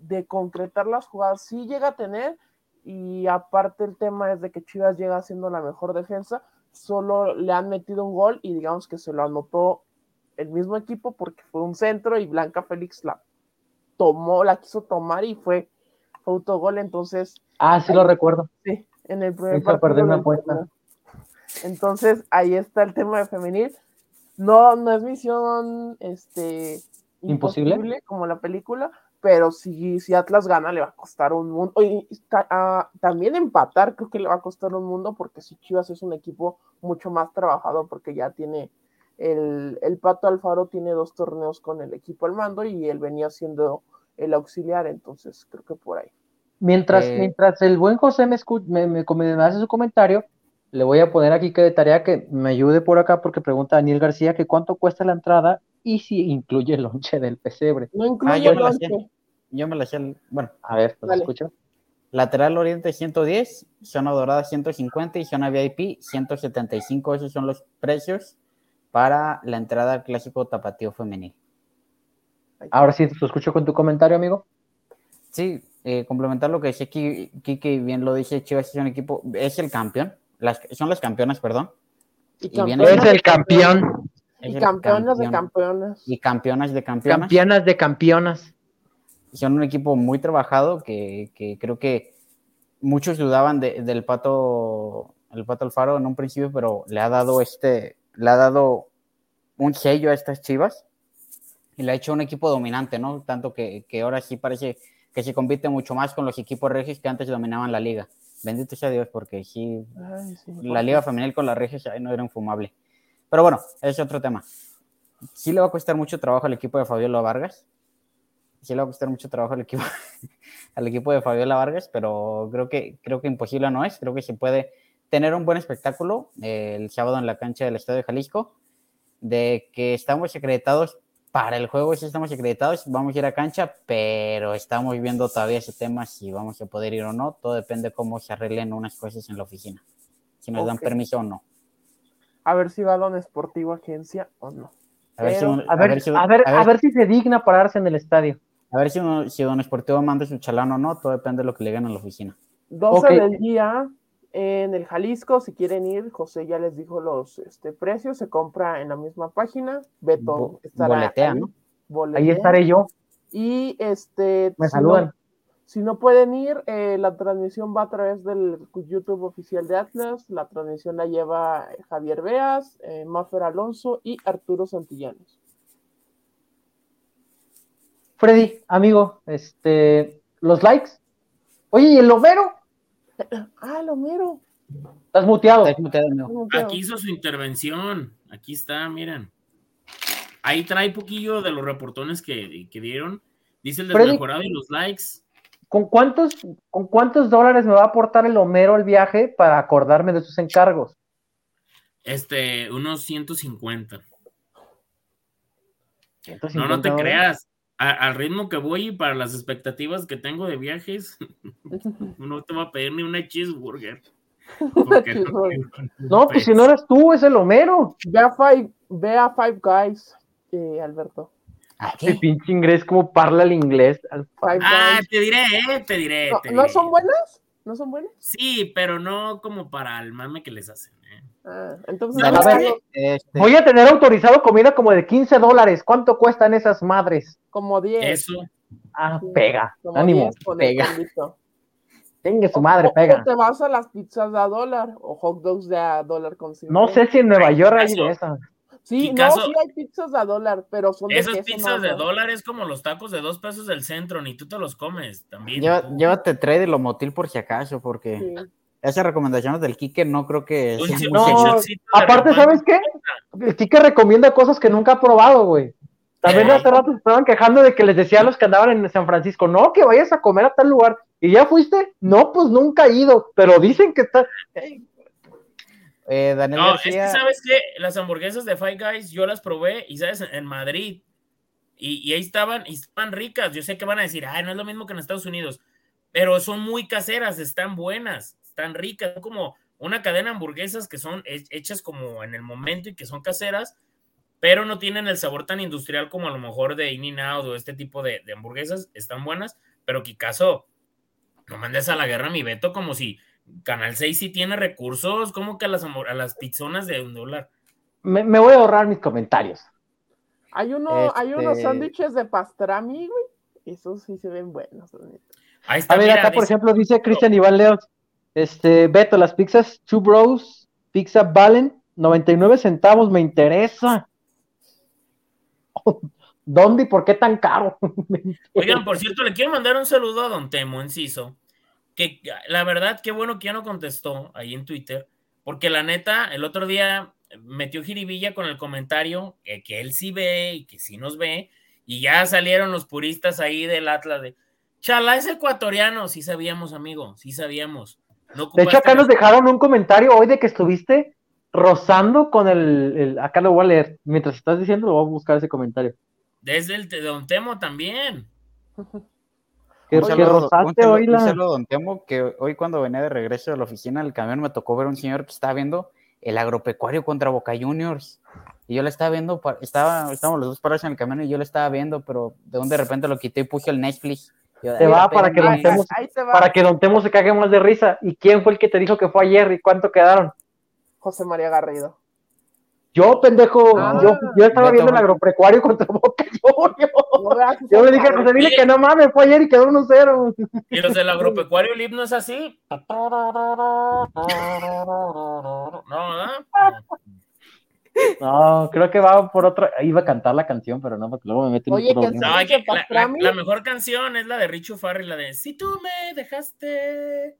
de concretar las jugadas. Sí llega a tener, y aparte el tema es de que Chivas llega siendo la mejor defensa, solo le han metido un gol y digamos que se lo anotó el mismo equipo porque fue un centro y Blanca Félix la tomó, la quiso tomar y fue autogol, entonces Ah, sí lo recuerdo. sí, en el primer partido una apuesta. Entonces, ahí está el tema de femenil. No, no es misión este ¿Imposible? como la película, pero si, si Atlas gana le va a costar un mundo. Y ta- ah, también empatar creo que le va a costar un mundo porque si Chivas es un equipo mucho más trabajado porque ya tiene el, el Pato Alfaro tiene dos torneos con el equipo al mando y él venía siendo el auxiliar, entonces creo que por ahí. Mientras, Eh, mientras el buen José me, escu- me, me, me hace su comentario, le voy a poner aquí que de tarea que me ayude por acá porque pregunta Daniel García que cuánto cuesta la entrada y si incluye el lonche del pesebre. No incluye Ah, yo el me la sé. lonche. Yo me la sé, el- bueno, A ver, ¿los Dale. escucho? lateral oriente 110, zona dorada 150 y zona VIP 175. Esos son los precios para la entrada al clásico tapatío femenil. Ahora sí, te escucho con tu comentario, amigo. Sí, eh, complementar lo que decía Ki- Kike, bien lo dice, Chivas es un equipo, es el campeón, las, son las campeonas, perdón. Y Y viene- campeonas Es el de campeón. Es Y el campeonas de campeonas. Y campeonas de campeonas. Campeonas de campeonas. son un equipo muy trabajado que, que creo que muchos dudaban de- del pato el pato Alfaro en un principio pero le ha dado este le ha dado un sello a estas chivas y le ha hecho un equipo dominante no tanto que, que ahora sí parece que se compite mucho más con los equipos regios que antes dominaban la liga bendito sea Dios porque Ay, sí, la liga femenil con las regias ay, no era infumable pero bueno es otro tema sí le va a costar mucho trabajo al equipo de Fabiola Vargas sí le va a costar mucho trabajo al equipo, al equipo de Fabiola Vargas, pero creo que, creo que imposible no es. Creo que se puede tener un buen espectáculo eh, el sábado en la cancha del Estadio de Jalisco. De que estamos acreditados para el juego, sí estamos acreditados, vamos a ir a cancha, pero estamos viendo todavía ese tema si vamos a poder ir o no. Todo depende cómo se arreglen unas cosas en la oficina, si nos dan permiso o no. A ver si va Don Esportivo Agencia o no. A ver, si, Pero- don- A ver, si- a ver, a ver- a ver si se digna pararse en el estadio. a ver si, don- si Don Esportivo manda su chalán o no, todo depende de lo que le digan en la oficina. 12 Ok. del día en el Jalisco, si quieren ir, José ya les dijo los este, precios, se compra en la misma página, Beto Bo- estará boletea, ahí, ¿no? boletea. Ahí estaré yo. Y este, Me si saludan. no, si no pueden ir, eh, la transmisión va a través del YouTube oficial de Atlas, la transmisión la lleva Javier Beas, eh, Mafer Alonso y Arturo Santillanes. Freddy, amigo, este, los likes. Oye, ¿y el Homero? Ah, lo miro. Estás muteado. Está muteado, amigo. Aquí hizo su intervención. Aquí está, miren. Ahí trae poquillo de los reportones que, que dieron. Dice el Freddy. desmejorado y los likes. ¿Con cuántos, ¿Con cuántos dólares me va a aportar el Homero el viaje para acordarme de sus encargos? Este, unos 150. No, 150 no te dólares. creas. A- al ritmo que voy y para las expectativas que tengo de viajes, no te va a pedir ni una cheeseburger. Porque no, No, pues si no eres tú, es el Homero. Ve a Five, ve a Five Guys, eh, Alberto. ¿A Qué qué? pinche inglés, cómo parla el inglés. Al- Five Ah, Guys. te diré, eh, te diré. No, te ¿no diré. son buenas? ¿No son buenas? Sí, pero no como para el mame que les hacen. Ah, entonces, A ver, Este, Voy a tener autorizado comida como de 15 dólares. ¿Cuánto cuestan esas madres? como 10. Eso. Ah, pega. como Ánimo. 10 con el pega. Tenga su madre, O- pega. O te vas a las pizzas de a dólar o hot dogs de a dólar con cinco. No sé si en Nueva York hay de esas. Sí, no, sí hay pizzas de a dólar, pero son de Esas queso pizzas de dólar es como los tacos de dos pesos del centro, ni tú te los comes también. llévate trade y lo motil por si acaso, porque Sí. Esas recomendaciones del Kike no creo que sean muy un No, Aparte. ¿sabes qué? El Kike recomienda cosas que nunca ha probado, güey. También Eh. hace rato estaban quejando de que les decía a los que andaban en San Francisco, no, que vayas a comer a tal lugar. ¿Y ya fuiste? No, pues nunca he ido, pero dicen que está... Eh, Daniel No, es que sabes que las hamburguesas de Five Guys yo las probé y sabes en Madrid y, y ahí estaban y estaban ricas. Yo sé que van a decir, ay, no es lo mismo que en Estados Unidos, pero son muy caseras, están buenas, están ricas, son como una cadena de hamburguesas que son he- hechas como en el momento y que son caseras, pero no tienen el sabor tan industrial como a lo mejor de In-N-Out o este tipo de, de hamburguesas, están buenas, pero Kikazo, no mandes a la guerra mi Beto como si Canal 6 sí tiene recursos, como que a las, a las pizzonas de un dólar. Me, me voy a ahorrar mis comentarios. Hay, uno, hay unos Este- sándwiches de pastrami, güey. Esos sí se ven buenos. Ahí está, A ver, mira, acá, por ejemplo, dice Cristian Iván Leos, este, Beto, las pizzas Two Bros, Pizza Valen, 99 centavos, me interesa. ¿Dónde y por qué tan caro? Oigan, por cierto, le quiero mandar un saludo a Don Temo Enciso, que la verdad, qué bueno que ya no contestó ahí en Twitter, porque la neta, el otro día metió jiribilla con el comentario que, que él sí ve y que sí nos ve, y ya salieron los puristas ahí del Atlas de, chala, es ecuatoriano, sí sabíamos, amigo, sí sabíamos. No De hecho, acá nos dejaron un comentario hoy de que estuviste rozando con el, el- acá lo voy a leer. Mientras estás diciendo, lo voy a buscar ese comentario. Desde el de Don Temo también. Que, un que saludo, un rozaste hoy un la... saludo, don Temo, que hoy cuando venía de regreso de la oficina del camión me tocó ver un señor que estaba viendo el agropecuario contra Boca Juniors. Y yo le estaba viendo, estaba, estábamos los dos parados en el camión y yo le estaba viendo, pero de un de repente lo quité y puse el Netflix. Yo, Te "Ay, va espérame". para que Don Temo, para que Don Temo se cague más de risa. ¿Y quién fue el que te dijo que fue ayer y cuánto quedaron? José María Garrido. Yo, pendejo, Ah, yo, yo estaba viendo el agropecuario contra Boca Juniors. Yo al le dije a. José, dile que no mames, fue ayer y quedó 1-0. Y los del agropecuario, el himno es así. No, ¿verdad? No, creo que va por otra. Iba a cantar la canción, pero no, porque luego me meten Oye, un. No, hay que- Dice la, la- Pastrami. la mejor canción es la de Richo Farrell, la de Si tú me dejaste,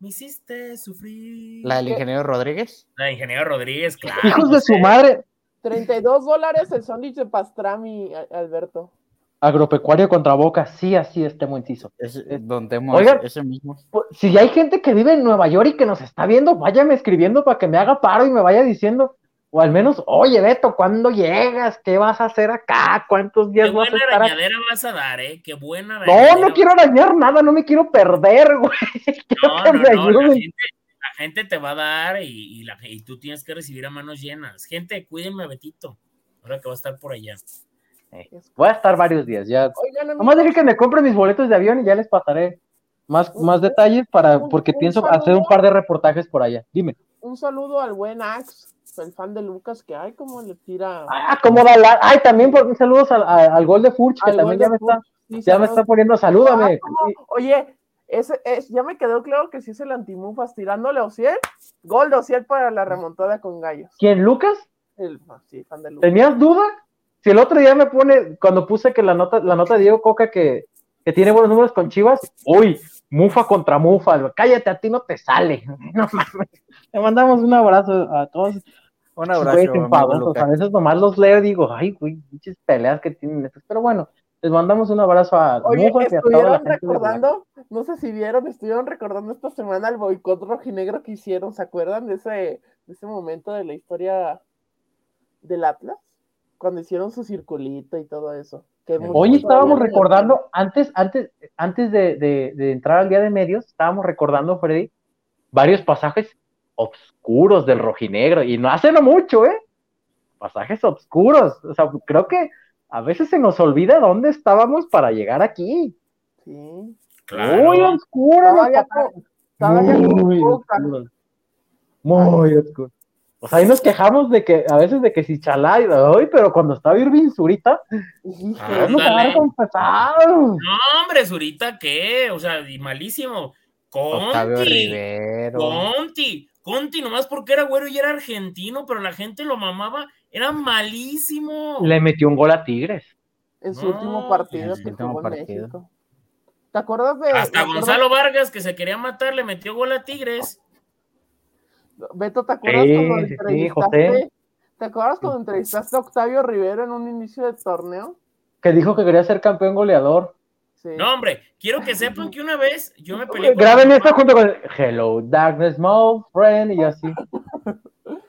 me hiciste sufrir. La del ingeniero Rodríguez. La de Ingeniero Rodríguez, claro. Hijos de su madre. 32 dólares el sándwich de pastrami, Alberto. Agropecuario contra Boca, sí, así es, Temo Enciso. Es, don Temo, Oigan. es- ese mismo. Pues, Si hay gente que vive en Nueva York y que nos está viendo, váyame escribiendo para que me haga paro y me vaya diciendo, o al menos, oye, Beto, ¿cuándo llegas? ¿Qué vas a hacer acá? ¿Cuántos Qué días vas a buena estar acá? arañadera vas a dar, ¿eh? Qué buena No, arañadera no quiero arañar nada, no me quiero perder, güey. No, no, no, la gente, la gente te va a dar y, y la- y tú tienes que recibir a manos llenas. Gente, cuídenme a Betito, ahora que va a estar por allá. Voy a estar varios días, ya. Oigan, Nomás que me compre mis boletos de avión y ya les pasaré más, Un- más detalles para, porque un pienso saludo. hacer un par de reportajes por allá. Dime. un saludo al buen Axe, el fan de Lucas, que ay, cómo le tira. Ah, cómo da la... Ay, también por saludos al, al- al gol de Furch, que al también ya me está. Sí, ya me está poniendo salúdame. Ah. Oye, ese, es, ya me quedó claro que si es el antimufas tirándole a Ociel, gol de Ociel para la remontada con Gallos. ¿Quién, Lucas? El, sí, fan de Lucas. ¿Tenías duda? Si el otro día me pone, cuando puse que la nota, la nota de Diego Coca que, que tiene buenos números con Chivas, uy, Mufa contra Mufa, cállate, a ti no te sale. No mames. Le mandamos un abrazo a todos. Un abrazo. amigo enfadosos, Luca. a veces nomás los leo y digo, ay, güey, pinches peleas que tienen estos. Pero bueno, les mandamos un abrazo a Oye, Mufa y a toda la estuvieron recordando, no sé si vieron, estuvieron recordando esta semana el boicot rojinegro que hicieron, ¿se acuerdan de ese, de ese momento de la historia del Atlas? Cuando hicieron su circulito y todo eso. que Hoy estábamos recordando, antes, antes, antes de, de- de entrar al día de medios, estábamos recordando, Freddy, varios pasajes oscuros del rojinegro, y no hace no mucho, ¿eh? Pasajes oscuros. O sea, creo que a veces se nos olvida dónde estábamos para llegar aquí. Sí. Claro. Muy con Muy oscuros. O sea, ahí nos quejamos de que a veces de que si chalá y hoy, pero cuando estaba Irving Zurita, no quedar confesado. No, hombre, Zurita, ¿qué? O sea, y malísimo. Conti. Rivero. Conti. Conti, nomás porque era güero y era argentino, pero la gente lo mamaba. Era malísimo. Le metió un gol a Tigres. En su No, último partido en su que último jugó en partido. México. ¿Te acuerdas de. Hasta acuerdas- Gonzalo Vargas, que se quería matar, le metió gol a Tigres. Beto, ¿te acuerdas Sí, cuando sí, entrevistaste? José. ¿Te acuerdas cuando entrevistaste a Octavio Rivero en un inicio de torneo? Que dijo que quería ser campeón goleador. Sí. No, hombre, quiero que sepan que una vez yo me peleé Graben esto junto con el Hello, Darkness, my friend, y así.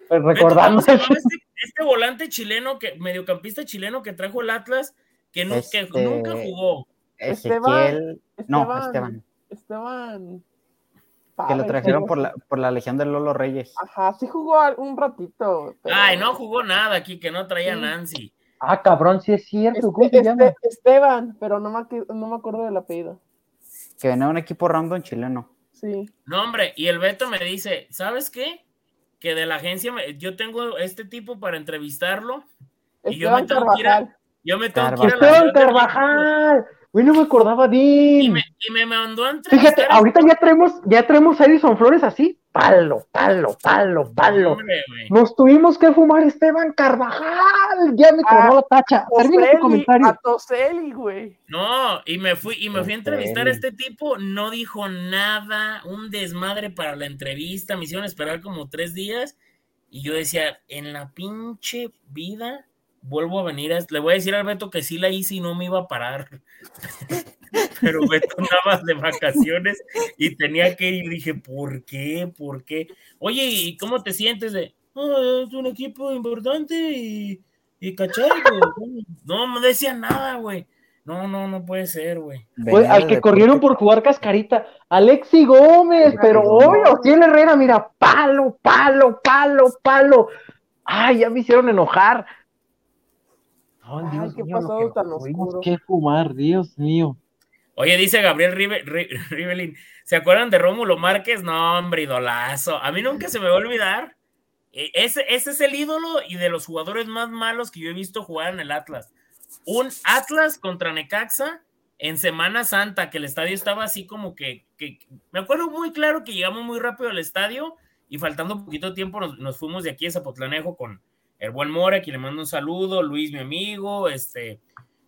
Pues recordando ¿cómo se llamaba este, este volante chileno, que mediocampista chileno que trajo el Atlas, que, nu- que Este- nunca jugó. Ezequiel. No, Esteban. Esteban. Esteban. Que lo trajeron ¿no? por la, por la Legión de Lolo Reyes. Ajá, sí jugó un ratito. pero- Ay, no jugó nada aquí, que no traía Sí. Nancy. Ah, cabrón, sí es cierto. Este- ¿Cómo se este- llama? Esteban, pero no me, aqu- no me acuerdo del apellido. Que venía un equipo random chileno. Sí. No, hombre, y el Beto me dice, ¿sabes qué? Que de la agencia, me- yo tengo este tipo para entrevistarlo. Y yo me Esteban tengo que ir a- Carvajal. Yo me tengo que ir a la Esteban. Carvajal. Güey, no me acordaba de Y él. me, y me mandó a entrevistar. Fíjate, ahorita ya traemos, ya traemos a Edison Flores así. Palo, palo, palo, palo. Nos tuvimos que fumar Esteban Carvajal. Ya me Ah, tronó la tacha. Termina tu comentario. A Toselli, güey. No, y me fui, y me fui a entrevistar a este tipo, no dijo nada, un desmadre para la entrevista, me hicieron esperar como tres días, y yo decía, en la pinche vida vuelvo a venir, a- le voy a decir al Beto que sí la hice y no me iba a parar. Pero Beto andaba de vacaciones y tenía que ir, y dije, ¿por qué? ¿Por qué? Oye, ¿y cómo te sientes de, "Ah, es un equipo importante y, y cachai, güey"? No me decía nada, güey. No, no, no puede ser, güey. Venía al que corrieron por jugar cascarita. Alexi Gómez, pero hoy Ociel Herrera, mira, palo, palo, palo, palo. Ay, ya me hicieron enojar. Ay, Ay, Dios qué mío, lo pasado que tan oscuro. que fumar, Dios mío. Oye, dice Gabriel Rive- Ri- Rivelin, ¿se acuerdan de Rómulo Márquez? No, hombre, idolazo. A mí nunca se me va a olvidar. E- Ese, es el ídolo y de los jugadores más malos que yo he visto jugar en el Atlas. Un Atlas contra Necaxa en Semana Santa, que el estadio estaba así como que, me acuerdo muy claro que llegamos muy rápido al estadio y faltando poquito de tiempo nos, nos fuimos de aquí a Zapotlanejo con el buen Mora, que le mando un saludo, Luis, mi amigo, este,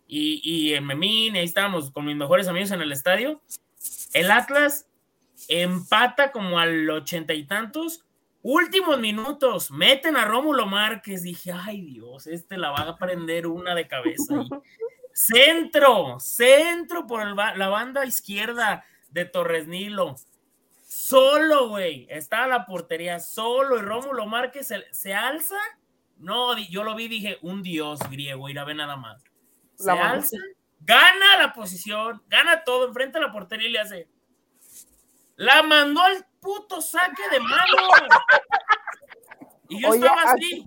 y, y en Memín, ahí estábamos con mis mejores amigos en el estadio. El Atlas empata como al ochenta y tantos. Últimos minutos, meten a Rómulo Márquez. Dije, ay Dios, este la va a prender una de cabeza. Centro, centro por el ba- la banda izquierda de Torres Nilo. Solo, güey. Estaba la portería solo y Rómulo Márquez se, se alza. No, yo lo vi, dije, un dios griego, ir a ver nada más. Se La alza, gana la posición, gana todo, enfrenta a la portería y le hace. La mandó al puto saque de mano. Y yo Oye, estaba así.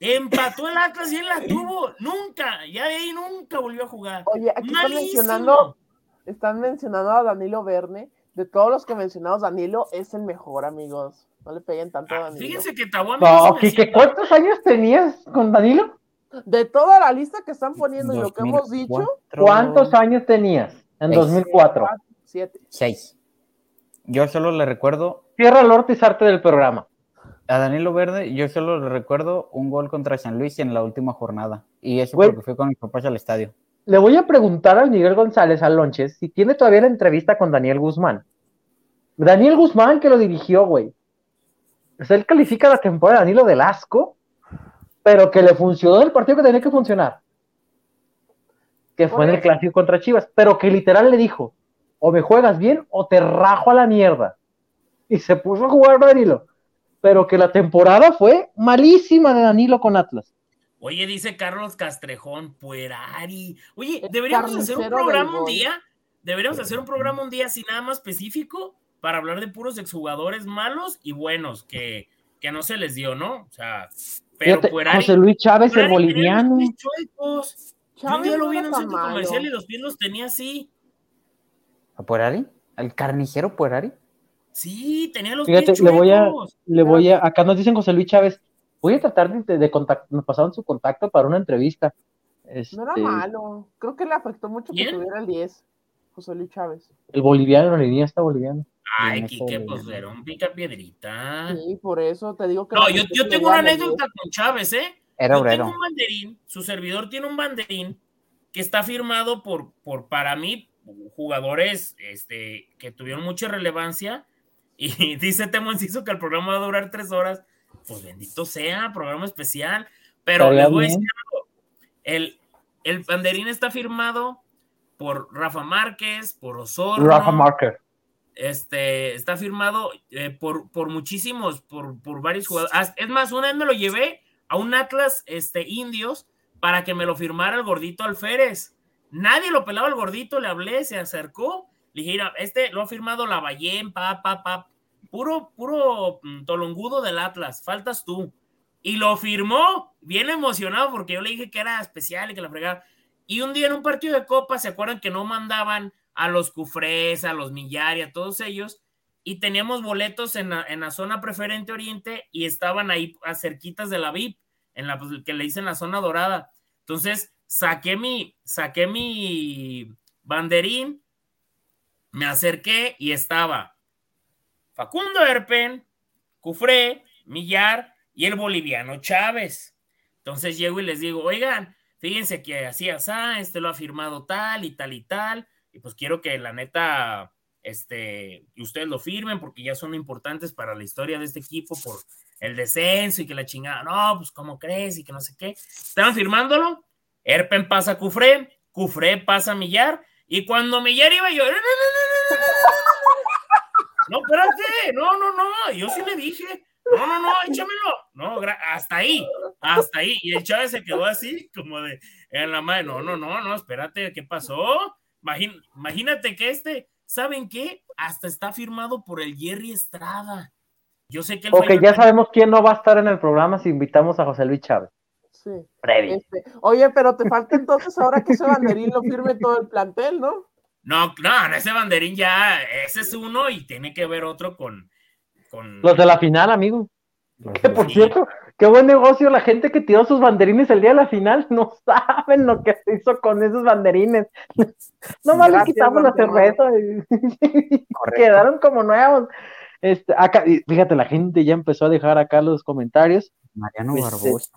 Empató el Atlas y él la tuvo. Nunca, ya de ahí nunca volvió a jugar. Oye, aquí están mencionando, están mencionando a Danilo Verne. De todos los que mencionamos, Danilo es el mejor, amigos. No le peguen tanto a Ah, Danilo. Fíjense que Tahuán No, me Kike, ¿cuántos años tenías con Danilo? De toda la lista que están poniendo y lo que hemos dicho, 2004, ¿Cuántos años tenías en Seis. 2004? siete. Seis. Yo solo le recuerdo Cierra el Ortiz arte del programa. a Danilo Verde, yo solo le recuerdo un gol contra San Luis en la última jornada. Y eso Güey. porque fui con mis papás al estadio. Le voy a preguntar al Miguel González a Lonches si tiene todavía la entrevista con Daniel Guzmán. Daniel Guzmán que lo dirigió, güey. O sea, él califica la temporada de Danilo del asco, pero que le funcionó el partido que tenía que funcionar. Que fue en el clásico contra Chivas, pero que literal le dijo, o me juegas bien o te rajo a la mierda. Y se puso a jugar Danilo. Pero que la temporada fue malísima de Danilo con Atlas. Oye, dice Carlos Castrejón, Puerari. Oye, deberíamos hacer un programa un día. Deberíamos hacer un programa un día así nada más específico para hablar de puros exjugadores malos y buenos que, que no se les dio, ¿no? O sea, pero Puerari. José Luis Chávez, el Puerari boliviano. Yo Chávez día lo vi en un centro malo. comercial y los pies los tenía así. ¿A Puerari? ¿Al carnicero Puerari? Sí, tenía los Fíjate, pies le voy a, le voy a, acá nos dicen José Luis Chávez, voy a tratar de, de contactar, nos pasaron su contacto para una entrevista. No era Este, malo. Creo que le afectó mucho que ¿Quién? tuviera el 10. José Luis Chávez. El boliviano, el liniesta boliviano. Ay, Quique, pues un pica piedrita. Sí, por eso te digo que. No, yo, yo tengo una anécdota con Chávez, ¿eh? Era Yo obrero. tengo un banderín, su servidor tiene un banderín que está firmado por, por para mí, jugadores este, que tuvieron mucha relevancia. Y dice Temo Enciso que el programa va a durar tres horas. Pues bendito sea, programa especial. Pero les voy a decir algo. El, el banderín está firmado por Rafa Márquez, por Osorno. Rafa Marker. Este, está firmado eh, por, por muchísimos, por, por varios jugadores. Es más, una vez me lo llevé a un Atlas este, Indios para que me lo firmara el gordito Alférez. Nadie lo pelaba el gordito, le hablé, se acercó. Le dije, "Mira, este lo ha firmado Lavallén, pa, pa, pa. Puro, puro mm, tolongudo del Atlas, faltas tú. Y lo firmó, bien emocionado, porque yo le dije que era especial y que la fregaba. Y un día en un partido de copa, ¿se acuerdan que no mandaban a los Cufrés, a los Millar y a todos ellos? Y teníamos boletos en la, en la zona preferente oriente y estaban ahí a cerquitas de la VIP, en la pues, que le dicen la zona dorada. Entonces, saqué mi, saqué mi banderín, me acerqué y estaba Facundo Erpen, Cufré, Millar y el boliviano Chávez. Entonces llego y les digo, oigan, fíjense que así, así, este lo ha firmado tal y tal y tal, y pues quiero que la neta, este, y ustedes lo firmen porque ya son importantes para la historia de este equipo por el descenso y que la chingada, no, pues cómo crees y que no sé qué. Estaban firmándolo, Erpen pasa a Cufré, Cufré pasa a Millar, y cuando Millar iba yo, no, no, no, no, no, espérate, no, no, no, yo sí le dije, no, no, no, échamelo, no, hasta ahí, hasta ahí, y el Chávez se quedó así, como de, en la madre, no, no, no, no, espérate, ¿qué pasó? Imagín- imagínate que este, ¿saben qué? Hasta está firmado por el Jerry Estrada. Yo sé que él Ok, ya el- sabemos quién no va a estar en el programa si invitamos a José Luis Chávez. Sí. Freddy. Este, oye, pero te falta entonces ahora que ese banderín lo firme todo el plantel, ¿no? No, no, ese banderín ya, ese es uno y tiene que ver otro con, con Los de la final, amigo. Que por Sí. cierto, qué buen negocio la gente que tiró sus banderines el día de la final. No saben lo que se hizo con esos banderines. Nomás les quitamos la cerveza y quedaron como nuevos. Este, acá, fíjate, la gente ya empezó a dejar acá los comentarios. Mariano Este, Barbosa.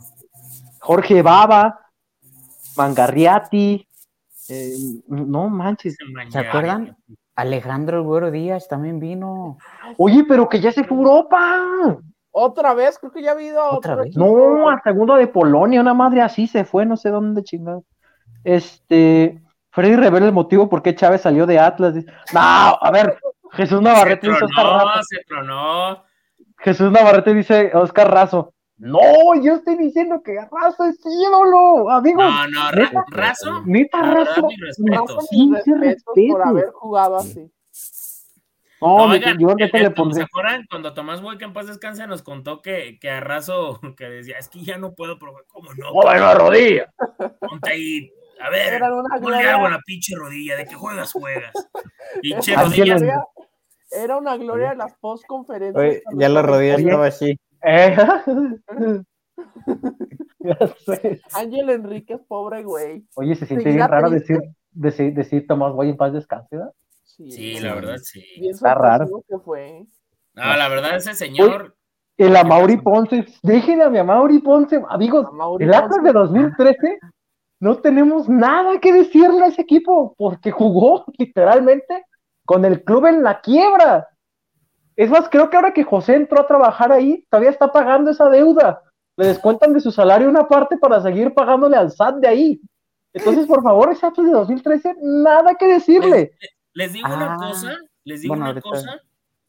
Jorge Baba, Mangarriati, eh, no manches. ¿Se acuerdan? Alejandro El Güero Díaz también vino. Oye, pero que ya se fue a Europa. Otra vez, creo que ya ha habido ¿Otra vez? No, a segundo de Polonia, una madre así se fue, no sé dónde chingado. Este, Freddy revela el motivo por qué Chávez salió de Atlas. Dice, No, a ver, Jesús se Navarrete dice Oscar tronó, Razo. se tronó. Jesús Navarrete dice Oscar Razo. No, yo estoy diciendo que Razo es ídolo, amigos. No, no, neta, Razo, Neta, Razo. mis respetos. Razo, Sí, mis sí, respetos respeto. por haber jugado así. No, Oigan, yo neta el- le el- pondré. ¿Se acuerdan cuando Tomás Boy, que en paz descanse, nos contó que, que a Razo, que decía, es que ya no puedo, pero ¿cómo no? Joder, la rodilla. Ponte ahí, a ver, gloria. algo en la pinche rodilla, de que juegas, juegas. Pinche rodilla. Era, era una gloria de las postconferencias. Ya la rodilla Oye. estaba así. Eh. Ángel Enríquez, pobre güey. Oye, se siente bien raro decir, decir, decir Tomás Boy en paz descanse, ¿verdad? Sí, la verdad, sí. Bien Está raro. que fue. No, la verdad, ese señor, El Amauri Ponce, dejen a mi Amauri Ponce, amigos, A Mauri el Atlas Ponce. de 2013 no tenemos nada que decirle a ese equipo, porque jugó literalmente con el club en la quiebra. Es más, creo que ahora que José entró a trabajar ahí, todavía está pagando esa deuda. Le descuentan de su salario una parte para seguir pagándole al SAT de ahí. Entonces, por favor, ese Atlas de 2013, nada que decirle. Les digo una Ah, cosa, les digo bueno, una cosa.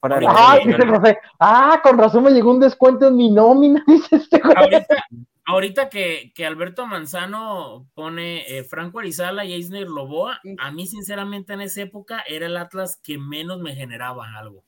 Ahorita Ah. Ah, con razón me llegó un descuento en mi nómina, dice este güey. Ahorita, ahorita que, que Alberto Manzano pone eh, Franco Arizala y Eisner Loboa, a mí sinceramente en esa época era el Atlas que menos me generaba algo.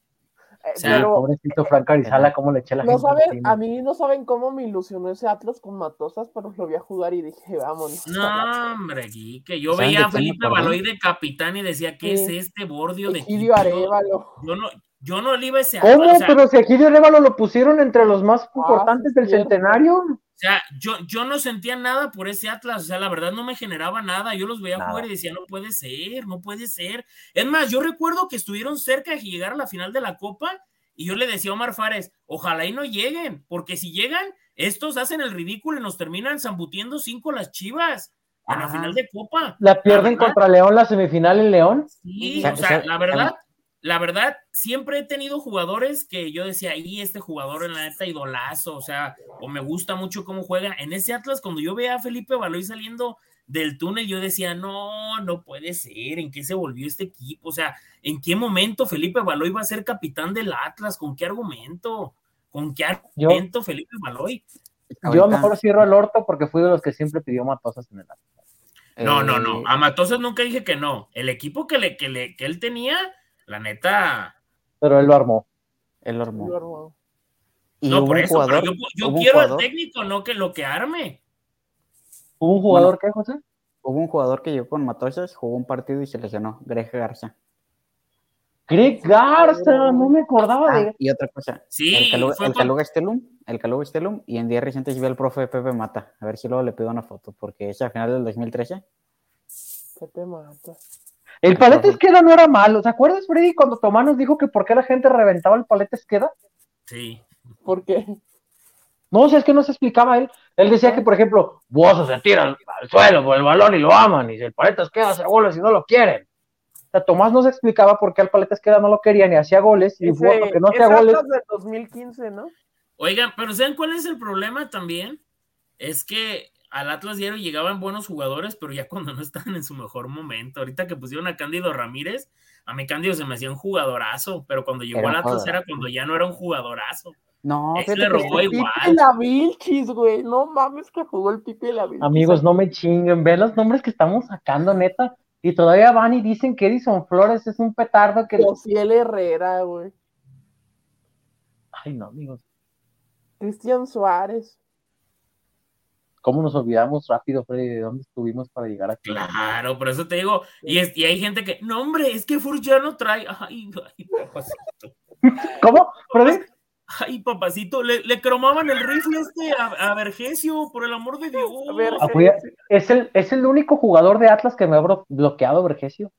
Eh, sea, pero Pobrecito Frank Arizala, cómo le eché la no gente saben, a mí no saben cómo me ilusionó ese Atlas con Matosas, pero lo vi a jugar y dije, vámonos. No, hombre, que yo ¿Saben de veía a Felipe? Baloy de capitán y decía, ¿qué Sí. es este bordio de Egidio Quito? Arévalo. Yo no, yo no le iba a ese ¿Cómo? Atlas, o sea, Pero si de Révalo lo pusieron entre los más importantes sí, del cierto. centenario. O sea, yo, yo no sentía nada por ese Atlas, o sea, la verdad no me generaba nada. Yo los veía Nada. jugar y decía, no puede ser, no puede ser. Es más, yo recuerdo que estuvieron cerca de llegar a la final de la Copa y yo le decía a Omar Fares, ojalá y no lleguen, porque si llegan, estos hacen el ridículo y nos terminan zambutiendo cinco las chivas en la final de Copa. La pierden contra León la semifinal en León. Sí, o sea, la verdad, la verdad, siempre he tenido jugadores que yo decía, y este jugador en la neta idolazo, o sea, o me gusta mucho cómo juega. En ese Atlas, cuando yo veía a Felipe Baloy saliendo del túnel, yo decía, no, no puede ser, ¿en qué se volvió este equipo? O sea, ¿en qué momento Felipe Baloy va a ser capitán del Atlas? ¿Con qué argumento? ¿Con qué Yo- argumento Felipe Baloy? Yo mejor cierro el orto porque fui de los que siempre pidió Matosas en el Atlas. No, no, eh, no. A Matosas nunca dije que no. El equipo que, le, que, le, que él tenía, la neta, Pero él lo armó. El Ormo. Yo, Y no, por eso, jugador. pero yo, quiero al técnico, no que lo que arme. ¿Hubo un jugador que, José? Hubo un jugador que llegó con Matosas, jugó un partido y se lesionó, Greg Garza. Greg Garza, no me acordaba Ah, de y otra cosa, Sí, el Caluga, el Caluga Estelum, el Caluga Estelum, y en días recientes vi al profe Pepe Mata, a ver si luego le pido una foto, porque esa final del 2013, ¿Qué te mata? El paleta Esqueda no era malo. ¿Te acuerdas, Freddy, cuando Tomás nos dijo que por qué la gente reventaba el paleta Esqueda? Sí. ¿Por qué? No, o sea, es que no se explicaba él. Él decía que, por ejemplo, Bozo se tira al, suelo por el balón y lo aman, y si el paleta Esqueda hace goles y no lo quieren. O sea, Tomás no se explicaba por qué al paleta Esqueda no lo querían y hacía goles, y Bozo que no hacía goles. Del 2015, ¿no? Oigan, pero ¿saben cuál es el problema también? Es que al Atlas Diario llegaban buenos jugadores, pero ya cuando no estaban en su mejor momento. Ahorita que pusieron a Cándido Ramírez, a mí Cándido se me hacía un jugadorazo, pero cuando llegó al Atlas era cuando ya no era un jugadorazo. no, fíjate le que robó este- igual. Pipe la Vilchis, güey. No mames que jugó el Pipe la Vilchis. Amigos, no me chinguen, ven los nombres que estamos sacando, neta. Y todavía van y dicen que Edison Flores es un petardo que. Josiel Herrera, güey. Ay, no, amigos. Cristian Suárez. ¿Cómo nos olvidamos rápido, Freddy, de dónde estuvimos para llegar aquí? Claro, por eso te digo. Y, es- y hay gente que, no, hombre, es que Furch ya no trae. Ay, ay, papacito. ¿Cómo? Freddy? Ay, papacito, le, le cromaban el rifle este a, a Vergesio, por el amor de Dios. A ver, Ah, fue- es, el, es el único jugador de Atlas que me ha bloqueado, Vergesio.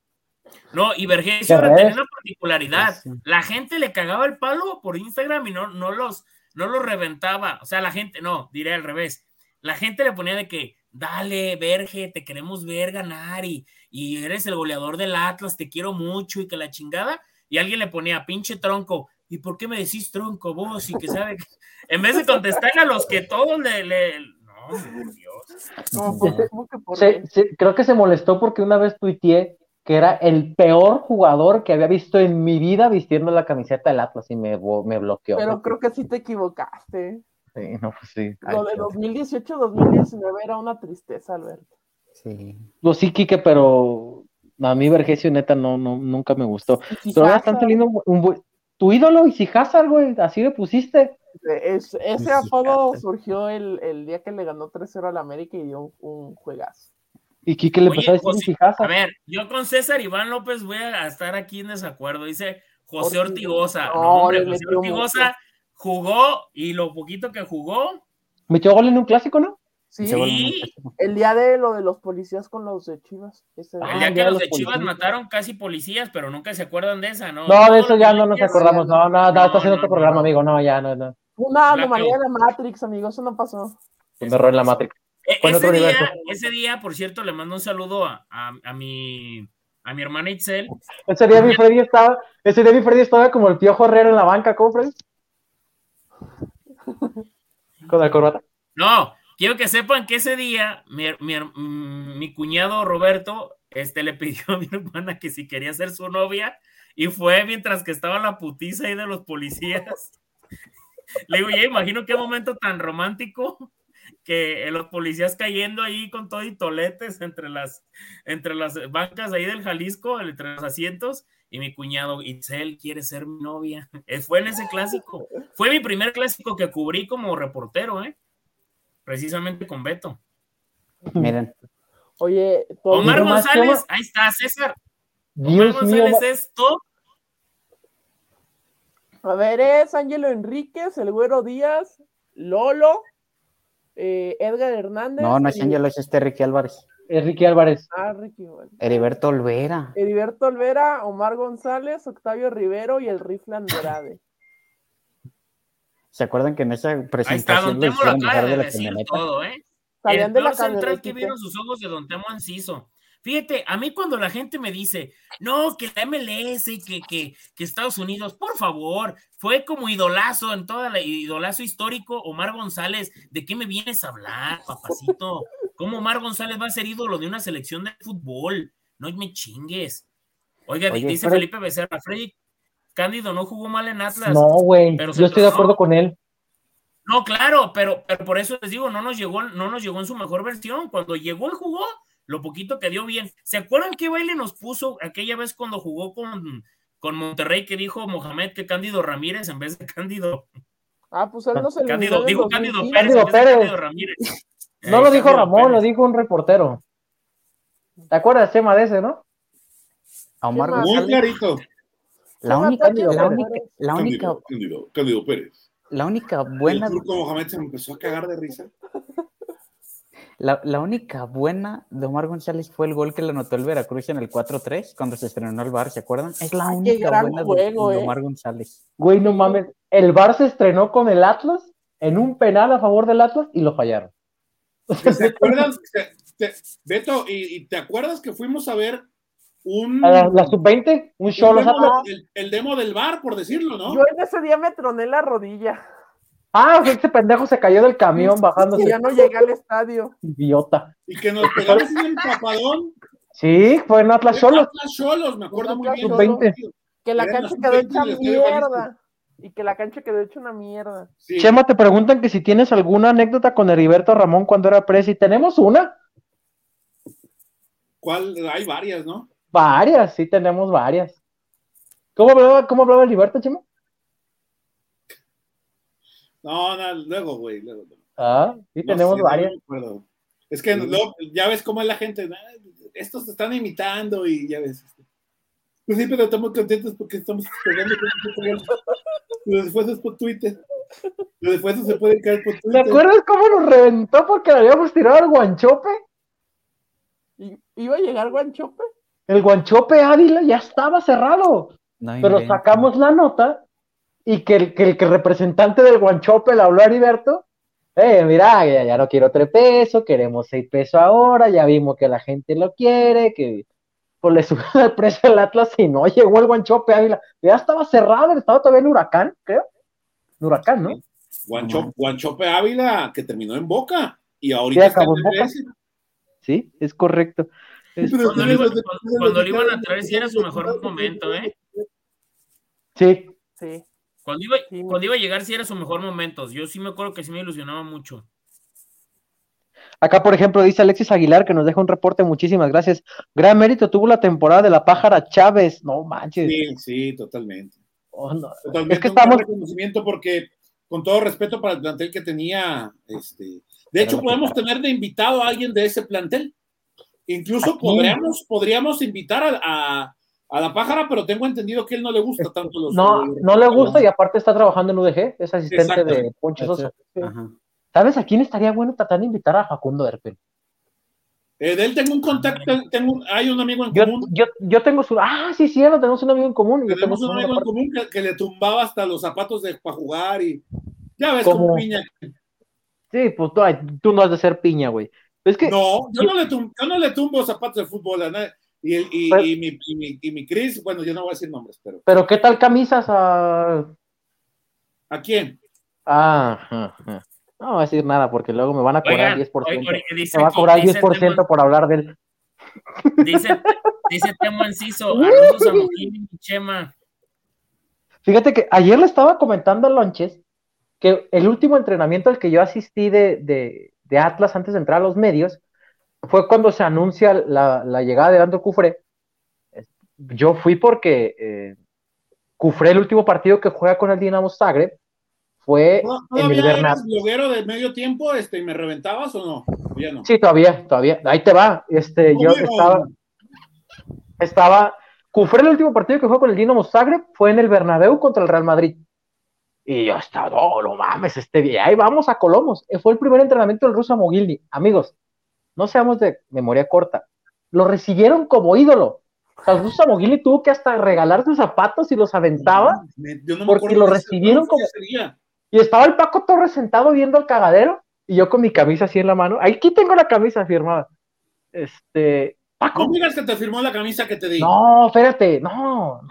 No, y Vergesio ¿Qué tenía una particularidad. Sí. La gente le cagaba el palo por Instagram y no, no los no los reventaba. O sea, la gente, no, diré al revés. La gente le ponía de que, dale, Verge, te queremos ver ganar y, y eres el goleador del Atlas, te quiero mucho y que la chingada. Y alguien le ponía, pinche tronco, ¿y por qué me decís tronco vos? Y que sabe que... En vez de contestar a los que todos le... le- No, por Dios. No, ¿por qué? ¿Cómo que por Se- qué? se- creo que se molestó porque una vez tuiteé que era el peor jugador que había visto en mi vida vistiendo la camiseta del Atlas y me, me bloqueó. Pero creo que sí te equivocaste. Sí, no, pues sí. Lo de qué- 2018-2019 era una tristeza, Alberto. Sí. Pues sí, Quique, pero a mí Vergesio neta no, no, nunca me gustó. Pero ahora están saliendo un buen- tu ídolo y si Hazard, güey, así le pusiste. es- ese Sí, apodo surgió el, el día que le ganó 3-0 al América y dio un, un juegazo. Y Quique le Oye, empezó a decir José, A ver, yo con César Iván López voy a estar aquí en desacuerdo. Dice José Ortigosa. No, hombre, José Ortigosa jugó y lo poquito que jugó, Metió gol en un clásico, ¿no? Sí, Se Sí. el día de lo de los policías con los de Chivas. Ese- Ah, el día ya que los los de Chivas policías. mataron casi policías, pero nunca se acuerdan de esa, ¿no? No, de eso ya no nos acordamos. No, no, no, No, está haciendo no, otro no. programa, amigo. No, ya, no, no. Una anomalía de la Matrix, amigo, eso no pasó. Un error en la Matrix. E- ese, día, ese día, por cierto, le mando un saludo a, a, a mi, a mi hermana Itzel. Ese día mi Freddy estaba, ese día mi Freddy estaba como el piojo Herrera en la banca, ¿cómo Freddy? Con la corbata. No, quiero que sepan que ese día mm, mi cuñado Roberto este, le pidió a mi hermana que si quería ser su novia y fue mientras que estaba la putiza ahí de los policías. Le digo, ya imagino qué momento tan romántico que los policías cayendo ahí con todo y toletes entre las, entre las bancas ahí del Jalisco, entre los asientos, y mi cuñado Itzel quiere ser mi novia. Eh, fue en ese clásico. Fue mi primer clásico que cubrí como reportero, ¿eh? Precisamente con Beto. Miren. Oye, Omar González, ahí está, César. Omar González es top. A ver, es Ángelo Enríquez, el Güero Díaz, Lolo, eh, Edgar Hernández. No, no es Ángelo, es este Ricky Álvarez. Enrique Álvarez. Ah, Ricky Álvarez. Heriberto Olvera. Heriberto Olvera, Omar González, Octavio Rivero y el Rifle Andrade. ¿Se acuerdan que en esa Ahí está, presentación Don Temo de de la decir camioneta? todo, ¿eh? El de la central que vieron sus ojos de Don Temo Enciso. Fíjate, a mí cuando la gente me dice, no, que la MLS y que, que, que Estados Unidos, por favor, fue como idolazo en toda la idolazo histórico Omar González, ¿de qué me vienes a hablar, papacito? ¿Cómo Omar González va a ser ídolo de una selección de fútbol? No me chingues. Oiga, Oye, dice pero- Felipe Becerra, Freddy Cándido no jugó mal en Atlas. No, güey. Yo estoy de acuerdo con él. No, claro, pero, pero por eso les digo, no nos llegó, no nos llegó en su mejor versión. Cuando llegó y jugó, lo poquito que dio bien. ¿Se acuerdan qué baile nos puso aquella vez cuando jugó con, con Monterrey que dijo Mohamed que Cándido Ramírez en vez de Cándido? Ah, pues él no se Cándido, dijo Cándido Pérez Cándido Pérez. Cándido Ramírez. No lo dijo Ramón, Pérez. lo dijo un reportero. ¿Te acuerdas, Chema, de ese, no? A Omar. Muy González. clarito. La única, Cándido la Pérez. única, la única, Cándido, Cándido, Cándido Pérez. la única El buena, turco Mohamed se me empezó a cagar de risa. la, la única buena de Omar González fue el gol que le anotó el Veracruz en el 4-3 cuando se estrenó el bar, ¿se acuerdan? Es la única buena de- juego, de, eh. Omar González. Güey, no mames. El Bar se estrenó con el Atlas en un penal a favor del Atlas y lo fallaron. ¿Te acuerdas? Te- te- Beto, ¿y, y te acuerdas que fuimos a ver un. A la, la sub-20, un show el, los demo, el- el demo del bar, por decirlo, ¿no? Yo en ese día me troné la rodilla. Ah, ese pendejo se cayó del camión bajándose. Y ya no llegué al estadio. Idiota. Y que nos pegamos un empapadón. Sí, fue en Atlas Cholos. Atlas Cholos, me acuerdo muy bien. Sub-20. Que la cancha quedó sub-20 hecha mierda. Y que la cancha quedó hecha una mierda. Sí. Chema, te preguntan que si tienes alguna anécdota con Heriberto Ramón cuando era presi. ¿Tenemos una? ¿Cuál? Hay varias, ¿no? Varias, sí tenemos varias. ¿Cómo hablaba, cómo hablaba Heriberto, Chema? No, no, luego, güey. Luego. Ah, sí No tenemos sé, varias. Es que luego, ya ves cómo es la gente. "Ah, Estos te están imitando y ya ves. este. Pues sí, pero estamos contentos porque estamos pegando después es por Twitter. Pero después se puede caer por ¿Te Twitter. acuerdas cómo nos reventó porque le habíamos tirado al guanchope? ¿Y, ¿Iba a llegar Guanchope? El guanchope Ávila ya estaba cerrado. No Pero sacamos la nota y que el, que el que el representante del guanchope le habló a Heriberto. Eh, mira, ya, ya no quiero tres pesos, queremos seis pesos ahora, ya vimos que la gente lo quiere, que pues le subió el precio al Atlas y no llegó el guanchope Ávila. Ya estaba cerrado, estaba todavía en Huracán, creo. En Huracán, ¿no? Guancho- Guanchope Ávila, que terminó en Boca. Y ahorita Sí, está acabó en en Boca. Sí, es correcto. Es- Cuando lo, iban, ustedes- cuando- cuando lo iban a traer, sí era su mejor momento, ¿eh? Sí, Sí. Cuando iba, Sí, cuando iba a llegar, sí era su mejor momento. Yo sí me acuerdo que sí me ilusionaba mucho. Acá, por ejemplo, dice Alexis Aguilar que nos deja un reporte, muchísimas gracias. Gran mérito tuvo la temporada de la pájara Chávez. No manches. Sí, sí, totalmente. Oh, no. Totalmente Es que un estamos- reconocimiento porque, con todo respeto para el plantel que tenía, este, de hecho, podemos tener de invitado a alguien de ese plantel. Incluso Aquí. podríamos, podríamos invitar a, a- a la pájara, pero tengo entendido que él no le gusta tanto los. No, los- no le gusta y aparte está trabajando en UDG, es asistente de. Poncho Sosa. Ajá. ¿Sabes a quién estaría bueno tratar de invitar a Facundo Erpen? Eh, de él tengo un contacto, tengo, un- hay un amigo en Yo, común. yo, yo tengo su. Ah, sí, cierto, tenemos un amigo en común. tengo Tenemos un amigo en común que, que le tumbaba hasta los zapatos de, para jugar y ya ves como piña. Sí, pues tú, no has de ser piña, güey. Es que No, yo no, le tum- yo no le tumbo zapatos de fútbol a nadie. Y, el- y, Pero- y mi, y, mi, y mi Chris, bueno, yo no voy a decir nombres, pero Pero ¿qué tal camisas a. ¿a quién? Ah, ajá, ajá. No voy a decir nada porque luego me van a cobrar Oigan, 10%. oigan, oigan, dice me va a cobrar dice 10% Temo- por hablar de él. Dice, dice Temo Enciso, y Chema. Fíjate que ayer le estaba comentando a Lonches que el último entrenamiento al que yo asistí de, de- de Atlas antes de entrar a los medios fue cuando se anuncia la, la llegada de Andro Cufré. yo fui porque eh, Cufré el último partido que juega con el Dinamo Zagreb fue en el Bernabéu. bloguero de medio tiempo este, y me reventabas o no? no? Sí, todavía, todavía. Ahí te va. Este, yo estaba, estaba, Cufré el último partido que jugó con el Dinamo Zagreb fue en el Bernabéu contra el Real Madrid. Y yo estaba, no, no mames, este día, ahí vamos a Colomos. Fue el primer entrenamiento del ruso Mogilny. Amigos, no seamos de memoria corta. Lo recibieron como ídolo. O sea, el ruso Mogilny tuvo que hasta regalar sus zapatos y los aventaba porque lo recibieron como. Y estaba el Paco Torres sentado viendo el cagadero y yo con mi camisa así en la mano. Aquí tengo la camisa firmada. Este. Paco. No digas que te firmó la camisa que te di. No, espérate, no.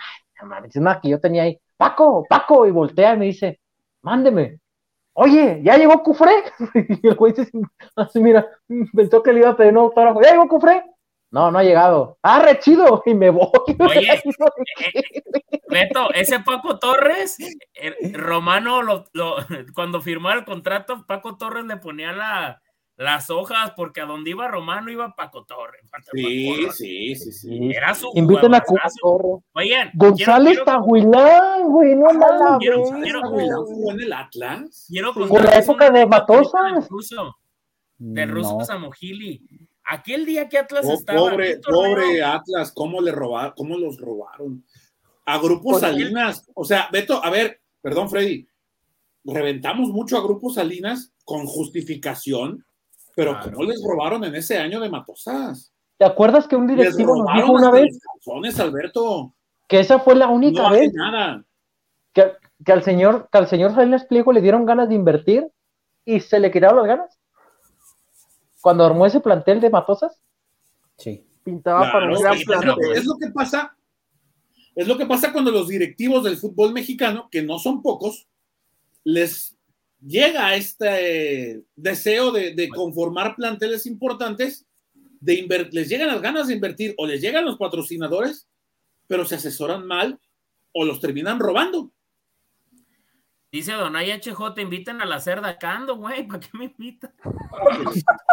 Es más que yo tenía ahí. Paco, Paco, y voltea y me dice, mándeme. Oye, ya llegó Cufré. y el güey dice, así mira, pensó que le iba a pedir un autógrafo. ¿Ya llegó Cufré? No, no ha llegado. Ah, re chido. Y me voy. Oye, Beto, ese Paco Torres, eh, Romano, lo, cuando firmó el contrato, Paco Torres le ponía la, las hojas, porque a donde iba Romano iba Paco Torres. Sí, sí, sí, sí. Era su Inviten a Paco Oigan, González Tahuilán, güey, no nada. Quiero, quiero, jugó en el Atlas. Quiero Con la época de Matosas. De Russo no. Aquel día que Atlas oh, estaba. Pobre, pobre Atlas, ¿cómo le robaron? ¿Cómo los robaron? A Grupos Salinas. O sea, Beto, a ver, perdón, Freddy. Reventamos mucho a Grupos Salinas con justificación pero ¿cómo les robaron en ese año de Matosas? ¿Te acuerdas que un directivo nos dijo una vez? Alberto. Que esa fue la única vez. Que, que, al señor, que al señor Salinas Pliego le dieron ganas de invertir y se le quitaron las ganas. Cuando armó ese plantel de Matosas. Sí. Pintaba para un gran Es lo que pasa. Es lo que pasa cuando los directivos del fútbol mexicano, que no son pocos, les llega este deseo de, conformar planteles importantes, de les llegan las ganas de invertir o les llegan los patrocinadores, pero se asesoran mal o los terminan robando. Dice Donay HJ, te invitan a la cerda Cando, güey, ¿para qué me invitan?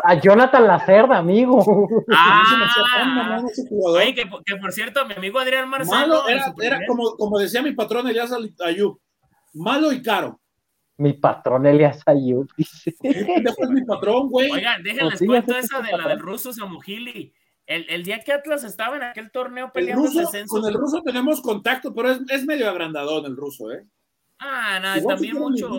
A Jonathan la cerda, amigo. Ah, güey, que, por cierto, mi amigo Adrián Marzano. era, como, como decía mi patrón Elias Ayub, malo y caro. Mi patrón Elias Ayub, dice. es mi patrón, güey. Oigan, déjenles cuento esa de la del ruso Samuhili. El, el, día que Atlas estaba en aquel torneo peleando el Con el ruso tenemos contacto, pero es, es medio agrandadón el ruso, ¿eh? Ah, no, también mucho.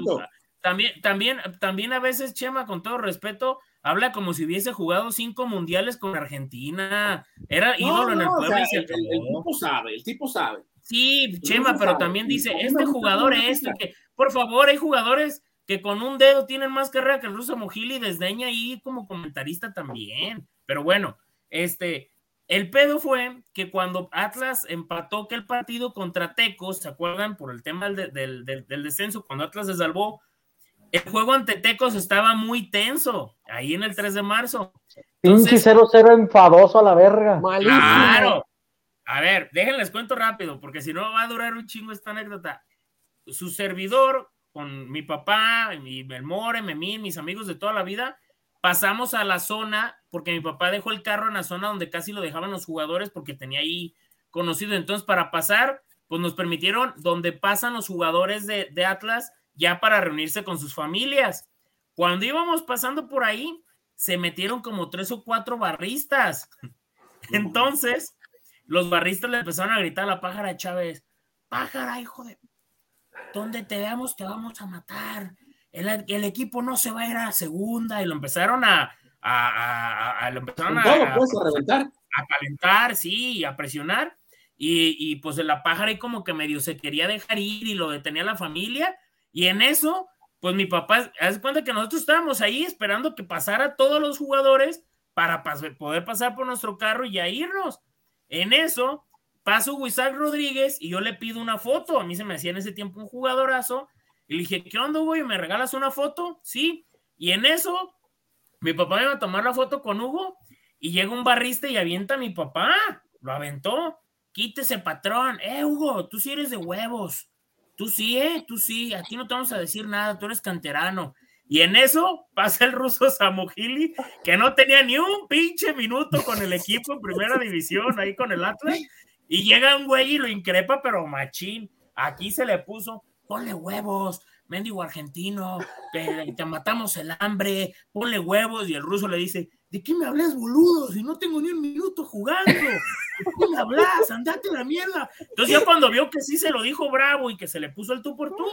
También, también, también a veces Chema, con todo respeto, habla como si hubiese jugado cinco mundiales con Argentina. Era ídolo en el pueblo. el, el, tipo sabe, el tipo sabe. Sí, Chema, pero también dice, este jugador es este, que, por favor, hay jugadores que con un dedo tienen más carrera que el ruso Mojili y desdeña ahí como comentarista también. Pero bueno, este, el pedo fue que cuando Atlas empató que el partido contra Tecos, ¿se acuerdan? Por el tema del, del, descenso, cuando Atlas se salvó, el juego ante Tecos estaba muy tenso, ahí en el 3 de marzo. Pinche 0-0 enfadoso a la verga. Claro, a ver, déjenles cuento rápido, porque si no va a durar un chingo esta anécdota. Su servidor, con mi papá, mi Belmore, Memín, mis amigos de toda la vida, pasamos a la zona, porque mi papá dejó el carro en la zona donde casi lo dejaban los jugadores, porque tenía ahí conocido. Entonces, para pasar, pues nos permitieron donde pasan los jugadores de, de Atlas ya para reunirse con sus familias. Cuando íbamos pasando por ahí, se metieron como tres o cuatro barristas. Entonces, los barristas le empezaron a gritar a la pájara de Chávez, pájara, hijo de... Donde te veamos te vamos a matar. El, equipo no se va a ir a segunda. Y lo empezaron a... a, lo empezaron a, a, calentar, sí, a presionar. Y, y pues la pájara ahí como que medio se quería dejar ir y lo detenía la familia. Y en eso, pues mi papá, hace cuenta que nosotros estábamos ahí esperando que pasara todos los jugadores para poder pasar por nuestro carro y ya irnos. En eso, paso Isaac Rodríguez y yo le pido una foto. A mí se me hacía en ese tiempo un jugadorazo. Y le dije, ¿qué onda, güey? ¿Me regalas una foto? Sí. Y en eso, mi papá iba a tomar la foto con Hugo y llega un barrista y avienta a mi papá. Lo aventó. Quítese, patrón. Eh, Hugo, tú sí eres de huevos. Tú sí, eh, tú sí. Aquí no te vamos a decir nada. Tú eres canterano. Y en eso pasa el ruso Samuhili, que no tenía ni un pinche minuto con el equipo en primera división, ahí con el Atlas, Y llega un güey y lo increpa, pero machín. Aquí se le puso, ponle huevos, mendigo argentino, te, te matamos el hambre, ponle huevos. Y el ruso le dice, ¿de qué me hablas, boludo? Si no tengo ni un minuto jugando. ¿De qué me hablas? Andate la mierda. Entonces ya cuando vio que sí se lo dijo bravo y que se le puso el tú por tú,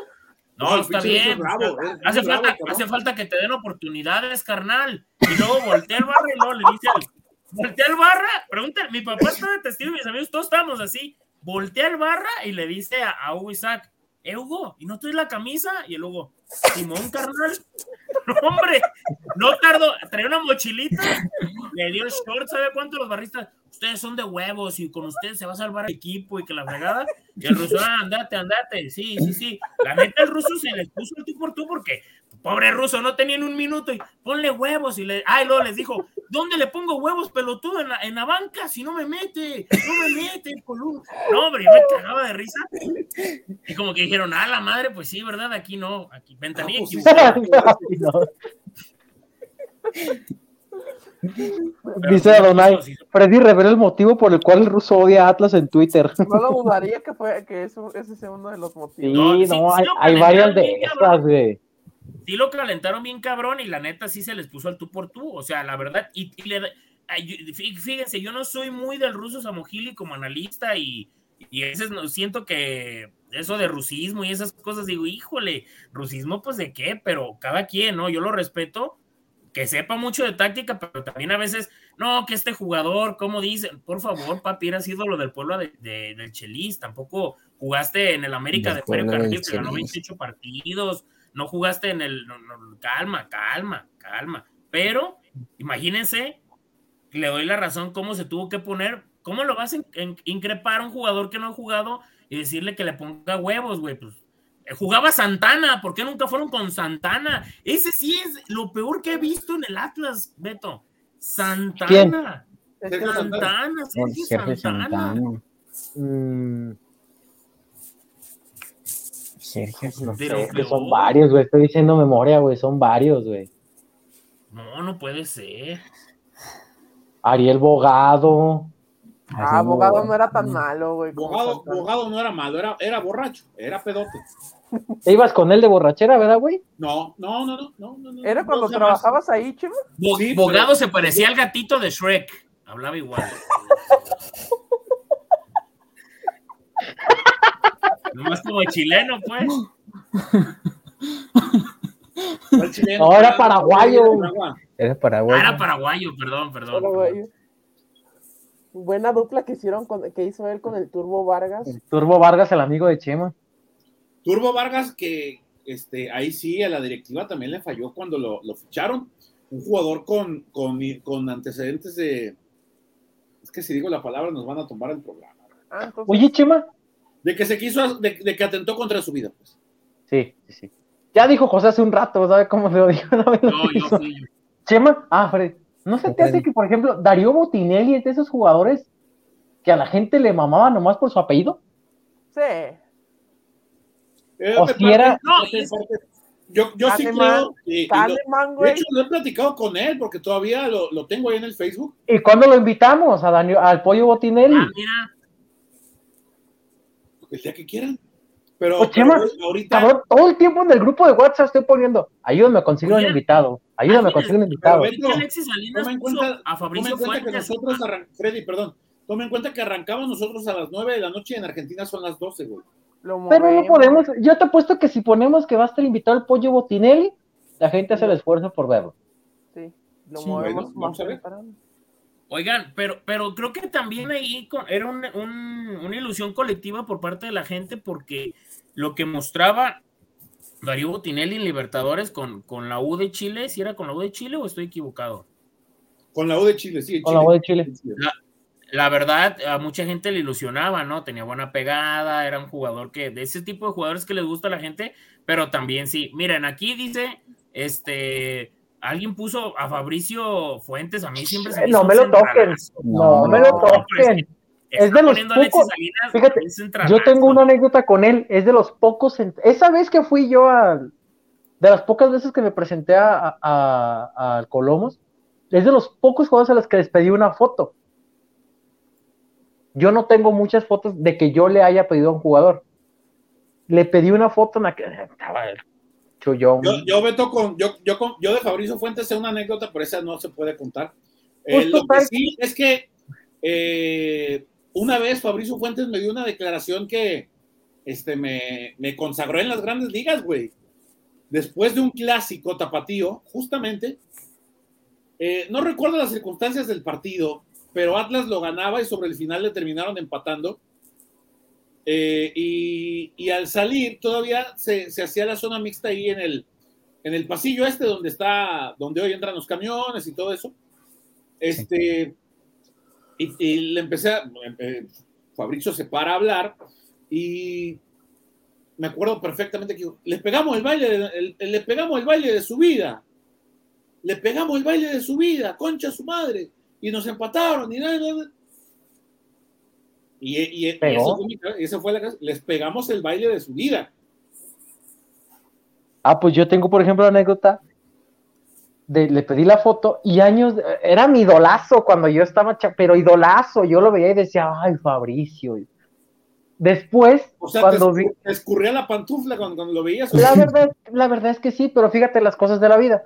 no, está bien. bravo, es hace, bravo, falta, hace falta que te den oportunidades, carnal. Y luego voltea el barra y luego le dice al, voltea el barra, pregunta, mi papá está de testigo y mis amigos, todos estábamos así. Voltea el barra y le dice a, a Hugo Isaac, "Eh, Hugo, ¿y no traes la camisa? Y el Hugo, Simón, carnal. No, hombre, no tardó, traía una mochilita, le dio el short, ¿sabe cuánto los barristas? Ustedes son de huevos y con ustedes se va a salvar el equipo y que la fregada. Y el ruso, ah, andate, andate, sí, sí, sí. La neta, el ruso se les puso el tú por tú porque, pobre ruso, no tenían un minuto y ponle huevos y le, ah, y luego les dijo, ¿dónde le pongo huevos pelotudo en la, en la banca si no me mete? No me mete, columna. No, hombre, yo me cagaba de risa. Y como que dijeron, ah, la madre, pues sí, ¿verdad? Aquí no, aquí ventanilla Ah, pues equivocada. No. Dice Adonai, Freddy revela el motivo por el cual el ruso odia a Atlas en Twitter. No lo dudaría que, fue, que eso, ese sea uno de los Sí, motivos. No, no, sí, sí hay, hay varias de cabrón. güey. sí lo calentaron bien cabrón y la neta sí se les puso al tú por tú, o sea, la verdad, y, y le, fíjense, yo no soy muy del ruso Samogili como analista y, y a veces no- siento que eso de rusismo y esas cosas, digo, híjole, rusismo pues de qué, pero cada quien, ¿no? Yo lo respeto, que sepa mucho de táctica, pero también a veces, no, que este jugador, ¿cómo dicen? Por favor, papi, eras ídolo del pueblo de, de- del Chelis, tampoco jugaste en el América de del Carrillo, que ganó Chelis. 28 partidos, no jugaste en el. no, no, calma, calma, calma. Pero imagínense, le doy la razón cómo se tuvo que poner. ¿Cómo lo vas a in- in- increpar a un jugador que no ha jugado y decirle que le ponga huevos, güey? Pues jugaba Santana, ¿por qué nunca fueron con Santana? Ese sí es lo peor que he visto en el Atlas, Beto. Santana. Sergio Santana. Sergio Santana. Santana. Mm, Sergio no Pero que peor. son varios, güey. Estoy diciendo memoria, güey. Son varios, güey. No, no puede ser. Ariel Bogado. Ah, abogado no era tan malo, güey. Bogado. Bogado no era malo, era, era borracho, era pedote. ¿Te ibas con él de borrachera, verdad, güey? No, no, no, no, no, no, no. ¿Era no, cuando trabajabas ahí, chivo? Bo- Sí, Bogado pero- se parecía al gatito de Shrek. Hablaba igual. Nomás como chileno, pues. ¿Cuál chileno? No, era paraguayo. Era Paraguay. Ah, era paraguayo, perdón, perdón. Güey. Buena dupla que hicieron con, que hizo él con el Turbo Vargas. Turbo Vargas, el amigo de Chema. Turbo Vargas, que este, ahí sí a la directiva también le falló cuando lo, lo ficharon. Un jugador con, con, con antecedentes de. Es que si digo la palabra nos van a tomar el programa. Ah, Oye, Chema. De que se quiso, de, de que atentó contra su vida. Pues. Sí, sí, sí. Ya dijo José hace un rato, ¿sabes cómo se lo dijo? No lo No, yo hizo. fui yo. Chema, ah, Fred, ¿no se te hace que, por ejemplo, Darío Botinelli es de esos jugadores que a la gente le mamaba nomás por su apellido? sí. Eh, O si era- No, es- yo, yo sí creo. y- y lo- de hecho, lo he platicado con él porque todavía lo, lo tengo ahí en el Facebook. ¿Y cuándo lo invitamos a Daniel, al pollo Botinelli? Ah, mira. El día que quieran. Pero, O Chema, ahorita. Cabrón, todo el tiempo en el grupo de WhatsApp estoy poniendo, ayúdame a conseguir un invitado, ayúdame a Ah, conseguir un invitado. pero Es que Alexis Salinas Toma en puso cuenta, a toma en Fabricio cuenta que nosotros, Freddy, perdón, toma en cuenta que arrancamos nosotros a las 9 de la noche y en Argentina son las 12, güey. Lo Pero no podemos, yo te apuesto que si ponemos que va a estar invitado el pollo Botinelli, la gente hace el esfuerzo por verlo. Sí, lo Sí, movemos bueno, más. Oigan, pero, pero creo que también ahí con- era un- un- una ilusión colectiva por parte de la gente porque lo que mostraba Darío Botinelli en Libertadores con, con la U de Chile, si era con la U de Chile o estoy equivocado. Con la U de Chile, sí. Con la U de Chile. La verdad, a mucha gente le ilusionaba, ¿no? Tenía buena pegada, era un jugador que, de ese tipo de jugadores que les gusta a la gente, pero también sí. Miren, aquí dice, este, alguien puso a Fabricio Fuentes, a mí siempre se me no me lo toquen. No, No, me lo pero toquen. Es de los pocos- Salinas fíjate. Yo tengo una anécdota con él, es de los pocos, esa vez que fui yo a, de las pocas veces que me presenté a, a, a- al Colomos, es de los pocos jugadores a los que les pedí una foto. Yo no tengo muchas fotos de que yo le haya pedido a un jugador. Le pedí una foto en la que estaba yo. Yo, yo Beto, con, yo, yo, con, yo de Fabricio Fuentes sé una anécdota, pero esa no se puede contar. Eh, lo que sí es que eh, una vez Fabricio Fuentes me dio una declaración que este, me, me consagró en las grandes ligas, güey. Después de un clásico tapatío, justamente, eh, no recuerdo las circunstancias del partido, pero Atlas lo ganaba y sobre el final le terminaron empatando. Eh, y, al salir todavía se, hacía la zona mixta ahí en el, en el pasillo este donde está, donde hoy entran los camiones y todo eso. Este, y, le empecé a, eh, Fabricio se para a hablar y me acuerdo perfectamente que le pegamos el baile, le pegamos el baile de su vida le pegamos el baile de su vida, concha su madre, y nos empataron, y nada, Y, y, eso fue, la les pegamos el baile de su vida. Ah, pues yo tengo, por ejemplo, la anécdota de, le pedí la foto y años, era mi idolazo cuando yo estaba, pero idolazo, yo lo veía y decía, ay, Fabricio. Después, cuando vi... escurría la pantufla cuando, lo veías. La verdad, la verdad es que sí, pero fíjate las cosas de la vida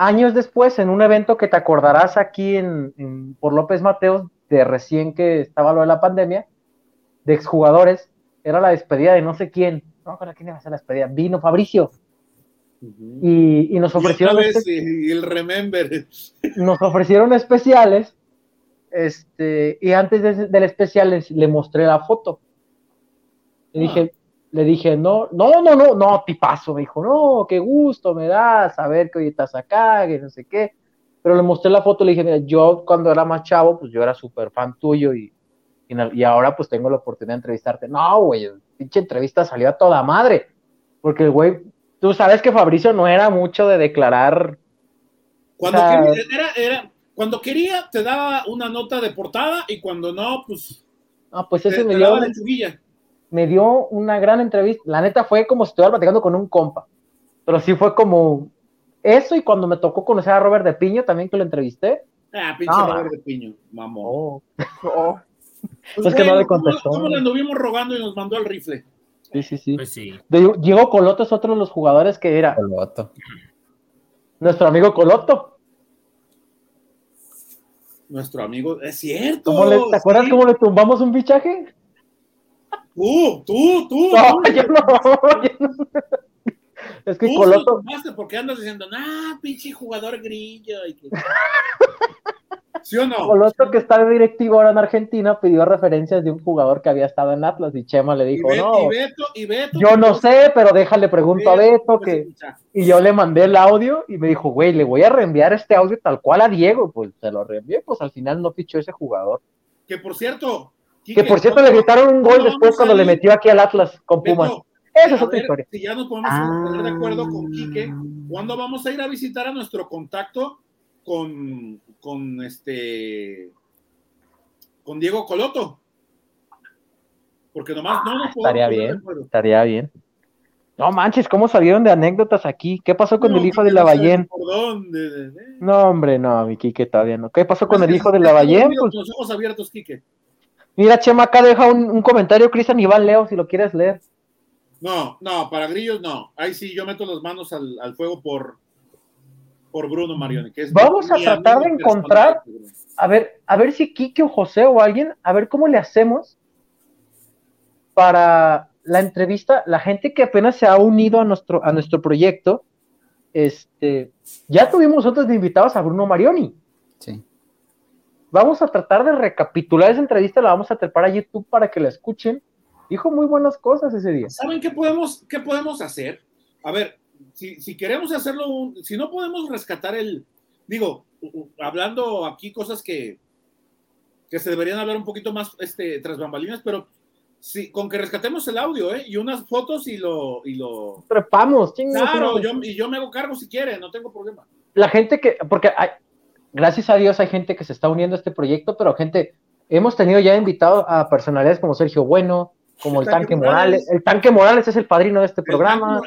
años después, en un evento que te acordarás aquí en, por López Mateos, de recién que estaba lo de la pandemia, de exjugadores, era la despedida de no sé quién. No, ¿para quién iba a ser la despedida? Vino Fabricio. y, nos ofrecieron. Y el remember. Nos ofrecieron especiales. Este, y antes del especial le mostré la foto. Y dije, le dije, no, no, no, no, no, tipazo, me dijo, no, qué gusto me da saber que hoy estás acá, que no sé qué. Pero le mostré la foto, le dije, mira, yo cuando era más chavo, pues yo era súper fan tuyo y, y, ahora pues tengo la oportunidad de entrevistarte. No, güey, pinche entrevista salió a toda madre, porque el güey, tú sabes que Fabricio no era mucho de declarar. Cuando, quería, era, era, cuando quería, te daba una nota de portada y cuando no, pues. Ah, pues ese me dio me dio una gran entrevista. La neta fue como si estuviera platicando con un compa. Pero sí fue como eso y cuando me tocó conocer a Robert de Piño también que lo entrevisté. Ah, pinche Robert de Piño, mamón. Oh. oh. Pues es que no le contestó. ¿Cómo le anduvimos rogando y nos mandó al rifle? Sí, sí, sí. Pues sí. Diego Coloto es otro de los jugadores que era. Coloto. Nuestro amigo Coloto. Nuestro amigo, es cierto. ¿Te acuerdas cómo le tumbamos un fichaje? Tú, tú, tú. No, yo no, Es que Coloto. porque andas diciendo, nah, pinche jugador grillo. ¿Sí o no? Coloto, que está de directivo ahora en Argentina, pidió referencias de un jugador que había estado en Atlas y Chema le dijo, no. Y Beto, yo no sé, pero déjale pregunto a Beto que. Y yo le mandé el audio y me dijo, güey, le voy a reenviar este audio tal cual a Diego. Pues se lo reenvié, pues al final no fichó ese jugador. Que por cierto, que por cierto le gritaron un gol después cuando le metió aquí al Atlas con Pumas. Esa es otra historia. Si ya nos podemos poner de acuerdo con Quique, ¿cuándo vamos a ir a visitar a nuestro contacto con, con este con Diego Coloto? Porque nomás no nos ah, Estaría bien, estaría bien. No manches, ¿cómo salieron de anécdotas aquí? ¿Qué pasó con el hijo de Lavallén? No, hombre, no, mi Quique todavía no. ¿Qué pasó con el hijo de Lavallén? Pues... Los ojos abiertos, Quique. Mira, Chema, acá deja un, comentario Cristian Iván Leo, si lo quieres leer. No, no, para Grillos no. Ahí sí yo meto las manos al, fuego por, por Bruno Marioni. Vamos a tratar de encontrar, a ver, a ver si Kike o José o alguien, a ver cómo le hacemos para la entrevista, la gente que apenas se ha unido a nuestro, a nuestro proyecto, este, ya tuvimos otros invitados a Bruno Marioni. Sí vamos a tratar de recapitular esa entrevista, la vamos a trepar a YouTube para que la escuchen. Dijo muy buenas cosas ese día. ¿Saben qué podemos, qué podemos hacer? A ver, si, queremos hacerlo, si no podemos rescatar el, digo, hablando aquí cosas que, que se deberían hablar un poquito más este, tras bambalinas, pero sí, con que rescatemos el audio, ¿eh? Y unas fotos y lo... Y lo... Trepamos, Claro, yo, y yo me hago cargo si quiere, no tengo problema. La gente que, porque hay, gracias a Dios hay gente que se está uniendo a este proyecto, pero gente, hemos tenido ya invitados a personalidades como Sergio Bueno, como el, Tanque, Morales. El Tanque Morales es el padrino de este programa.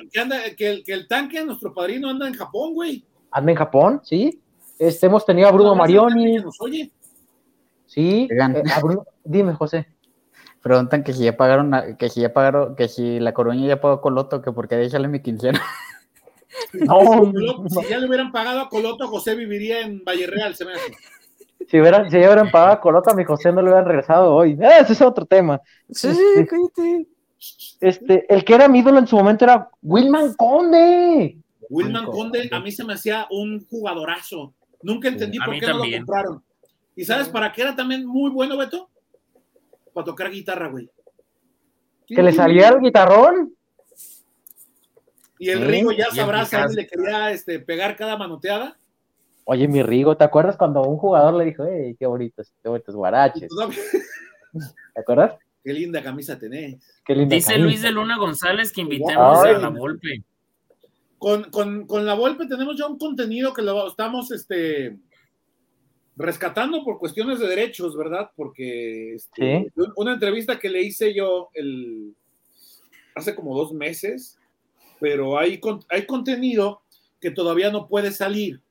que, el, Tanque, nuestro padrino, anda en Japón, güey. Anda en Japón, sí. Este, hemos tenido a Bruno Marioni. Sí, eh, dime, José. Preguntan que si ya pagaron, que si ya pagaron, que si la Coruña ya pagó a Coloto, que porque ahí sale mi quincena. No, si ya le hubieran pagado a Coloto, José viviría en Valle Real, se me hace. Si, hubieran, si ya hubieran pagado a Coloto, a mi José no le hubieran regresado hoy. Ah, ese es otro tema. Sí, sí, cállate. Este, el que era mi ídolo en su momento era Wilman Conde. Wilman Conde a mí se me hacía un jugadorazo. Nunca entendí por qué no lo compraron. ¿Y sabes para qué era también muy bueno, Beto? Para tocar guitarra, güey. Que le salía el guitarrón. Y el Sí, Rigo ya él Picasso. le quería este, pegar cada manoteada. Oye, mi Rigo, ¿te acuerdas cuando un jugador le dijo, hey, qué bonitos, qué bonitos guaraches? todavía- ¿Te acuerdas? Qué linda camisa tenés. Qué linda Dice camisa. Luis de Luna González que invitemos Ay. a la Volpe. Con, con, con la Volpe tenemos ya un contenido que lo estamos este, rescatando por cuestiones de derechos, ¿verdad? Porque este, una entrevista que le hice yo el, hace como dos meses, pero hay, hay contenido que todavía no puede salir.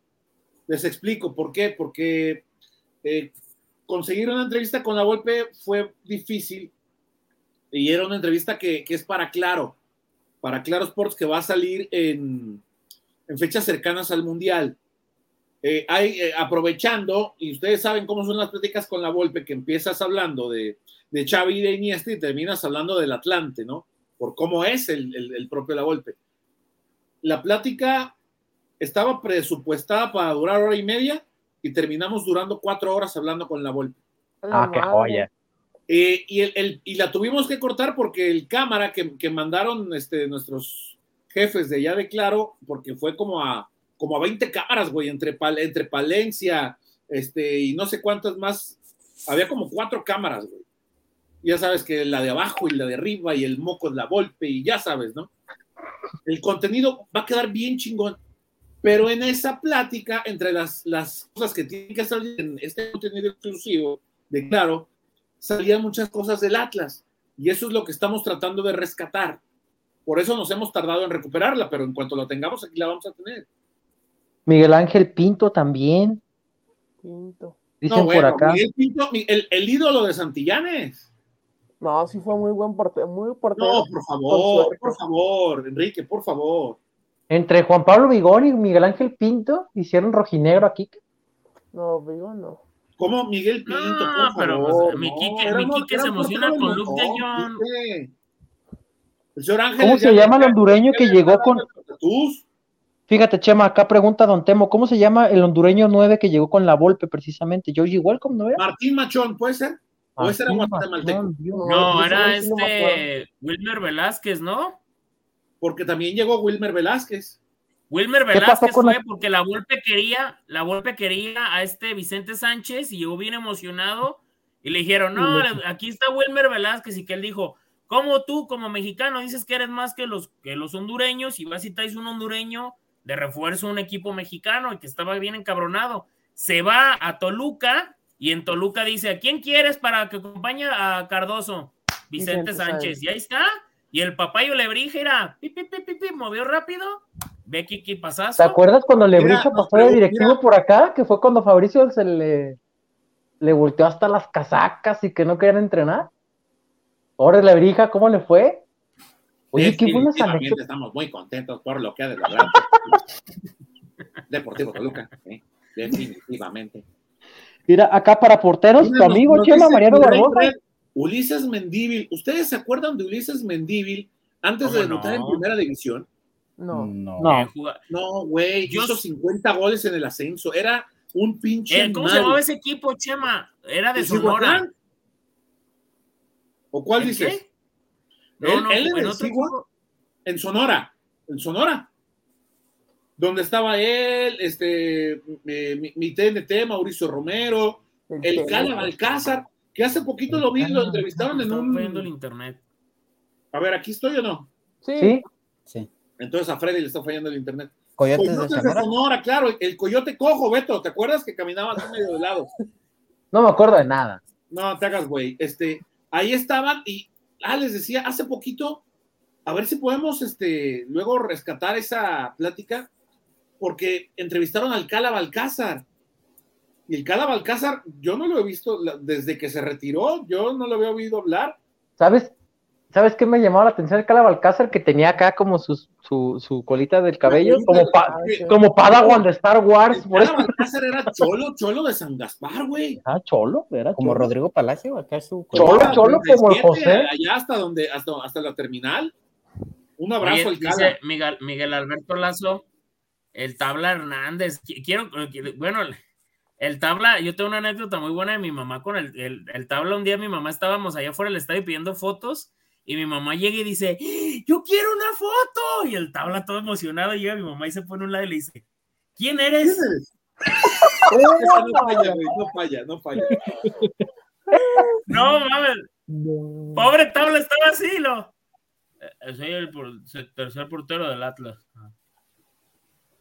Les explico por qué. Porque eh, conseguir una entrevista con la Volpe fue difícil y era una entrevista que, que es para Claro, para Claro Sports que va a salir en, fechas cercanas al Mundial. Eh, hay, eh, aprovechando, y ustedes saben cómo son las pláticas con la Volpe, que empiezas hablando de, de Xavi de Iniesta y terminas hablando del Atlante, ¿no? Por cómo es el, el, el propio La Volpe. La plática estaba presupuestada para durar hora y media y terminamos durando cuatro horas hablando con La Volpe. Ah, qué joya. Eh, y, el, el- y la tuvimos que cortar porque el cámara que, que mandaron este, nuestros jefes de allá de Claro, porque fue como a, como a 20 cámaras, güey, entre, Pal- entre Palencia este, y no sé cuántas más. Había como cuatro cámaras, güey. Ya sabes que la de abajo y la de arriba y el moco es la golpe y ya sabes, ¿no? El contenido va a quedar bien chingón. Pero en esa plática, entre las, las cosas que tienen que salir en este contenido exclusivo de Claro, salían muchas cosas del Atlas. Y eso es lo que estamos tratando de rescatar. Por eso nos hemos tardado en recuperarla, pero en cuanto la tengamos, aquí la vamos a tener. Miguel Ángel Pinto también. Quinto. Dicen no, bueno, por acá. Miguel Pinto, el, el ídolo de Santillanes. No, sí fue muy buen portero, muy portero. No, por favor, por favor, Enrique, por favor. Entre Juan Pablo Vigón y Miguel Ángel Pinto hicieron rojinegro aquí. No, digo no. ¿Cómo Miguel Pinto? No, por pero, favor, pues, mi no, Quique- era mi Quique se emociona con Luke de Jong. El señor Ángel ¿Cómo se llama el hondureño que llegó con... Fíjate, Chema, acá pregunta Don Temo, ¿cómo se llama el hondureño 9 que llegó con la Volpe precisamente? Georgie Welcome, ¿no era? Martín Machón, ¿puede ser? ¿O ese era Martín guatemalteco? Machón, Dios. No, era este Wilmer Velázquez, ¿no? Porque también llegó Wilmer Velázquez. Wilmer ¿Qué pasó Velázquez fue la- porque la Volpe quería, la Volpe quería a este Vicente Sánchez y llegó bien emocionado y le dijeron, no, aquí está Wilmer Velázquez y que él dijo, ¿cómo tú como mexicano dices que eres más que los, que los hondureños y vas y traes un hondureño de refuerzo a un equipo mexicano y que estaba bien encabronado? Se va a Toluca y en Toluca dice, ¿a quién quieres para que acompañe a Cardoso? Vicente Vicente Sánchez. Sánchez. Y ahí está. Y el papayo Lebrija era, pi, pi, pi, movió rápido. Ve Kiki pasazo. ¿Te acuerdas cuando Lebrijo nos pasó de directivo mira. por acá? Que fue cuando Fabricio se le, le volteó hasta las casacas y que no querían entrenar. Ahora Lebrija, ¿cómo le fue? Oye, qué buenas anécdotas. estamos muy contentos por lo que ha de lograr Deportivo Toluca. ¿eh? Definitivamente. Mira, acá para porteros, tu Mira, nos- amigo nos Chema Mariano Barbosa. Ulises Mendívil. ¿Ustedes se acuerdan de Ulises Mendívil antes de ¿Cómo debutar no? en primera división? No. No. No. No, güey, Yo- hizo 50 goles en el ascenso. Era un pinche. Eh, ¿Cómo se llamaba ese equipo, Chema? Era de ¿El Sonora. ¿O cuál ¿El dices? qué? No, Él- no, él en en el otro Sigua, equipo. en Sonora, en Sonora, donde estaba él, este, eh, mi, mi TNT, Mauricio Romero, el Tele. Cala Balcázar, que hace poquito lo vi, lo entrevistaron en Estaba viendo el un... internet. A ver, ¿aquí estoy o no? Sí. Sí, Sí. Entonces a Freddy le está fallando el internet. Coyotes de Coyotes de Sonora. Sonora, claro, el coyote cojo, Beto, ¿te acuerdas que caminaba así medio de lado? no me acuerdo de nada. No, te hagas, güey. Este, ahí estaban y, ah, les decía, hace poquito, a ver si podemos, este, luego rescatar esa plática, porque entrevistaron al Cala Balcázar. Y el Cala Balcázar, yo no lo he visto desde que se retiró, yo no lo había oído hablar, ¿Sabes? ¿Sabes qué me llamaba la atención el Calabalcázar? Que tenía acá como su, su, su colita del cabello, como, pa, como Padawan de Star Wars. Por eso. era Cholo, Cholo de San Gaspar, güey. Ah, Cholo, era Como Rodrigo Palacio, acá es su. Cholo, Cholo, como el José. Allá hasta donde, hasta, hasta la terminal. Un abrazo Oye, al dice Miguel, Miguel Alberto Lazo, el Tabla Hernández. Quiero, bueno, el Tabla, yo tengo una anécdota muy buena de mi mamá con el, el, el Tabla. Un día mi mamá estábamos allá fuera del estadio pidiendo fotos y mi mamá llega y dice, yo quiero una foto. Y el tabla todo emocionado llega mi mamá y se pone un lado y le dice, ¿quién eres? ¿Quién eres? no falla, no falla, no falla. No, mames. No. Pobre tabla estaba así, ¿no? Soy el, por, tercer portero del Atlas.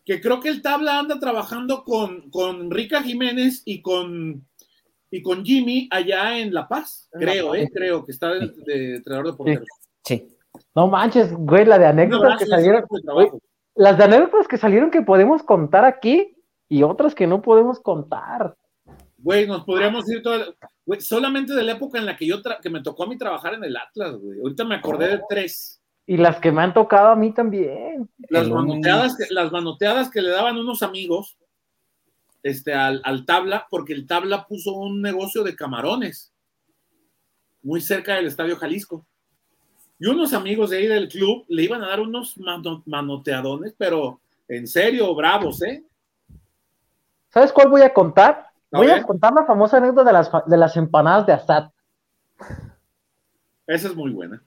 Que creo que el tabla anda trabajando con, con Rica Jiménez y con y con Jimmy allá en La Paz, creo, eh, creo que está de, de entrenador de porteros. Sí. No manches, güey, la de anécdotas que salieron. Güey, las de anécdotas que salieron que podemos contar aquí y otras que no podemos contar. Güey, nos podríamos ir todo, güey, solamente de la época en la que yo que me tocó a mí trabajar en el Atlas, güey. Ahorita me acordé de tres. Y las que me han tocado a mí también. Las manoteadas, que, las manoteadas que le daban unos amigos este, al, al, tabla, porque el tabla puso un negocio de camarones muy cerca del Estadio Jalisco. Y unos amigos de ahí del club le iban a dar unos manoteadones, pero en serio, bravos, ¿eh? ¿Sabes cuál voy a contar? ¿A voy a contar la famosa anécdota de las, de las empanadas de Assad. Esa es muy buena.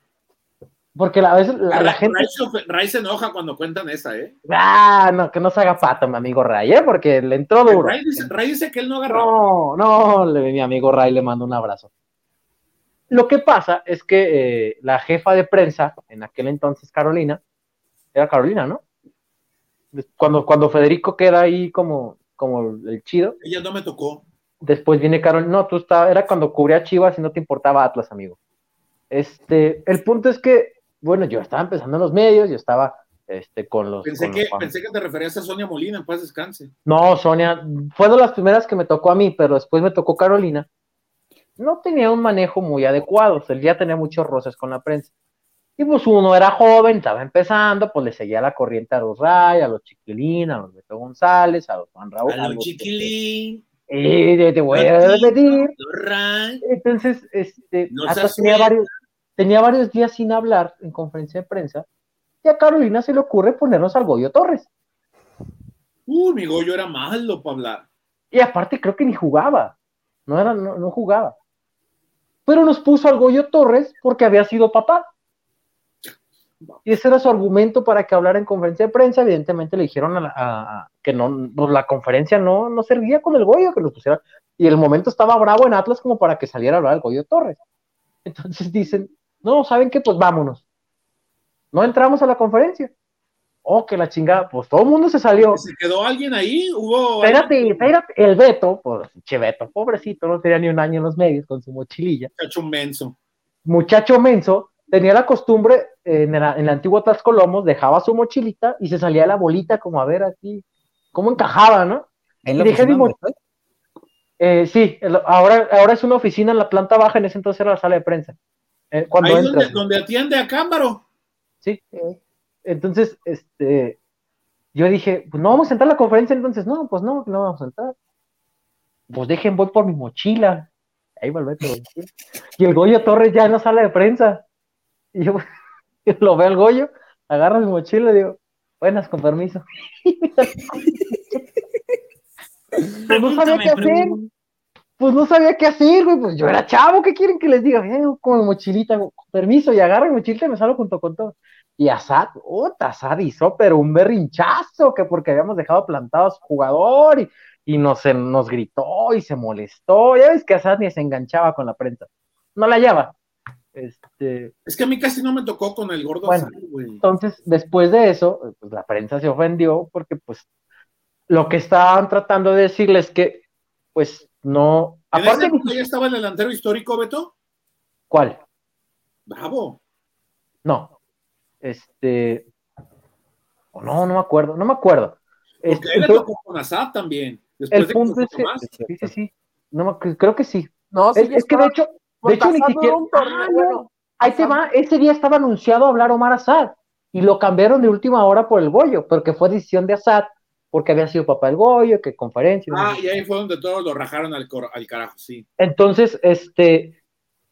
Porque a veces la, la gente. Ray, Ray, se enoja cuando cuentan esa, ¿eh? Ah, no, que no se haga pato, mi amigo Ray, ¿eh? Porque le entró duro. Ray dice, Ray dice que él no agarra. No, no, le, mi amigo Ray le mando un abrazo. Lo que pasa es que eh, la jefa de prensa, en aquel entonces Carolina, era Carolina, ¿no? Cuando, cuando Federico queda ahí como, como el chido. Ella no me tocó. Después viene Carolina. No, tú estabas, era cuando cubría Chivas y no te importaba Atlas, amigo. Este, el punto es que bueno, yo estaba empezando en los medios, yo estaba este, con los. Pensé, con que, los pensé que te referías a Sonia Molina, en paz descanse. No, Sonia, fue de las primeras que me tocó a mí, pero después me tocó Carolina. No tenía un manejo muy adecuado, él ya tenía muchos roces con la prensa. Y pues uno era joven, estaba empezando, pues le seguía la corriente a los Ray, a los Chiquilín, a los Beto González, a los Juan Raúl. A los Chiquilín. Eh, te, te voy a repetir. Entonces, este, no hasta tenía varios, tenía varios días sin hablar en conferencia de prensa, y a Carolina se le ocurre ponernos al Goyo Torres. Uy, mi Goyo era malo para hablar. Y aparte creo que ni jugaba, no, era, no, no jugaba. Pero nos puso al Goyo Torres porque había sido papá. Y ese era su argumento para que hablara en conferencia de prensa. Evidentemente le dijeron a, la, a, a que no, pues la conferencia no, no servía con el Goyo, que lo pusiera. Y el momento estaba bravo en Atlas como para que saliera a hablar el Goyo Torres. Entonces dicen, no, ¿saben qué? Pues vámonos. No entramos a la conferencia. Oh, que la chingada, pues todo el mundo se salió. ¿Se quedó alguien ahí? ¿Hubo espérate, alguien? espérate. El Beto, pues, che Beto, pobrecito, no tenía ni un año en los medios con su mochililla. Muchacho menso. Muchacho menso, tenía la costumbre, en el, en el antiguo Tascolomos, dejaba su mochilita y se salía la bolita como a ver aquí, cómo encajaba, ¿no? ¿En la dejé mi Eh, sí, el- ahora, ahora es una oficina en la planta baja, en ese entonces era la sala de prensa. Eh, cuando Ahí entras, donde, donde atiende a Cámbaro. Sí. Entonces, este, yo dije, pues no vamos a entrar a la conferencia, entonces, no, pues no, no vamos a entrar. Pues dejen, voy por mi mochila. Ahí va el. Y el Goyo Torres ya en la sala de prensa. Y yo lo veo al Goyo, agarro mi mochila y digo, buenas, con permiso. No sabía qué hacer. Pues no sabía qué hacer, güey. Pues yo era chavo, ¿qué quieren que les diga? Vengo con mi mochilita, con permiso, y agarro mi mochilita y me salgo junto con todo. Y Asad, puta, Asad hizo, pero un berrinchazo, que porque habíamos dejado plantado a su jugador y, y nos, nos gritó y se molestó. Ya ves que Asad ni se enganchaba con la prensa. No la hallaba. Este, Es que a mí casi no me tocó con el gordo Bueno. Güey. entonces, después de eso, pues la prensa se ofendió porque, pues, lo que estaban tratando de decirles que, pues, no. ¿En esa Aparte, ya estaba el delantero histórico, Beto? ¿cuál? Bravo. No. Este. o no, no me acuerdo, no me acuerdo. Porque Este, él le entonces, tocó con Azad también. Después el de punto que es que. Sí, sí, sí. No me- creo que sí. No, sí, Es, es que de hecho, de hecho ni siquiera. duró un torneo, Ah, no. bueno, Ahí te va, ese día estaba anunciado hablar Omar Assad y lo cambiaron de última hora por el Goyo, porque fue decisión de Assad, porque había sido papá el Goyo, que conferencia. Ah, y ahí fue donde todos lo rajaron al, al carajo, sí. Entonces, este,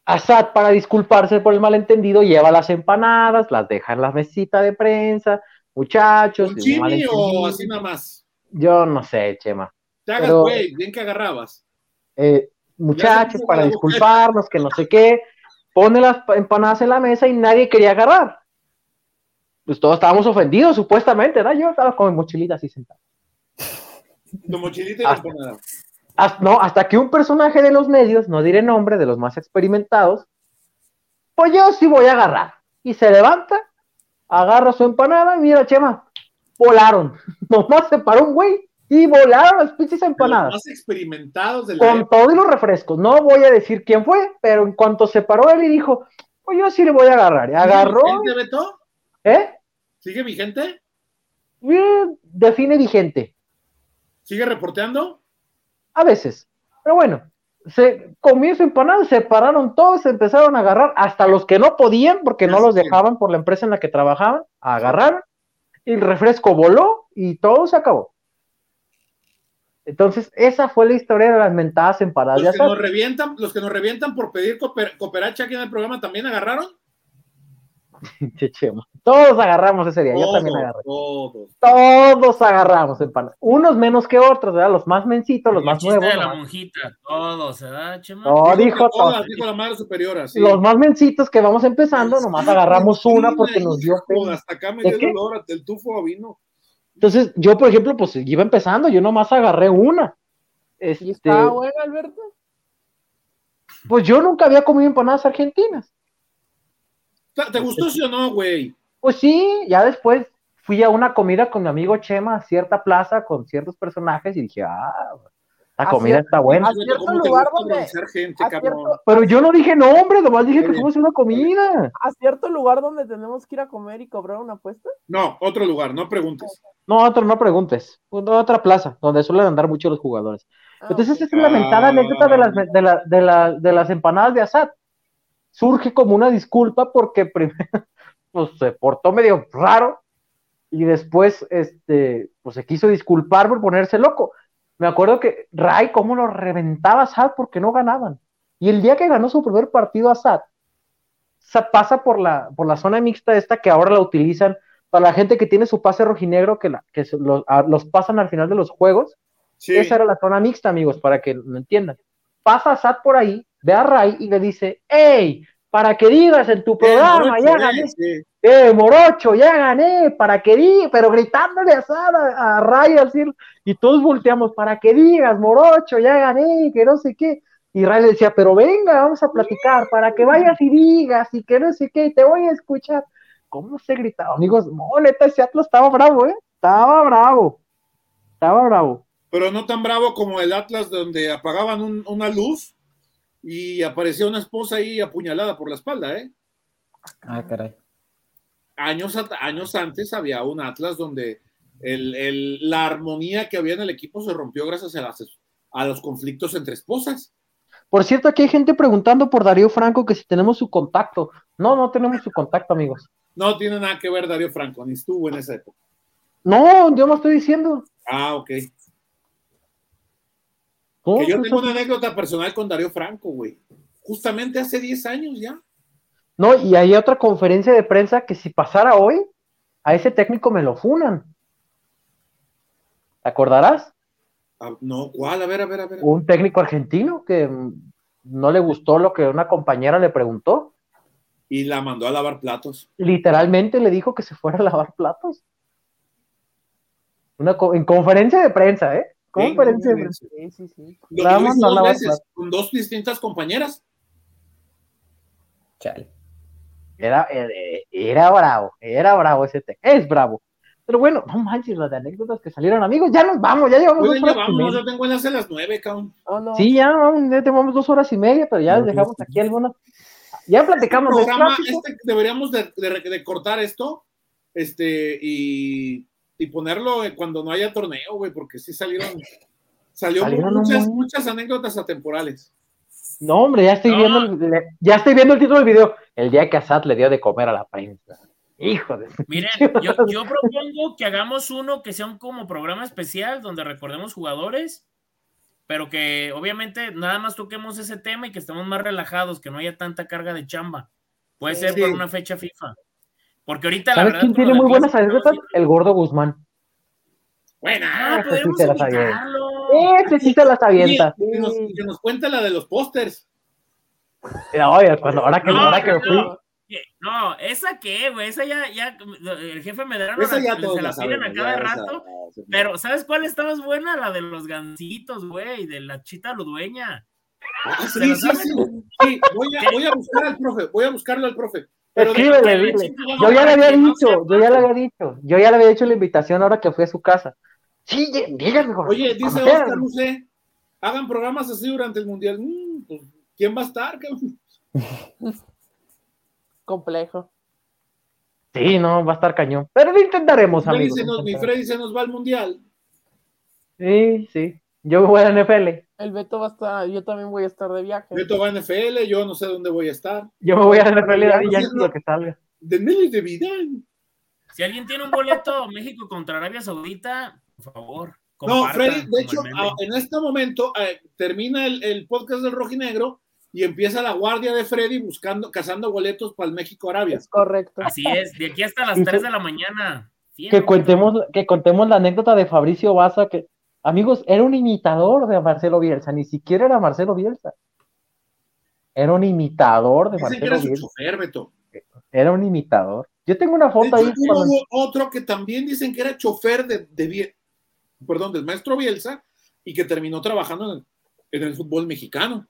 Assad, para disculparse por el malentendido, lleva las empanadas, las deja en la mesita de prensa, muchachos. ¿Con chimi o así nada más? Yo no sé, Chema. Te hagas, güey, bien que agarrabas. Eh, muchachos, para disculparnos, que no sé qué, pone las empanadas en la mesa y nadie quería agarrar. Pues todos estábamos ofendidos, supuestamente, ¿verdad? Yo estaba con mi mochilita así sentado. Tu mochilita y la empanada. Hasta, no, hasta que un personaje de los medios, no diré nombre, de los más experimentados, pues yo sí voy a agarrar. Y se levanta, agarra su empanada y mira, Chema, volaron. Nomás se paró un güey y volaron las pinches empanadas. Los más experimentados de la Con todos los refrescos. No voy a decir quién fue, pero en cuanto se paró él y dijo, pues yo sí le voy a agarrar. Y agarró. ¿Sigue Beto? ¿Eh? ¿Sigue vigente? Bien, define vigente. ¿Sigue reporteando? A veces. Pero bueno, se comió su empanada, se pararon todos, se empezaron a agarrar, hasta los que no podían, porque no los dejaban por la empresa en la que trabajaban, a agarrar. Y el refresco voló y todo se acabó. Entonces, esa fue la historia de las mentadas empanadas. Los que, nos revientan, los que nos revientan por pedir cooperacha aquí en el programa también agarraron. Todos agarramos ese día, yo también agarré. Todos. Todos agarramos empanadas. Unos menos que otros, ¿verdad? Los más mencitos, los más nuevos. De la monjita, todos, ¿verdad, Chema? No, dijo todos. Dijo la madre superiora, sí. Los más mencitos que vamos empezando, nomás agarramos una porque nos dio Hasta acá me dio dolor, el tufo vino. Entonces, yo, por ejemplo, pues iba empezando, yo nomás agarré una. Este, ¿Y estaba buena, Alberto? Pues yo nunca había comido empanadas argentinas. ¿Te gustó sí o no, güey? Pues sí, ya después fui a una comida con mi amigo Chema a cierta plaza con ciertos personajes y dije, ah, la comida está buena. A cierto lugar donde. Gente, Pero yo no dije nombre, nomás dije que fuimos a una comida. ¿A cierto lugar donde tenemos que ir a comer y cobrar una apuesta? No, otro lugar, no preguntes. No, otro, no preguntes. Otra plaza, donde suelen andar mucho los jugadores. Ah, Entonces, esa es la lamentada anécdota de las, de, la, de, la, de las empanadas de Assad. Surge como una disculpa porque primero pues, se portó medio raro y después este, pues, se quiso disculpar por ponerse loco me acuerdo que Ray, cómo lo reventaba a Sad porque no ganaban. Y el día que ganó su primer partido a Sad, pasa por la, por la zona mixta esta que ahora la utilizan para la gente que tiene su pase rojinegro, que, la, que los, pasan al final de los juegos. Esa era la zona mixta, amigos, para que lo entiendan. Pasa a Sad por ahí, ve a Ray y le dice, ¡Ey! Para que digas en tu programa, ya gané. ¡Eh, morocho, ya gané! Para que digas, pero gritándole a Sad, a, Ray, así, y todos volteamos para que digas, morocho, ya gané, que no sé qué. Y Ray le decía, pero venga, vamos a platicar, para que vayas y digas, y que no sé qué, te voy a escuchar. ¿Cómo se gritaba? Amigos, no, neta, ese Atlas estaba bravo, ¿eh? Estaba bravo. Estaba bravo. Pero no tan bravo como el Atlas donde apagaban una luz y aparecía una esposa ahí apuñalada por la espalda, ¿eh? Ah, caray. Años, años antes había un Atlas donde el, la armonía que había en el equipo se rompió gracias a, a los conflictos entre esposas. Por cierto, aquí hay gente preguntando por Darío Franco que si tenemos su contacto. No, no tenemos su contacto, amigos. No tiene nada que ver Darío Franco, ni estuvo en esa época. No, yo no estoy diciendo. Ah, ok. Que yo tengo una anécdota personal con Darío Franco, güey. Justamente hace 10 años ya. No, y hay otra conferencia de prensa que si pasara hoy, a ese técnico me lo funan. ¿Te acordarás? Ah, no, ¿cuál? A ver, a ver, a ver. Un técnico argentino que no le gustó lo que una compañera le preguntó. Y la mandó a lavar platos. Literalmente le dijo que se fuera a lavar platos. Una en conferencia de prensa, ¿eh? De. Sí, sí, sí. dos veces, con dos distintas compañeras. Chale. Era, era, era bravo, era bravo ese técnico. Es bravo. Pero bueno, no manches, las de anécdotas que salieron, amigos, ya nos vamos, ya llevamos dos horas. y media. yo tengo enlace a las nueve, cabrón. Oh, sí, ya, ya tenemos dos horas y media, pero ya les dejamos aquí algunas. Ya platicamos este programa, este, deberíamos de, de, cortar esto este, y, y, ponerlo cuando no haya torneo, güey, porque sí salieron, salió muchas, muchas anécdotas atemporales. No, hombre, ya estoy, No. Viendo, el, ya estoy viendo el título del video. El día que Assad le dio de comer a la prensa. Hijo de... Miren, yo, yo propongo que hagamos uno que sea un como programa especial donde recordemos jugadores, pero que obviamente nada más toquemos ese tema y que estemos más relajados, que no haya tanta carga de chamba. Puede Sí. ser Sí. por una fecha FIFA. Porque ahorita la ¿Sabes verdad. quién tiene muy buenas anécdotas? El gordo Guzmán. Buena. Ah, Ese sí podemos la invitarlo. Ese sí se las avienta. Que, nos, que nos cuente la de los pósters. Oye, cuando, ahora que, No, ahora que no, fui. No, ¿esa qué, güey? Esa ya, ya, el jefe Medrano Esa la- se la la piden sabemos. a cada rato. esa- Pero, ¿sabes cuál está más buena? La de los gancitos, güey, de la chita ludueña. Ah, ¿Se sí, la sí, saben? sí. Sí, voy a, voy a buscar al profe, voy a buscarlo al profe. Pero escríbele, dile. Yo ya le había dicho, yo ya le había dicho, yo ya le había hecho la invitación ahora que fui a su casa. Sí, dí- dígame, gordo. Oye, dice Oscar. Luce, hagan programas así durante el mundial. Mm, pues, ¿Quién va a estar? Complejo. Sí, no, va a estar cañón. Pero lo intentaremos, Freddy amigos. se nos- mi Freddy se nos va al mundial. Sí, sí. Yo voy a la NFL. El Beto va a estar, yo también voy a estar de viaje. Beto va a NFL, yo no sé dónde voy a estar. Yo me voy a NFL y Ya, lo que salga. De Nelly de Vidal. Si alguien tiene un boleto México contra Arabia Saudita, por favor. No, Freddy, de hecho, el meme. a- en este momento eh, termina el, el podcast del Rojinegro y empieza la guardia de Freddy buscando, cazando boletos para el México-Arabia. Es correcto. Así es, de aquí hasta las Y 3 fue- de la mañana. Que contemos, que contemos la anécdota de Fabricio Baza, que, amigos, era un imitador de Marcelo Bielsa, ni siquiera era Marcelo Bielsa. Era un imitador de Dicen que Marcelo era su Bielsa. chofer, Beto. Era un imitador. Yo tengo una foto hecho, ahí. hubo cuando- otro que también dicen que era chofer de, de Biel- perdón, del maestro Bielsa y que terminó trabajando en el, en el fútbol mexicano.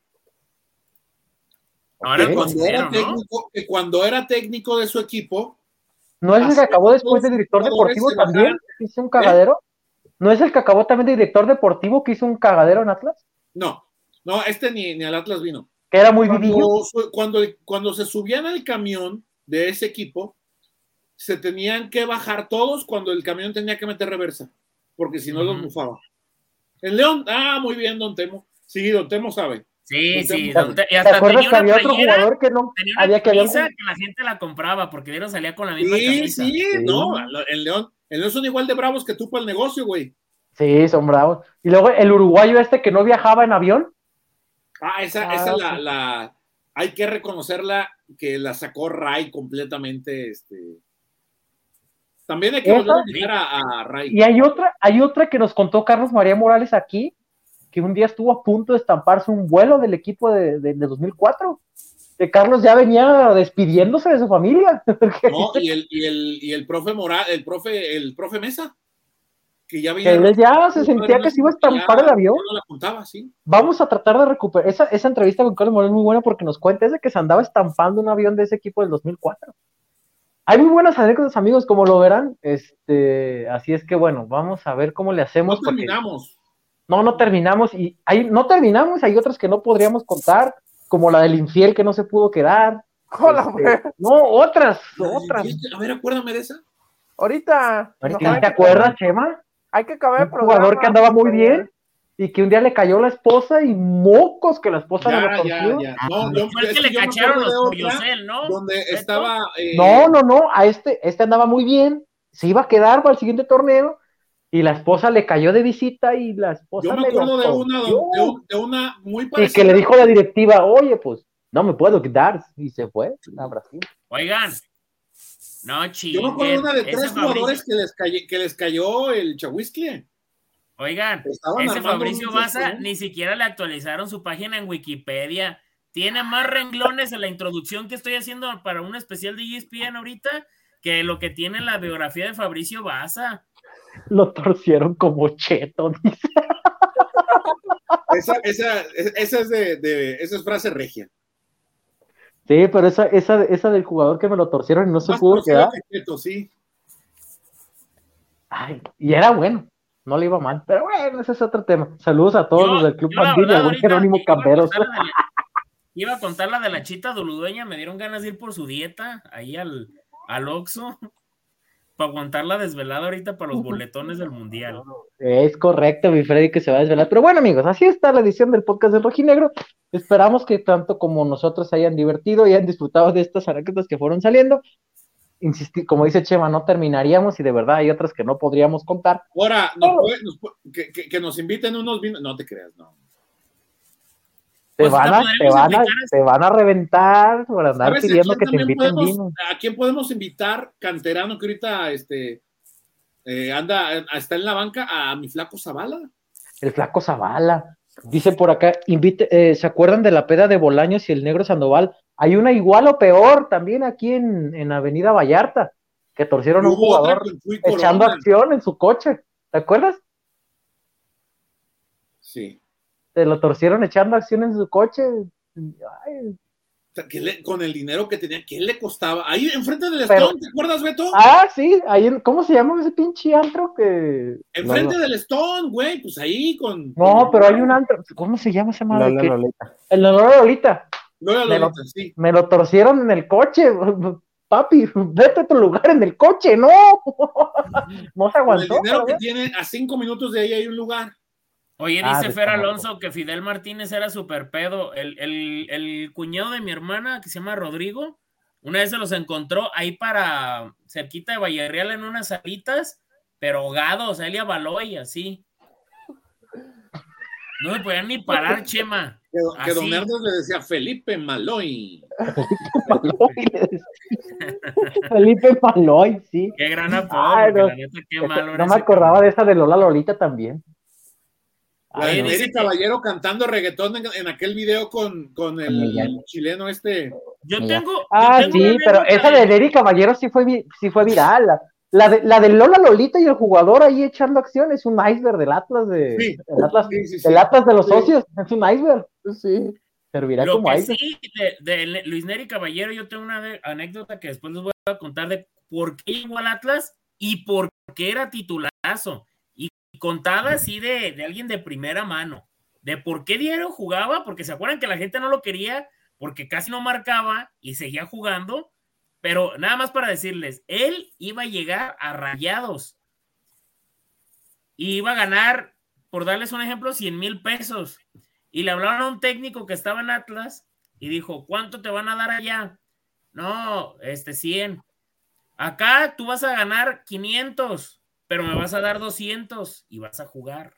Ahora Cuando era, técnico, que cuando era técnico de su equipo, ¿No es el que acabó después de director deportivo también? hizo un cagadero? ¿No es el que acabó también de director deportivo que hizo un cagadero en Atlas? no, no, este ni, ni al Atlas vino. Que era muy. Cuando, cuando, cuando se subían al camión de ese equipo, se tenían que bajar todos cuando el camión tenía que meter reversa, porque si no los Ujú. bufaba. El León, ah, muy bien, Don Temo. Sí, Don Temo sabe. Sí, ¿Te sí. donde- y ¿Te hasta acuerdas tenía que había otro jugador que no tenía una había que había camisa que la gente la compraba porque de salía con la misma Sí, camisa. sí, Sí. no, el León, León son igual de bravos que tú para el negocio, güey. Sí, son bravos. Y luego el uruguayo este que no viajaba en avión. Ah, esa, Ah, esa la, sí. la, hay que reconocerla que la sacó Ray completamente, este. También hay que volver a, a Ray. Y hay otra, hay otra que nos contó Carlos María Morales aquí, que un día estuvo a punto de estamparse un vuelo del equipo de, de, de 2004. Que Carlos ya venía despidiéndose de su familia. No, y el, y el, y el profe Moral, el profe, el profe Mesa, que ya que venía. él ya se sentía que se iba a estampar el avión. No la contaba, sí. Vamos a tratar de recuperar. Esa, esa entrevista con Carlos Morales es muy buena porque nos cuenta ese que se andaba estampando un avión de ese equipo del 2004. Hay muy buenas anécdotas, amigos, como lo verán. Este, así es que bueno, vamos a ver cómo le No hacemos. porque- terminamos. No, no terminamos y hay, no terminamos, hay otras que no podríamos contar, como la del infiel que no se pudo quedar. Hola, Este, no, otras, otras. A ver, acuérdame de esa. Ahorita. ¿Te hay que acuerdas, Chema? Hay que acabar el Un jugador que andaba muy bien y que un día le cayó la esposa y mocos que la esposa le Ya, lo ya, ya. No, yo, Fue el es que le cacharon los Coyosel, ¿no? Donde estaba. eh, No, no, no, a este, este andaba muy bien, se iba a quedar para el siguiente torneo y la esposa le cayó de visita y la esposa Yo me acuerdo de una, de, un- de una muy y parecida. que le dijo a la directiva, oye, pues no me puedo quedar y se fue a Brasil. Oigan. No, Yo chinguen. me acuerdo de una de tres Fabricio- jugadores que les, calle- que les cayó el chahuiscle. Oigan, Estaban ese Fabricio Baza ¿no? ni siquiera le actualizaron su página en Wikipedia. Tiene más renglones en la introducción que estoy haciendo para un especial de ESPN ahorita que lo que tiene en la biografía de Fabricio Baza. Lo torcieron como cheto. dice. Esa, esa, esa es de, de- esa es frase regia. Sí, pero esa, esa, esa del jugador que me lo torcieron y no se pudo quedar. que Cheto, sí. Ay, y era bueno, no le iba mal. Pero bueno, ese es otro tema. Saludos a todos Yo- los del Club Pandilla, buen Jerónimo iba a Camberos. contar la de la- Iba a contar la de la chita doludueña, me dieron ganas de ir por su dieta ahí al, al Oxxo. Para aguantar la desvelada ahorita para los boletones del mundial. Es correcto, mi Freddy, que se va a desvelar. Pero bueno, amigos, así está la edición del podcast del Rojinegro. Esperamos que tanto como nosotros hayan divertido y hayan disfrutado de estas anécdotas que fueron saliendo. Insistir, como dice Chema, no terminaríamos y de verdad hay otras que no podríamos contar. Ahora, nos puede- nos puede- que, que- que nos inviten unos vinos. No te creas, no. Te, Pues van, a, te, van a, te van a reventar por andar ¿Sabes a pidiendo que te inviten podemos, vino. ¿A quién podemos invitar, canterano, que ahorita este, eh, anda, eh, está en la banca, a mi flaco Zavala? El flaco Zavala. Dice por acá, invite, eh, ¿se acuerdan de la peda de Bolaños y el negro Sandoval? Hay una igual o peor también aquí en, en Avenida Vallarta, que torcieron a un jugador echando acción en su coche. ¿Te acuerdas? Sí. Se lo torcieron echando acción en su coche. Ay, le- con el dinero que tenía, ¿qué le costaba? Ahí enfrente del Pero- Stone, ¿te acuerdas, Beto? Ah, sí, ahí, ¿cómo se llama ese pinche antro que... enfrente del Stone, güey, pues ahí con. No, con- pero hay un antro, ¿cómo se llama ese madre? Lola Lolita. El olor a Lolita. Lola me lo- Lolita, sí. Me lo torcieron en el coche. Papi, vete a tu lugar en el coche, no. No se Con el aguantó. dinero que tiene, a cinco minutos de ahí hay un lugar. Oye, Ah, dice Fer. Alonso que Fidel Martínez era súper pedo. El, el- el cuñado de mi hermana, que se llama Rodrigo, una vez se los encontró ahí para cerquita de Vallarreal en unas salitas, pero ahogados, Elia Baloy, así. No se podían ni parar, Chema. Que, que. Don Herdes le decía Felipe Maloy. Felipe Maloy, sí. Qué gran apodo, no. la neta, qué malo no me acordaba cabrón. de esa de Lola Lolita también. La de. Neri Caballero cantando reggaetón en, en aquel video con, con el, Miguel. chileno este. Yo Mira. tengo. yo Ah, tengo sí, pero esa de Neri Caballero sí fue, sí fue viral. La, la de, la de Lola Lolita y el jugador ahí echando acción es un iceberg del Atlas de, Sí, del Atlas, sí, sí, sí. del Atlas de los Sí. socios. Es un iceberg. Sí. Servirá Lo como que iceberg. sí, de, de Luis Neri Caballero, yo tengo una anécdota que después les voy a contar de por qué llegó al Atlas y por qué era titulazo. Contada así de, de alguien de primera mano. De por qué diario jugaba, porque se acuerdan que la gente no lo quería, porque casi no marcaba y seguía jugando. Pero nada más para decirles, él iba a llegar a rayados. Y iba a ganar, por darles un ejemplo, 100 mil pesos. Y le hablaron a un técnico que estaba en Atlas y dijo, ¿cuánto te van a dar allá? No, este 100. Acá tú vas a ganar 500, pero me vas a dar 200 y vas a jugar.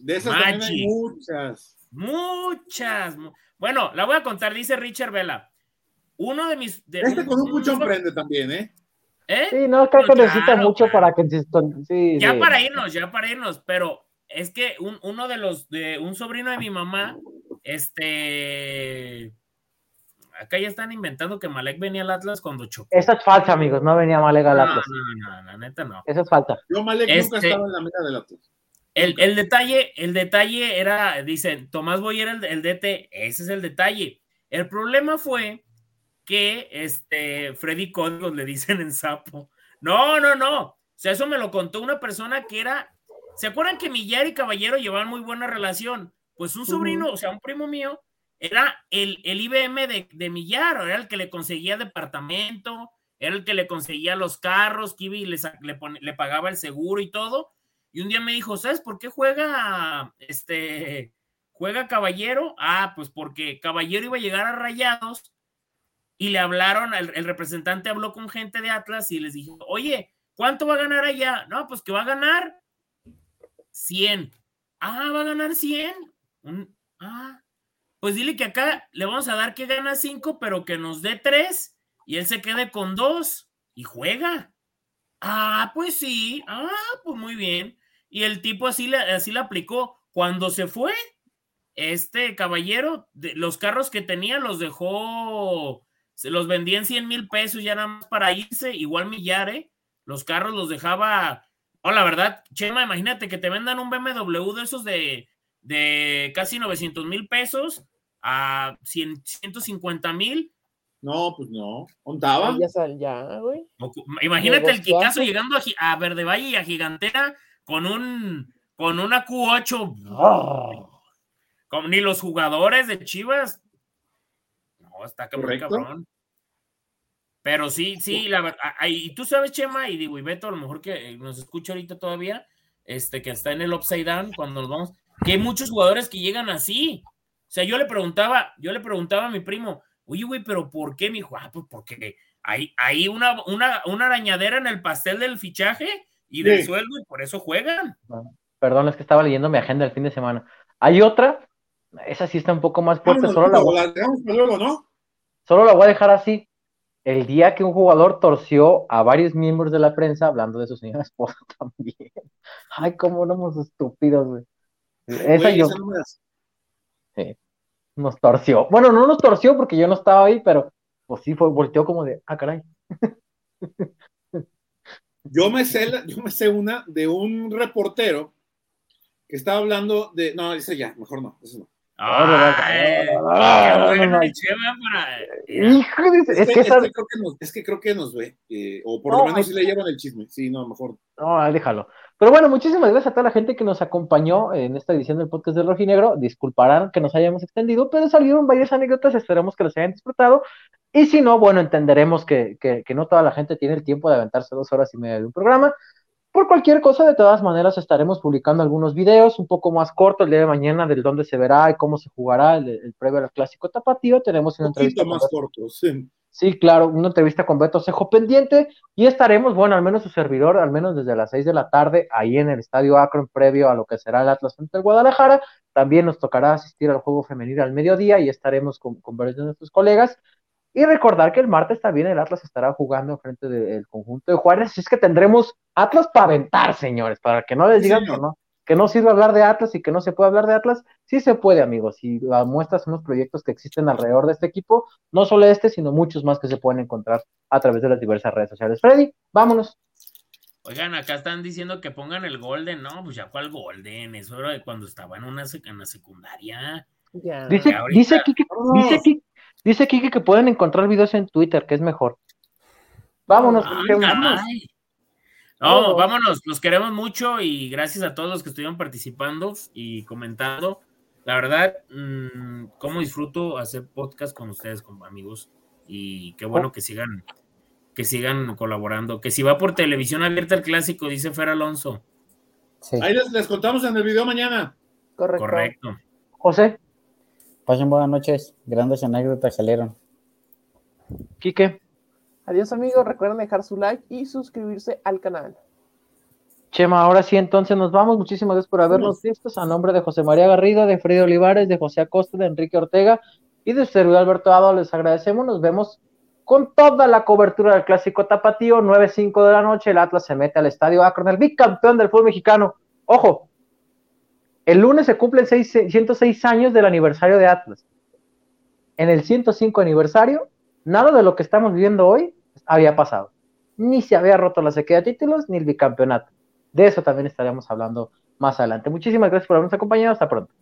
De esas también hay Magic. muchas. Muchas. mu- Bueno, la voy a contar, dice Richard Vela. Uno de mis... de- Este con un un- puchón prende también, ¿eh? ¿Eh? Sí, no, creo que Claro, necesita mucho claro. para que se- sí, Ya sí. para irnos, ya para irnos, pero es que un- uno de los, de un sobrino de mi mamá, este, acá ya están inventando que Malek venía al Atlas cuando chocó. Esa es falsa, amigos. No venía Malega al No, Atlas. no, no, la neta no. Esa es falsa. Yo, Malek, nunca Este- estaba en la meta del Atlas. El, el detalle, el detalle era, dicen, Tomás Boyer el, el DT, ese es el detalle. El problema fue que este Freddy Códigos le dicen en sapo. No, no, no. O sea, eso me lo contó una persona que era. ¿Se acuerdan que Millar y Caballero llevaban muy buena relación? Pues un sobrino, o sea, un primo mío, era el, el IBM de, Millar, era el que le conseguía departamento, era el que le conseguía los carros, y le, le, le pagaba el seguro y todo. Y un día me dijo, ¿sabes por qué juega este juega Caballero? Ah, pues porque Caballero iba a llegar a Rayados y le hablaron, el, representante habló con gente de Atlas y les dijo, oye, ¿cuánto va a ganar allá? No, pues que va a ganar 100. Ah, va a ganar 100. Un- ah, pues dile que acá le vamos a dar que gana 5, pero que nos dé 3 y él se quede con 2 y juega. Ah, pues sí. Ah, pues muy bien. Y el tipo así le, así aplicó. Cuando se fue, este caballero, de, los carros que tenía los dejó, se los vendía en 100 mil pesos ya nada más para irse, igual Millare, los carros los dejaba, oh, la verdad, Chema, imagínate que te vendan un BMW de esos de, de casi 900 mil pesos a 100, 150 mil, No, pues no. ¿Contaba? Ya sal, ya, güey. Imagínate el. Kikazo llegando a, a Verde Valle y a Gigantera con un con una Q8. Como ni los jugadores de Chivas. No, está cabrón, cabrón. Pero sí, sí, la verdad. Y tú sabes, Chema, y digo, y Beto, a lo mejor que nos escucha ahorita todavía, este, que está en el upside down cuando nos vamos, que hay muchos jugadores que llegan así. O sea, yo le preguntaba, yo le preguntaba a mi primo, oye, güey, pero ¿por qué? Mi hijo, ah, pues porque hay, hay una, una, una arañadera en el pastel del fichaje y del sueldo, y por eso juegan. Perdón, es que estaba leyendo mi agenda el fin de semana. Hay otra, esa sí está un poco más fuerte, solo la, ¿no? solo la voy a dejar así el día que un jugador torció a varios miembros de la prensa hablando de su señora esposa también. Ay, cómo éramos estúpidos, güey. Esa yo. Sí. Nos torció. Bueno, no nos torció porque yo no estaba ahí, pero pues sí fue, volteó como de, ah, caray. Yo me sé, yo me sé una de un reportero que estaba hablando de. No, dice ya, mejor no, eso no. Es que creo que nos ve, eh, o por lo menos si le llevan el chisme. Sí, no, mejor. No, déjalo. Pero bueno, muchísimas gracias a toda la gente que nos acompañó en esta edición del podcast de Rojinegro. Disculparán que nos hayamos extendido, pero salieron varias anécdotas. Esperemos que los hayan disfrutado. Y si no, bueno, entenderemos que, que, que no toda la gente tiene el tiempo de aventarse dos horas y media de un programa. Por cualquier cosa, de todas maneras, estaremos publicando algunos videos un poco más cortos el día de mañana del dónde se verá y cómo se jugará el, previo al clásico tapatío. Tenemos una entrevista. más cortos, sí. sí. claro, una entrevista con Beto Cejo pendiente y estaremos, bueno, al menos su servidor, al menos desde las 6 de la tarde, ahí en el Estadio Akron, previo a lo que será el Atlas frente al Guadalajara. También nos tocará asistir al juego femenino al mediodía y estaremos con, con varios de nuestros colegas. Y recordar que el martes también el Atlas estará jugando frente del conjunto de Juárez, así es que tendremos Atlas para aventar, señores, para que no les digan que no, que no sirve hablar de Atlas y que no se puede hablar de Atlas, sí se puede, amigos, y la muestras son los proyectos que existen alrededor de este equipo, no solo este, sino muchos más que se pueden encontrar a través de las diversas redes sociales. Freddy, vámonos. Oigan, acá están diciendo que pongan el Golden, no, pues ya cuál Golden, eso era de cuando estaba en una en la secundaria. Dice, dice, Kike, dice, Kike, Dice Kiki que pueden encontrar videos en Twitter, que es mejor. Vámonos. Ah, no, vámonos, los queremos mucho y gracias a todos los que estuvieron participando y comentando. La verdad, mmm, cómo disfruto hacer podcast con ustedes, como amigos, y qué bueno que sigan, que sigan colaborando. Que si va por televisión abierta el clásico, dice Fer Alonso. Ahí les, les, contamos en el video mañana. Correcto. Correcto. José. Pasen buenas noches. Grandes anécdotas salieron. Quique. Adiós amigos. Recuerden dejar su like y suscribirse al canal. Chema, ahora sí, entonces nos vamos. Muchísimas gracias por habernos visto. A nombre de José María Garrido, de Freddy Olivares, de José Acosta, de Enrique Ortega y de servidor Alberto Ado, les agradecemos. Nos vemos con toda la cobertura del clásico tapatío. 9-5 de la noche. El Atlas se mete al estadio Akron, el bicampeón del fútbol mexicano. Ojo, el lunes se cumplen 106 años del aniversario de Atlas. En el 105 aniversario, nada de lo que estamos viviendo hoy había pasado. Ni se había roto la sequía de títulos, ni el bicampeonato. De eso también estaremos hablando más adelante. Muchísimas gracias por habernos acompañado. Hasta pronto.